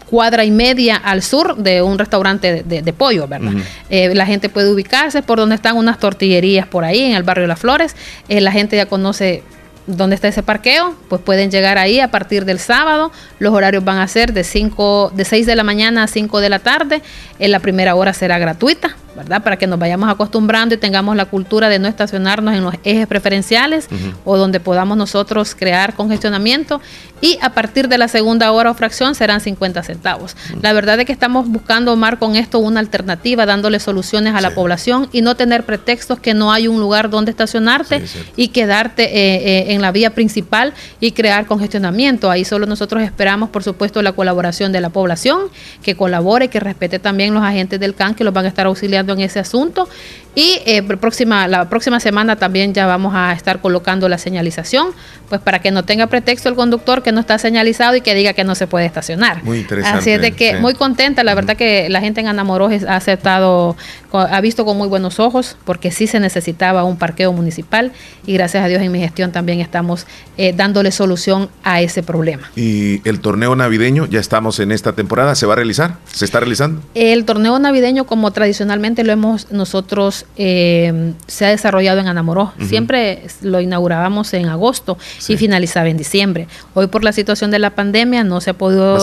cuadra y media al sur de un restaurante de, pollo, ¿verdad? Eh, la gente puede ubicarse por donde están unas tortillerías por ahí, en el barrio de Las Flores. Eh, la gente ya conoce dónde está ese parqueo, pues pueden llegar ahí a partir del sábado. Los horarios van a ser de 5 de 6 de la mañana a 5 de la tarde. En la primera hora será gratuita. ¿Verdad? Para que nos vayamos acostumbrando y tengamos la cultura de no estacionarnos en los ejes preferenciales o donde podamos nosotros crear congestionamiento. Y a partir de la segunda hora o fracción serán 50 centavos. La verdad es que estamos buscando, Omar, con esto una alternativa, dándole soluciones a la población y no tener pretextos que no hay un lugar donde estacionarte y quedarte eh, eh, en la vía principal y crear congestionamiento. Ahí solo nosotros esperamos, por supuesto, la colaboración de la población, que colabore, que respete también los agentes del CAN que los van a estar auxiliando en ese asunto y eh, próxima, la próxima semana también ya vamos a estar colocando la señalización, pues para que no tenga pretexto el conductor que no está señalizado y que diga que no se puede estacionar. Muy interesante. Así es de que muy contenta, la verdad que la gente en Anamorós ha aceptado, ha visto con muy buenos ojos, porque sí se necesitaba un parqueo municipal y gracias a Dios en mi gestión también estamos eh, dándole solución a ese problema. ¿Y el torneo navideño ya estamos en esta temporada? ¿Se va a realizar? ¿Se está realizando? El torneo navideño como tradicionalmente lo hemos nosotros eh, se ha desarrollado en Anamoró. Siempre lo inaugurábamos en agosto y finalizaba en diciembre. Hoy por la situación de la pandemia no se ha podido,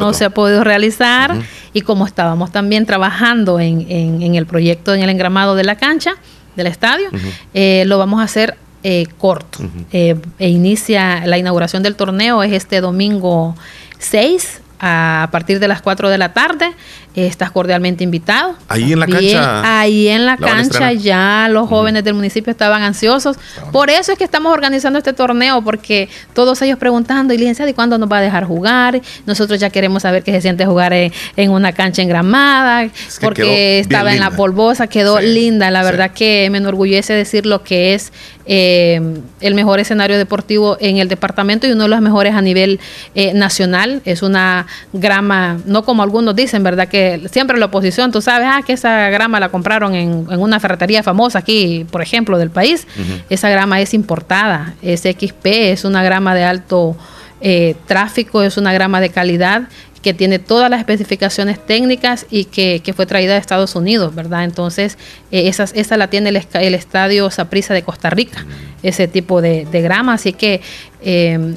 No se ha podido realizar y como estábamos también trabajando en, en, el proyecto, en el engramado de la cancha, del estadio, eh, lo vamos a hacer eh, corto. e inicia la inauguración del torneo es este domingo 6 a partir de las 4 de la tarde. Estás cordialmente invitado. Ahí en la cancha. Ahí en la, cancha ya los jóvenes del municipio estaban ansiosos. Por eso es que estamos organizando este torneo, porque todos ellos preguntando, y licenciado, ¿y cuándo nos va a dejar jugar? Nosotros ya queremos saber qué se siente jugar en, una cancha engramada, porque estaba en la polvosa, quedó linda. La verdad que me enorgullece decir lo que es eh, el mejor escenario deportivo en el departamento y uno de los mejores a nivel eh, nacional. Es una grama, no como algunos dicen, ¿verdad? Que siempre la oposición, tú sabes, ah, que esa grama la compraron en, una ferretería famosa aquí, por ejemplo, del país. Esa grama es importada, es XP, es una grama de alto eh, tráfico, es una grama de calidad que tiene todas las especificaciones técnicas y que, fue traída de Estados Unidos, ¿verdad? Entonces, eh, esa, esa la tiene el, el estadio Saprisa de Costa Rica, ese tipo de, grama, así que eh,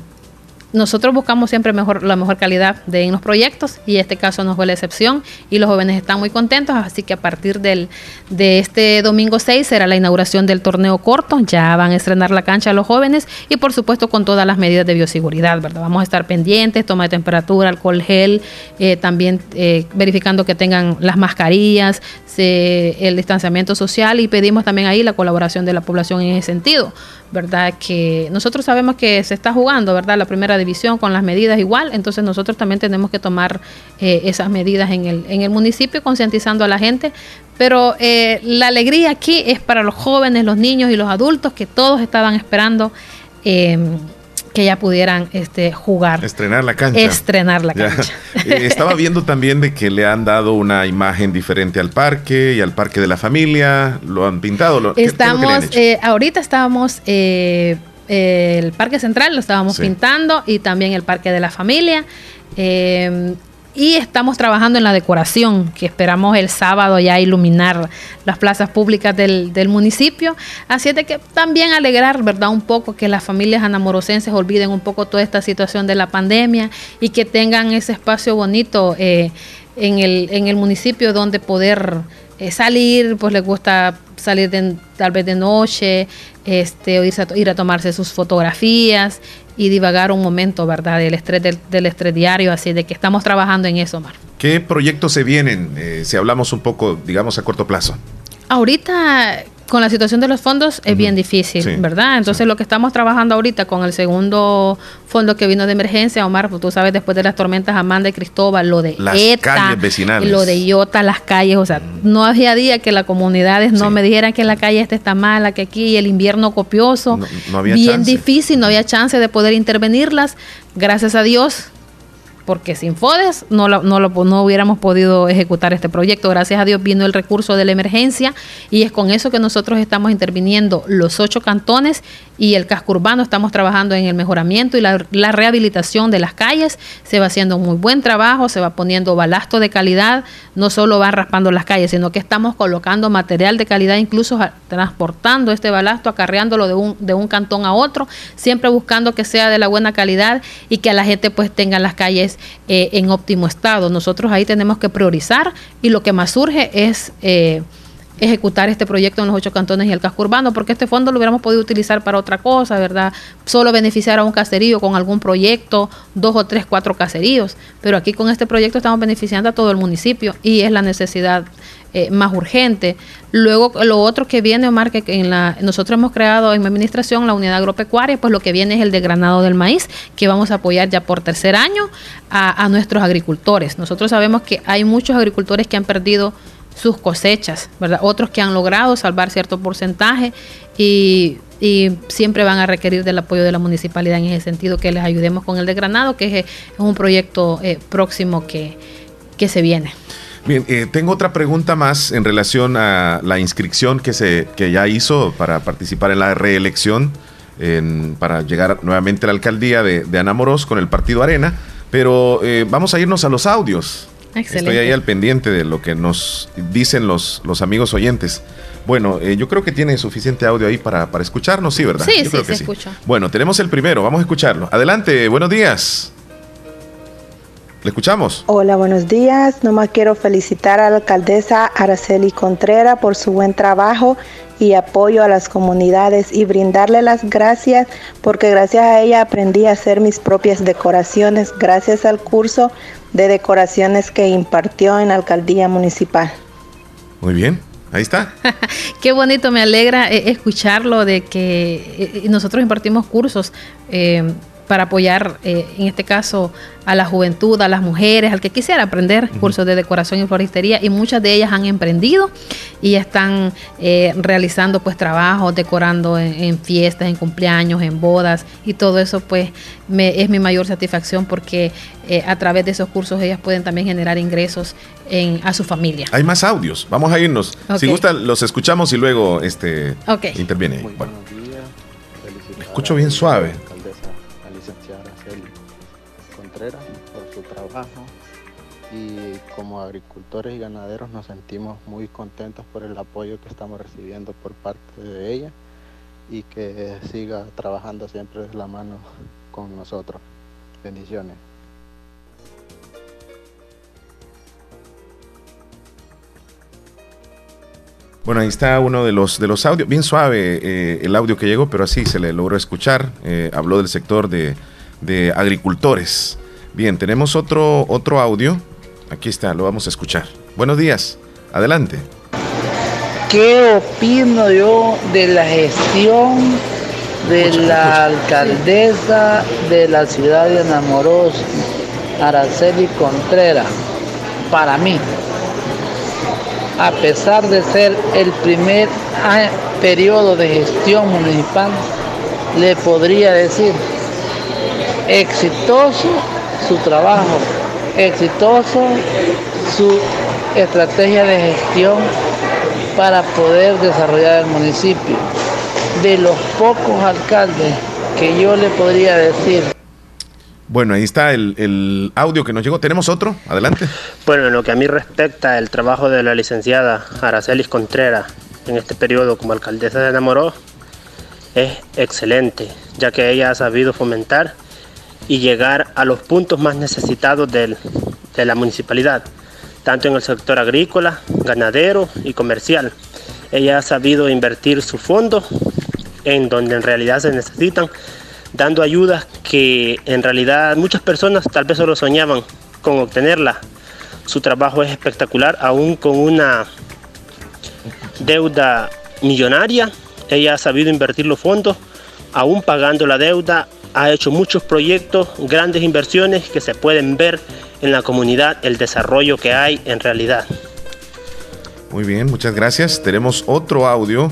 nosotros buscamos siempre mejor, la mejor calidad de, en los proyectos y este caso no fue la excepción y los jóvenes están muy contentos, así que a partir del, de este domingo 6 será la inauguración del torneo corto, ya van a estrenar la cancha a los jóvenes y por supuesto con todas las medidas de bioseguridad, ¿verdad? Vamos a estar pendientes, toma de temperatura, alcohol gel, eh, también eh, verificando que tengan las mascarillas, el distanciamiento social y pedimos también ahí la colaboración de la población en ese sentido ¿verdad? Que nosotros sabemos que se está jugando, ¿verdad? La primera división con las medidas igual, entonces nosotros también tenemos que tomar eh, esas medidas en el, en el municipio, concientizando a la gente. Pero eh, la alegría aquí es para los jóvenes, los niños y los adultos que todos estaban esperando. Eh, que ya pudieran este, jugar. Estrenar la cancha. Estrenar la *laughs* cancha. *laughs* Eh, estaba viendo también de que le han dado una imagen diferente al parque y al parque de la familia. ¿Lo han pintado? Lo, Estamos, eh, ahorita estábamos, eh, el parque central lo estábamos pintando y también el parque de la familia y estamos trabajando en la decoración, que esperamos el sábado ya iluminar las plazas públicas del, municipio. Así es de que también alegrar, ¿verdad? Un poco que las familias anamorosenses olviden un poco toda esta situación de la pandemia y que tengan ese espacio bonito eh, en, el, en el municipio donde poder eh, salir, pues les gusta salir tal vez de noche, este, o irse a, ir a tomarse sus fotografías y divagar un momento, ¿verdad? Del estrés, del, estrés diario, así de que estamos trabajando en eso, Mar. ¿Qué proyectos se vienen, eh, si hablamos un poco, digamos, a corto plazo? Ahorita con la situación de los fondos es bien difícil, ¿verdad? Entonces lo que estamos trabajando ahorita con el segundo fondo que vino de emergencia, Omar, pues tú sabes, después de las tormentas Amanda y Cristóbal, lo de las calles vecinales. lo de Iota, las calles, o sea, no había día que las comunidades no me dijeran que la calle esta está mala, que aquí el invierno copioso, no, había bien difícil, no había chance de poder intervenirlas. Gracias a Dios, porque sin FODES no, no, no hubiéramos podido ejecutar este proyecto. Gracias a Dios vino el recurso de la emergencia y es con eso que nosotros estamos interviniendo los ocho cantones y el casco urbano. Estamos trabajando en el mejoramiento y la, rehabilitación de las calles. Se va haciendo un muy buen trabajo, se va poniendo balasto de calidad, no solo van raspando las calles, sino que estamos colocando material de calidad, incluso transportando este balasto, acarreándolo de un, de un cantón a otro, siempre buscando que sea de la buena calidad y que a la gente pues tenga las calles eh, en óptimo estado. Nosotros ahí tenemos que priorizar y lo que más surge es eh, ejecutar este proyecto en los ocho cantones y el casco urbano, porque este fondo lo hubiéramos podido utilizar para otra cosa, ¿verdad? Solo beneficiar a un caserío con algún proyecto, dos o tres, cuatro caseríos, pero aquí con este proyecto estamos beneficiando a todo el municipio y es la necesidad eh, más urgente. Luego, lo otro que viene, Omar, que en la, nosotros hemos creado en mi administración la unidad agropecuaria, pues lo que viene es el degranado del maíz, que vamos a apoyar ya por tercer año a, nuestros agricultores. Nosotros sabemos que hay muchos agricultores que han perdido sus cosechas, ¿verdad? Otros que han logrado salvar cierto porcentaje y, siempre van a requerir del apoyo de la municipalidad en ese sentido, que les ayudemos con el degranado, que es, un proyecto eh, próximo que, que se viene. Bien, eh, tengo otra pregunta más en relación a la inscripción que, se, que ya hizo para participar en la reelección, para llegar nuevamente a la alcaldía de, de Anamoros con el partido Arena, pero eh, vamos a irnos a los audios. Estoy ahí al pendiente de lo que nos dicen los, los amigos oyentes. Bueno, eh, yo creo que tiene suficiente audio ahí para, para escucharnos, sí, ¿verdad? Sí, sí, se escucha. Bueno, tenemos el primero, vamos a escucharlo. Adelante, buenos días. Le escuchamos. Hola, buenos días. Nomás quiero felicitar a la alcaldesa Araceli Contreras por su buen trabajo y apoyo a las comunidades y brindarle las gracias porque gracias a ella aprendí a hacer mis propias decoraciones gracias al curso de decoraciones que impartió en la alcaldía municipal. Muy bien. Ahí está. *laughs* Qué bonito, me alegra eh, escucharlo de que eh, nosotros impartimos cursos eh, para apoyar, eh, en este caso, a la juventud, a las mujeres, al que quisiera aprender cursos de decoración y floristería. Y muchas de ellas han emprendido y están eh, realizando pues trabajos, decorando en, fiestas, en cumpleaños, en bodas. Y todo eso pues me, es mi mayor satisfacción porque eh, a través de esos cursos ellas pueden también generar ingresos en, a su familia. Hay más audios, vamos a irnos. Si gustan, los escuchamos y luego este interviene. Bueno. Escucho bien suave. Como agricultores y ganaderos nos sentimos muy contentos por el apoyo que estamos recibiendo por parte de ella y que siga trabajando siempre de la mano con nosotros. Bendiciones. Bueno, ahí está uno de los, de los audios, bien suave eh, el audio que llegó, pero así se le logró escuchar. Eh, habló del sector de, de agricultores. Bien, tenemos otro, otro audio. Aquí está, lo vamos a escuchar. Buenos días, adelante. ¿Qué opino yo de la gestión de la alcaldesa de la ciudad de Enamoros, Araceli Contreras? Para mí, a pesar de ser el primer periodo de gestión municipal, le podría decir exitoso su trabajo exitoso, su estrategia de gestión para poder desarrollar el municipio. De los pocos alcaldes que yo le podría decir. Bueno, ahí está el, audio que nos llegó. ¿Tenemos otro? Adelante. Bueno, en lo que a mí respecta, el trabajo de la licenciada Aracelis Contreras en este periodo como alcaldesa de Namoró es excelente, ya que ella ha sabido fomentar y llegar a los puntos más necesitados de la municipalidad, tanto en el sector agrícola, ganadero y comercial. Ella ha sabido invertir su fondo en donde en realidad se necesitan, dando ayudas que en realidad muchas personas tal vez solo soñaban con obtenerla. Su trabajo es espectacular, aún con una deuda millonaria. Ella ha sabido invertir los fondos, aún pagando la deuda, ha hecho muchos proyectos, grandes inversiones que se pueden ver en la comunidad, el desarrollo que hay en realidad. Muy bien, muchas gracias. Tenemos otro audio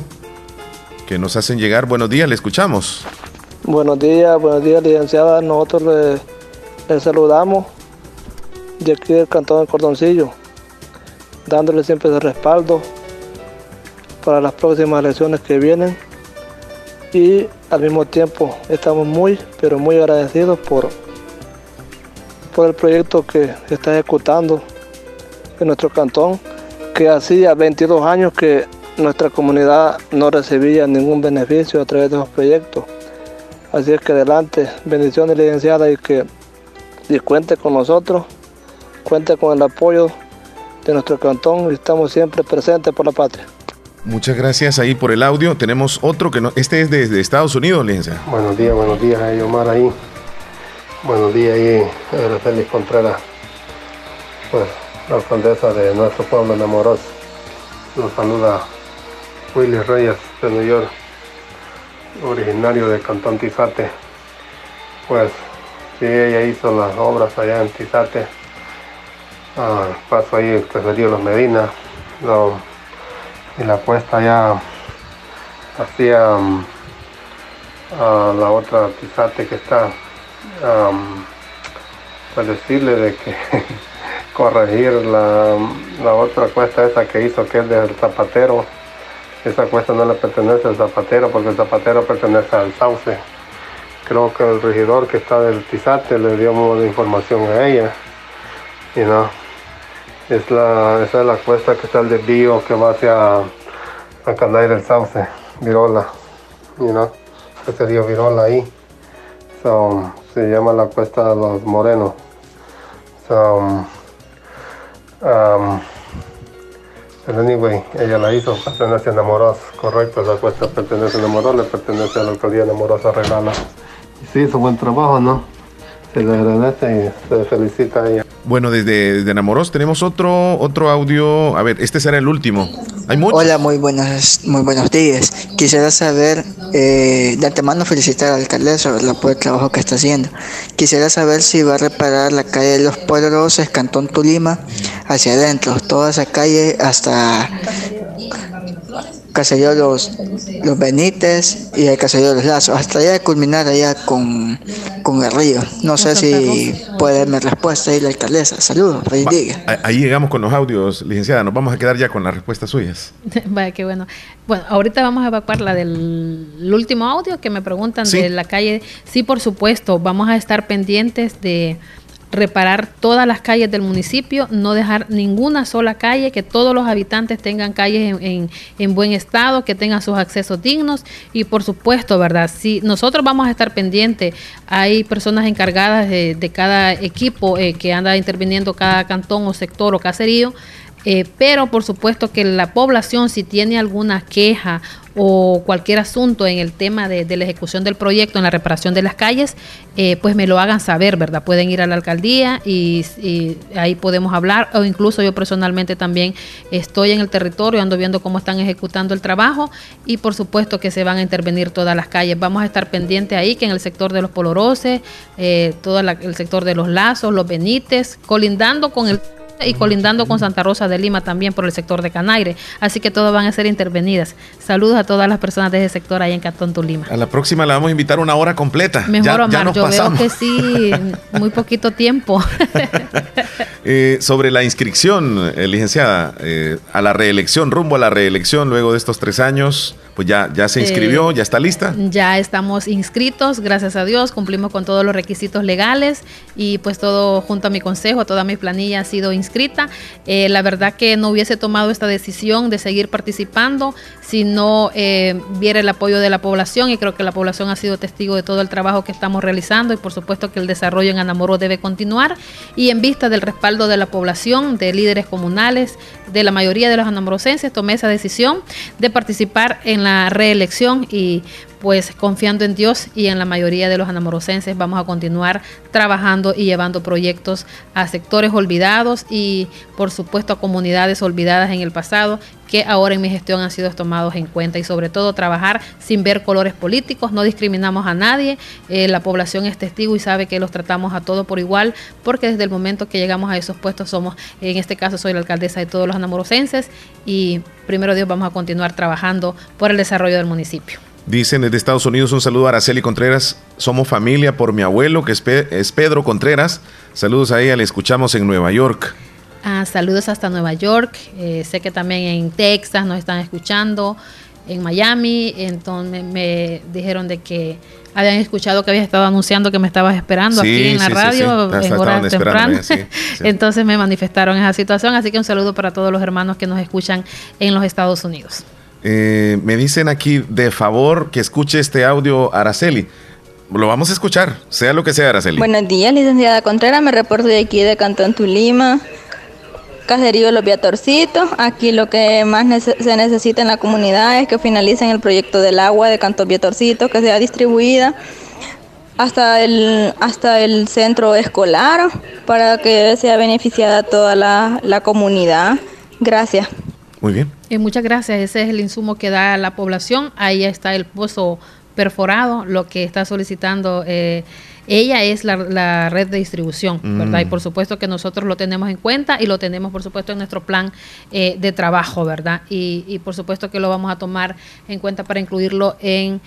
que nos hacen llegar. Buenos días, le escuchamos. Buenos días, buenos días, licenciada. Nosotros le, saludamos de aquí del Cantón del Cordoncillo, dándole siempre ese respaldo para las próximas elecciones que vienen y al mismo tiempo estamos muy, pero muy agradecidos por, por el proyecto que está ejecutando en nuestro cantón, que hacía 22 años que nuestra comunidad no recibía ningún beneficio a través de los proyectos. Así es que adelante, bendiciones licenciada y que cuente con nosotros, cuente con el apoyo de nuestro cantón y estamos siempre presentes por la patria. Muchas gracias ahí por el audio. Tenemos otro que no, este es desde Estados Unidos, licencia. Buenos días, buenos días, ahí Omar ahí. Buenos días ahí, Félix Contreras. Pues la alcaldesa de nuestro pueblo enamoroso. Nos saluda Willy Reyes de New York, originario de Cantón Tizate. Pues sí, ella hizo las obras allá en Tizate. Ah, paso ahí el preferido Los Medina y la cuesta ya hacia um, la otra Tizate que está um, pues decirle de que *laughs* corregir la, la, otra cuesta esa que hizo que es del zapatero. Esa cuesta no le pertenece al zapatero porque el zapatero pertenece al sauce. Creo que el regidor que está del Tizate le dio de información a ella. Y no es la, esa es la cuesta que está el desvío que va hacia a Canday del Sauce, Virola, you know, ese río Virola ahí. So, se llama la cuesta de los morenos. So, um, anyway, ella la hizo, pertenece a Namoros, correcto, esa cuesta pertenece a Namoros, le pertenece a la alcaldía Namoros Arreglala. Y sí, hizo buen trabajo, ¿no? Se le agradece y se felicita a ella. Bueno, desde, desde Namoros tenemos otro, otro audio. A ver, este será el último. ¿Hay Hola, muy buenos, muy buenos días. Quisiera saber, eh, de antemano felicitar al alcaldesa por el trabajo que está haciendo. Quisiera saber si va a reparar la calle de los Poderosos, Cantón Tulima, hacia adentro, toda esa calle hasta Caserío Los, los Benítez y el Caserío Los Lazos, hasta allá de culminar allá con, con el río. No sé si puede darme respuesta ahí la alcaldesa. Saludos, Ahí llegamos con los audios, licenciada. Nos vamos a quedar ya con las respuestas suyas. *laughs* Vaya, qué bueno. Bueno, ahorita vamos a evacuar la del último audio que me preguntan de la calle. Sí, por supuesto, vamos a estar pendientes de reparar todas las calles del municipio, no dejar ninguna sola calle, que todos los habitantes tengan calles en, buen estado, que tengan sus accesos dignos y por supuesto, ¿verdad? Si nosotros vamos a estar pendientes, hay personas encargadas de, cada equipo eh, que anda interviniendo cada cantón o sector o caserío, eh, pero por supuesto que la población si tiene alguna queja o cualquier asunto en el tema de, la ejecución del proyecto, en la reparación de las calles, eh, pues me lo hagan saber, ¿verdad? Pueden ir a la alcaldía y, ahí podemos hablar, o incluso yo personalmente también estoy en el territorio, ando viendo cómo están ejecutando el trabajo y por supuesto que se van a intervenir todas las calles. Vamos a estar pendientes ahí que en el sector de los Poloroses, eh, todo el sector de los Lazos, los Benites, colindando con el y colindando con Santa Rosa de Lima también por el sector de Canaire. Así que todas van a ser intervenidas. Saludos a todas las personas de ese sector ahí en Cantón Tulima. A la próxima la vamos a invitar una hora completa. Mejor, Omar, yo veo que sí, *laughs* muy poquito tiempo. *laughs* Eh, sobre la inscripción, eh, licenciada, eh, a la reelección, rumbo a la reelección luego de estos tres años, pues ya, ya se inscribió, ya está lista. Ya estamos inscritos, gracias a Dios, cumplimos con todos los requisitos legales y pues todo junto a mi consejo, toda mi planilla ha sido inscrita inscrita. Eh, la verdad que no hubiese tomado esta decisión de seguir participando si no eh, viera el apoyo de la población y creo que la población ha sido testigo de todo el trabajo que estamos realizando y por supuesto que el desarrollo en Anamoro debe continuar y en vista del respaldo de la población, de líderes comunales, de la mayoría de los anamorosenses, tomé esa decisión de participar en la reelección y pues confiando en Dios y en la mayoría de los anamorosenses vamos a continuar trabajando y llevando proyectos a sectores olvidados y por supuesto a comunidades olvidadas en el pasado que ahora en mi gestión han sido tomados en cuenta. Y sobre todo trabajar sin ver colores políticos, no discriminamos a nadie, eh, la población es testigo y sabe que los tratamos a todos por igual, porque desde el momento que llegamos a esos puestos somos, en este caso soy la alcaldesa de todos los anamorosenses. Y primero Dios vamos a continuar trabajando por el desarrollo del municipio. Dicen desde Estados Unidos un saludo a Araceli Contreras. Somos familia por mi abuelo, que es, Pedro Contreras. Saludos a ella, le escuchamos en Nueva York. Ah, saludos hasta Nueva York. Eh, sé que también en Texas nos están escuchando, en Miami. Entonces me, dijeron de que habían escuchado que había estado anunciando que me estabas esperando aquí en la radio en horas tempranas. *laughs* Entonces me manifestaron esa situación. Así que un saludo para todos los hermanos que nos escuchan en los Estados Unidos. Eh, me dicen aquí de favor que escuche este audio Araceli. Lo vamos a escuchar, sea lo que sea, Araceli. Buenos días, licenciada Contreras. Me reporto de aquí de Cantón Tulima, Caserío Los Viatorcitos. Aquí lo que más se necesita en la comunidad es que finalicen el proyecto del agua de Cantón Viatorcitos, que sea distribuida hasta el, hasta el centro escolar para que sea beneficiada toda la, la comunidad. Gracias. Muy bien. Eh, muchas gracias. Ese es el insumo que da la población. Ahí está el pozo perforado. Lo que está solicitando eh, ella es la, red de distribución, ¿verdad? Y mm. por supuesto que nosotros lo tenemos en cuenta y lo tenemos, por supuesto, en nuestro plan eh, de trabajo, ¿verdad? Y, y por supuesto que lo vamos a tomar en cuenta para incluirlo en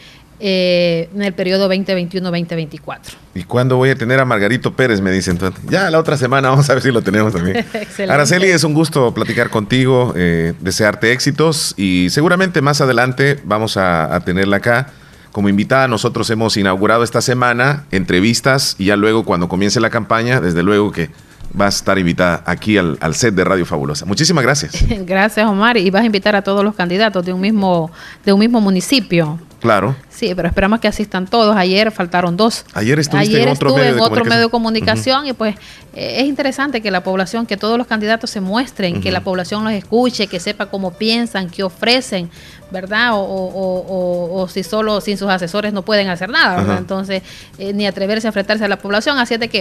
eh, en el periodo 2021-2024. ¿Y cuándo voy a tener a Margarito Pérez? Me dicen. Ya la otra semana vamos a ver si lo tenemos también. *laughs* Araceli, es un gusto platicar contigo, eh, desearte éxitos y seguramente más adelante vamos a, tenerla acá como invitada. Nosotros hemos inaugurado esta semana entrevistas y ya luego cuando comience la campaña, desde luego que vas a estar invitada aquí al, al, set de Radio Fabulosa. Muchísimas gracias. *laughs* gracias, Omar. Y vas a invitar a todos los candidatos de un mismo, de un mismo municipio. Claro. Sí, pero esperamos que asistan todos. Ayer faltaron dos. Ayer, estuviste en otro, medio, en otro medio de comunicación y pues eh, es interesante que la población, que todos los candidatos se muestren, que la población los escuche, que sepa cómo piensan, qué ofrecen, ¿verdad? O, si solo sin sus asesores no pueden hacer nada, ¿verdad? Entonces, eh, ni atreverse a enfrentarse a la población. Así es de que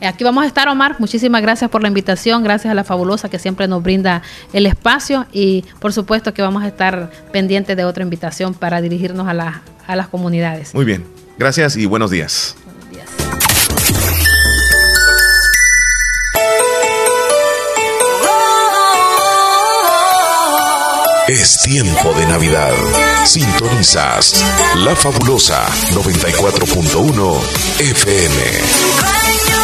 eh, aquí vamos a estar, Omar. Muchísimas gracias por la invitación, gracias a la fabulosa que siempre nos brinda el espacio y por supuesto que vamos a estar pendientes de otra invitación para dirigirnos a, la, a las comunidades. Muy bien, gracias y buenos días. Es tiempo de Navidad. Sintonizas La Fabulosa 94.1 FM.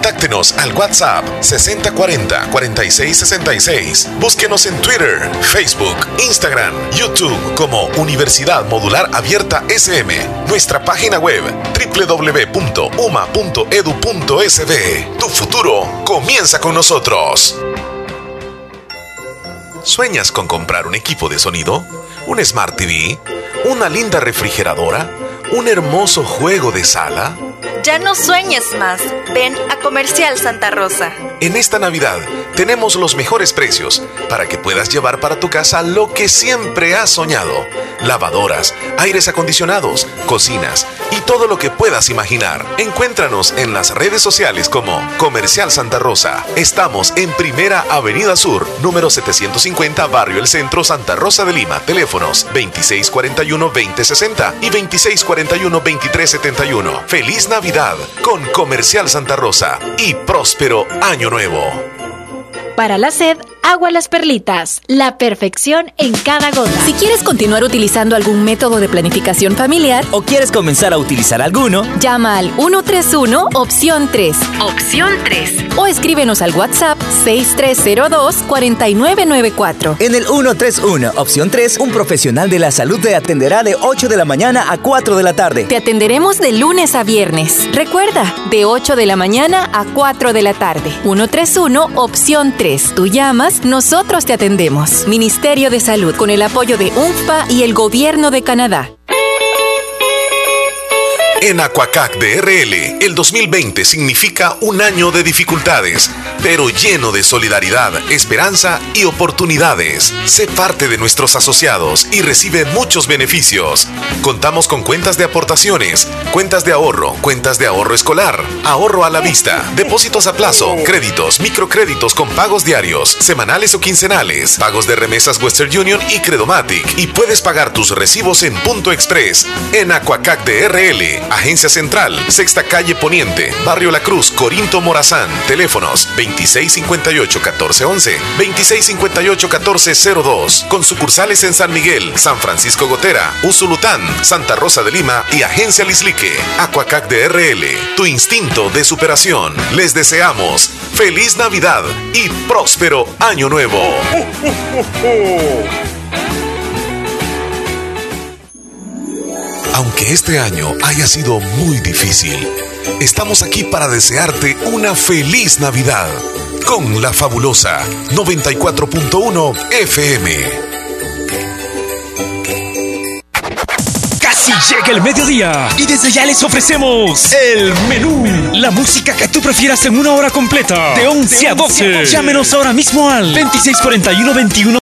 Contáctenos al WhatsApp 6040-4666. Búsquenos en Twitter, Facebook, Instagram, YouTube como Universidad Modular Abierta SM. Nuestra página web www.uma.edu.sb. Tu futuro comienza con nosotros. ¿Sueñas con comprar un equipo de sonido? ¿Un Smart TV? ¿Una linda refrigeradora? ¿Un hermoso juego de sala? Ya no sueñes más. Ven a Comercial Santa Rosa. En esta Navidad tenemos los mejores precios para que puedas llevar para tu casa lo que siempre has soñado. Lavadoras, aires acondicionados, cocinas y todo lo que puedas imaginar. Encuéntranos en las redes sociales como Comercial Santa Rosa. Estamos en Primera Avenida Sur, número 750, Barrio El Centro, Santa Rosa de Lima. Teléfonos 2641-2060 y 2641-2371. Feliz Navidad con Comercial Santa Rosa y próspero Año Nuevo. Para la sed, agua las perlitas. La perfección en cada gota. Si quieres continuar utilizando algún método de planificación familiar o quieres comenzar a utilizar alguno, llama al 131 opción 3. Opción 3. O escríbenos al WhatsApp 6302-4994. En el 131 opción 3, un profesional de la salud te atenderá de 8 de la mañana a 4 de la tarde. Te atenderemos de lunes a viernes. Recuerda, de 8 de la mañana a 4 de la tarde. 131 opción 3. Tú llamas, nosotros te atendemos. Ministerio de Salud con el apoyo de UNFPA y el Gobierno de Canadá. En Aquacac DRL, el 2020 significa un año de dificultades, pero lleno de solidaridad, esperanza y oportunidades. Sé parte de nuestros asociados y recibe muchos beneficios. Contamos con cuentas de aportaciones, cuentas de ahorro, cuentas de ahorro escolar, ahorro a la vista, depósitos a plazo, créditos, microcréditos con pagos diarios, semanales o quincenales, pagos de remesas Western Union y Credomatic. Y puedes pagar tus recibos en Punto Express. En Aquacac DRL, Agencia Central, Sexta Calle Poniente, Barrio La Cruz, Corinto Morazán. Teléfonos 2658-1411, 2658-1402. Con sucursales en San Miguel, San Francisco Gotera, Usulután, Santa Rosa de Lima y Agencia Lislique. Aquacac DRL, tu instinto de superación. Les deseamos feliz Navidad y próspero Año Nuevo. Aunque este año haya sido muy difícil, estamos aquí para desearte una feliz Navidad con la fabulosa 94.1 FM. Casi llega el mediodía y desde ya les ofrecemos el menú. La música que tú prefieras en una hora completa, de 11 a 12. Llámenos ahora mismo al 2641 21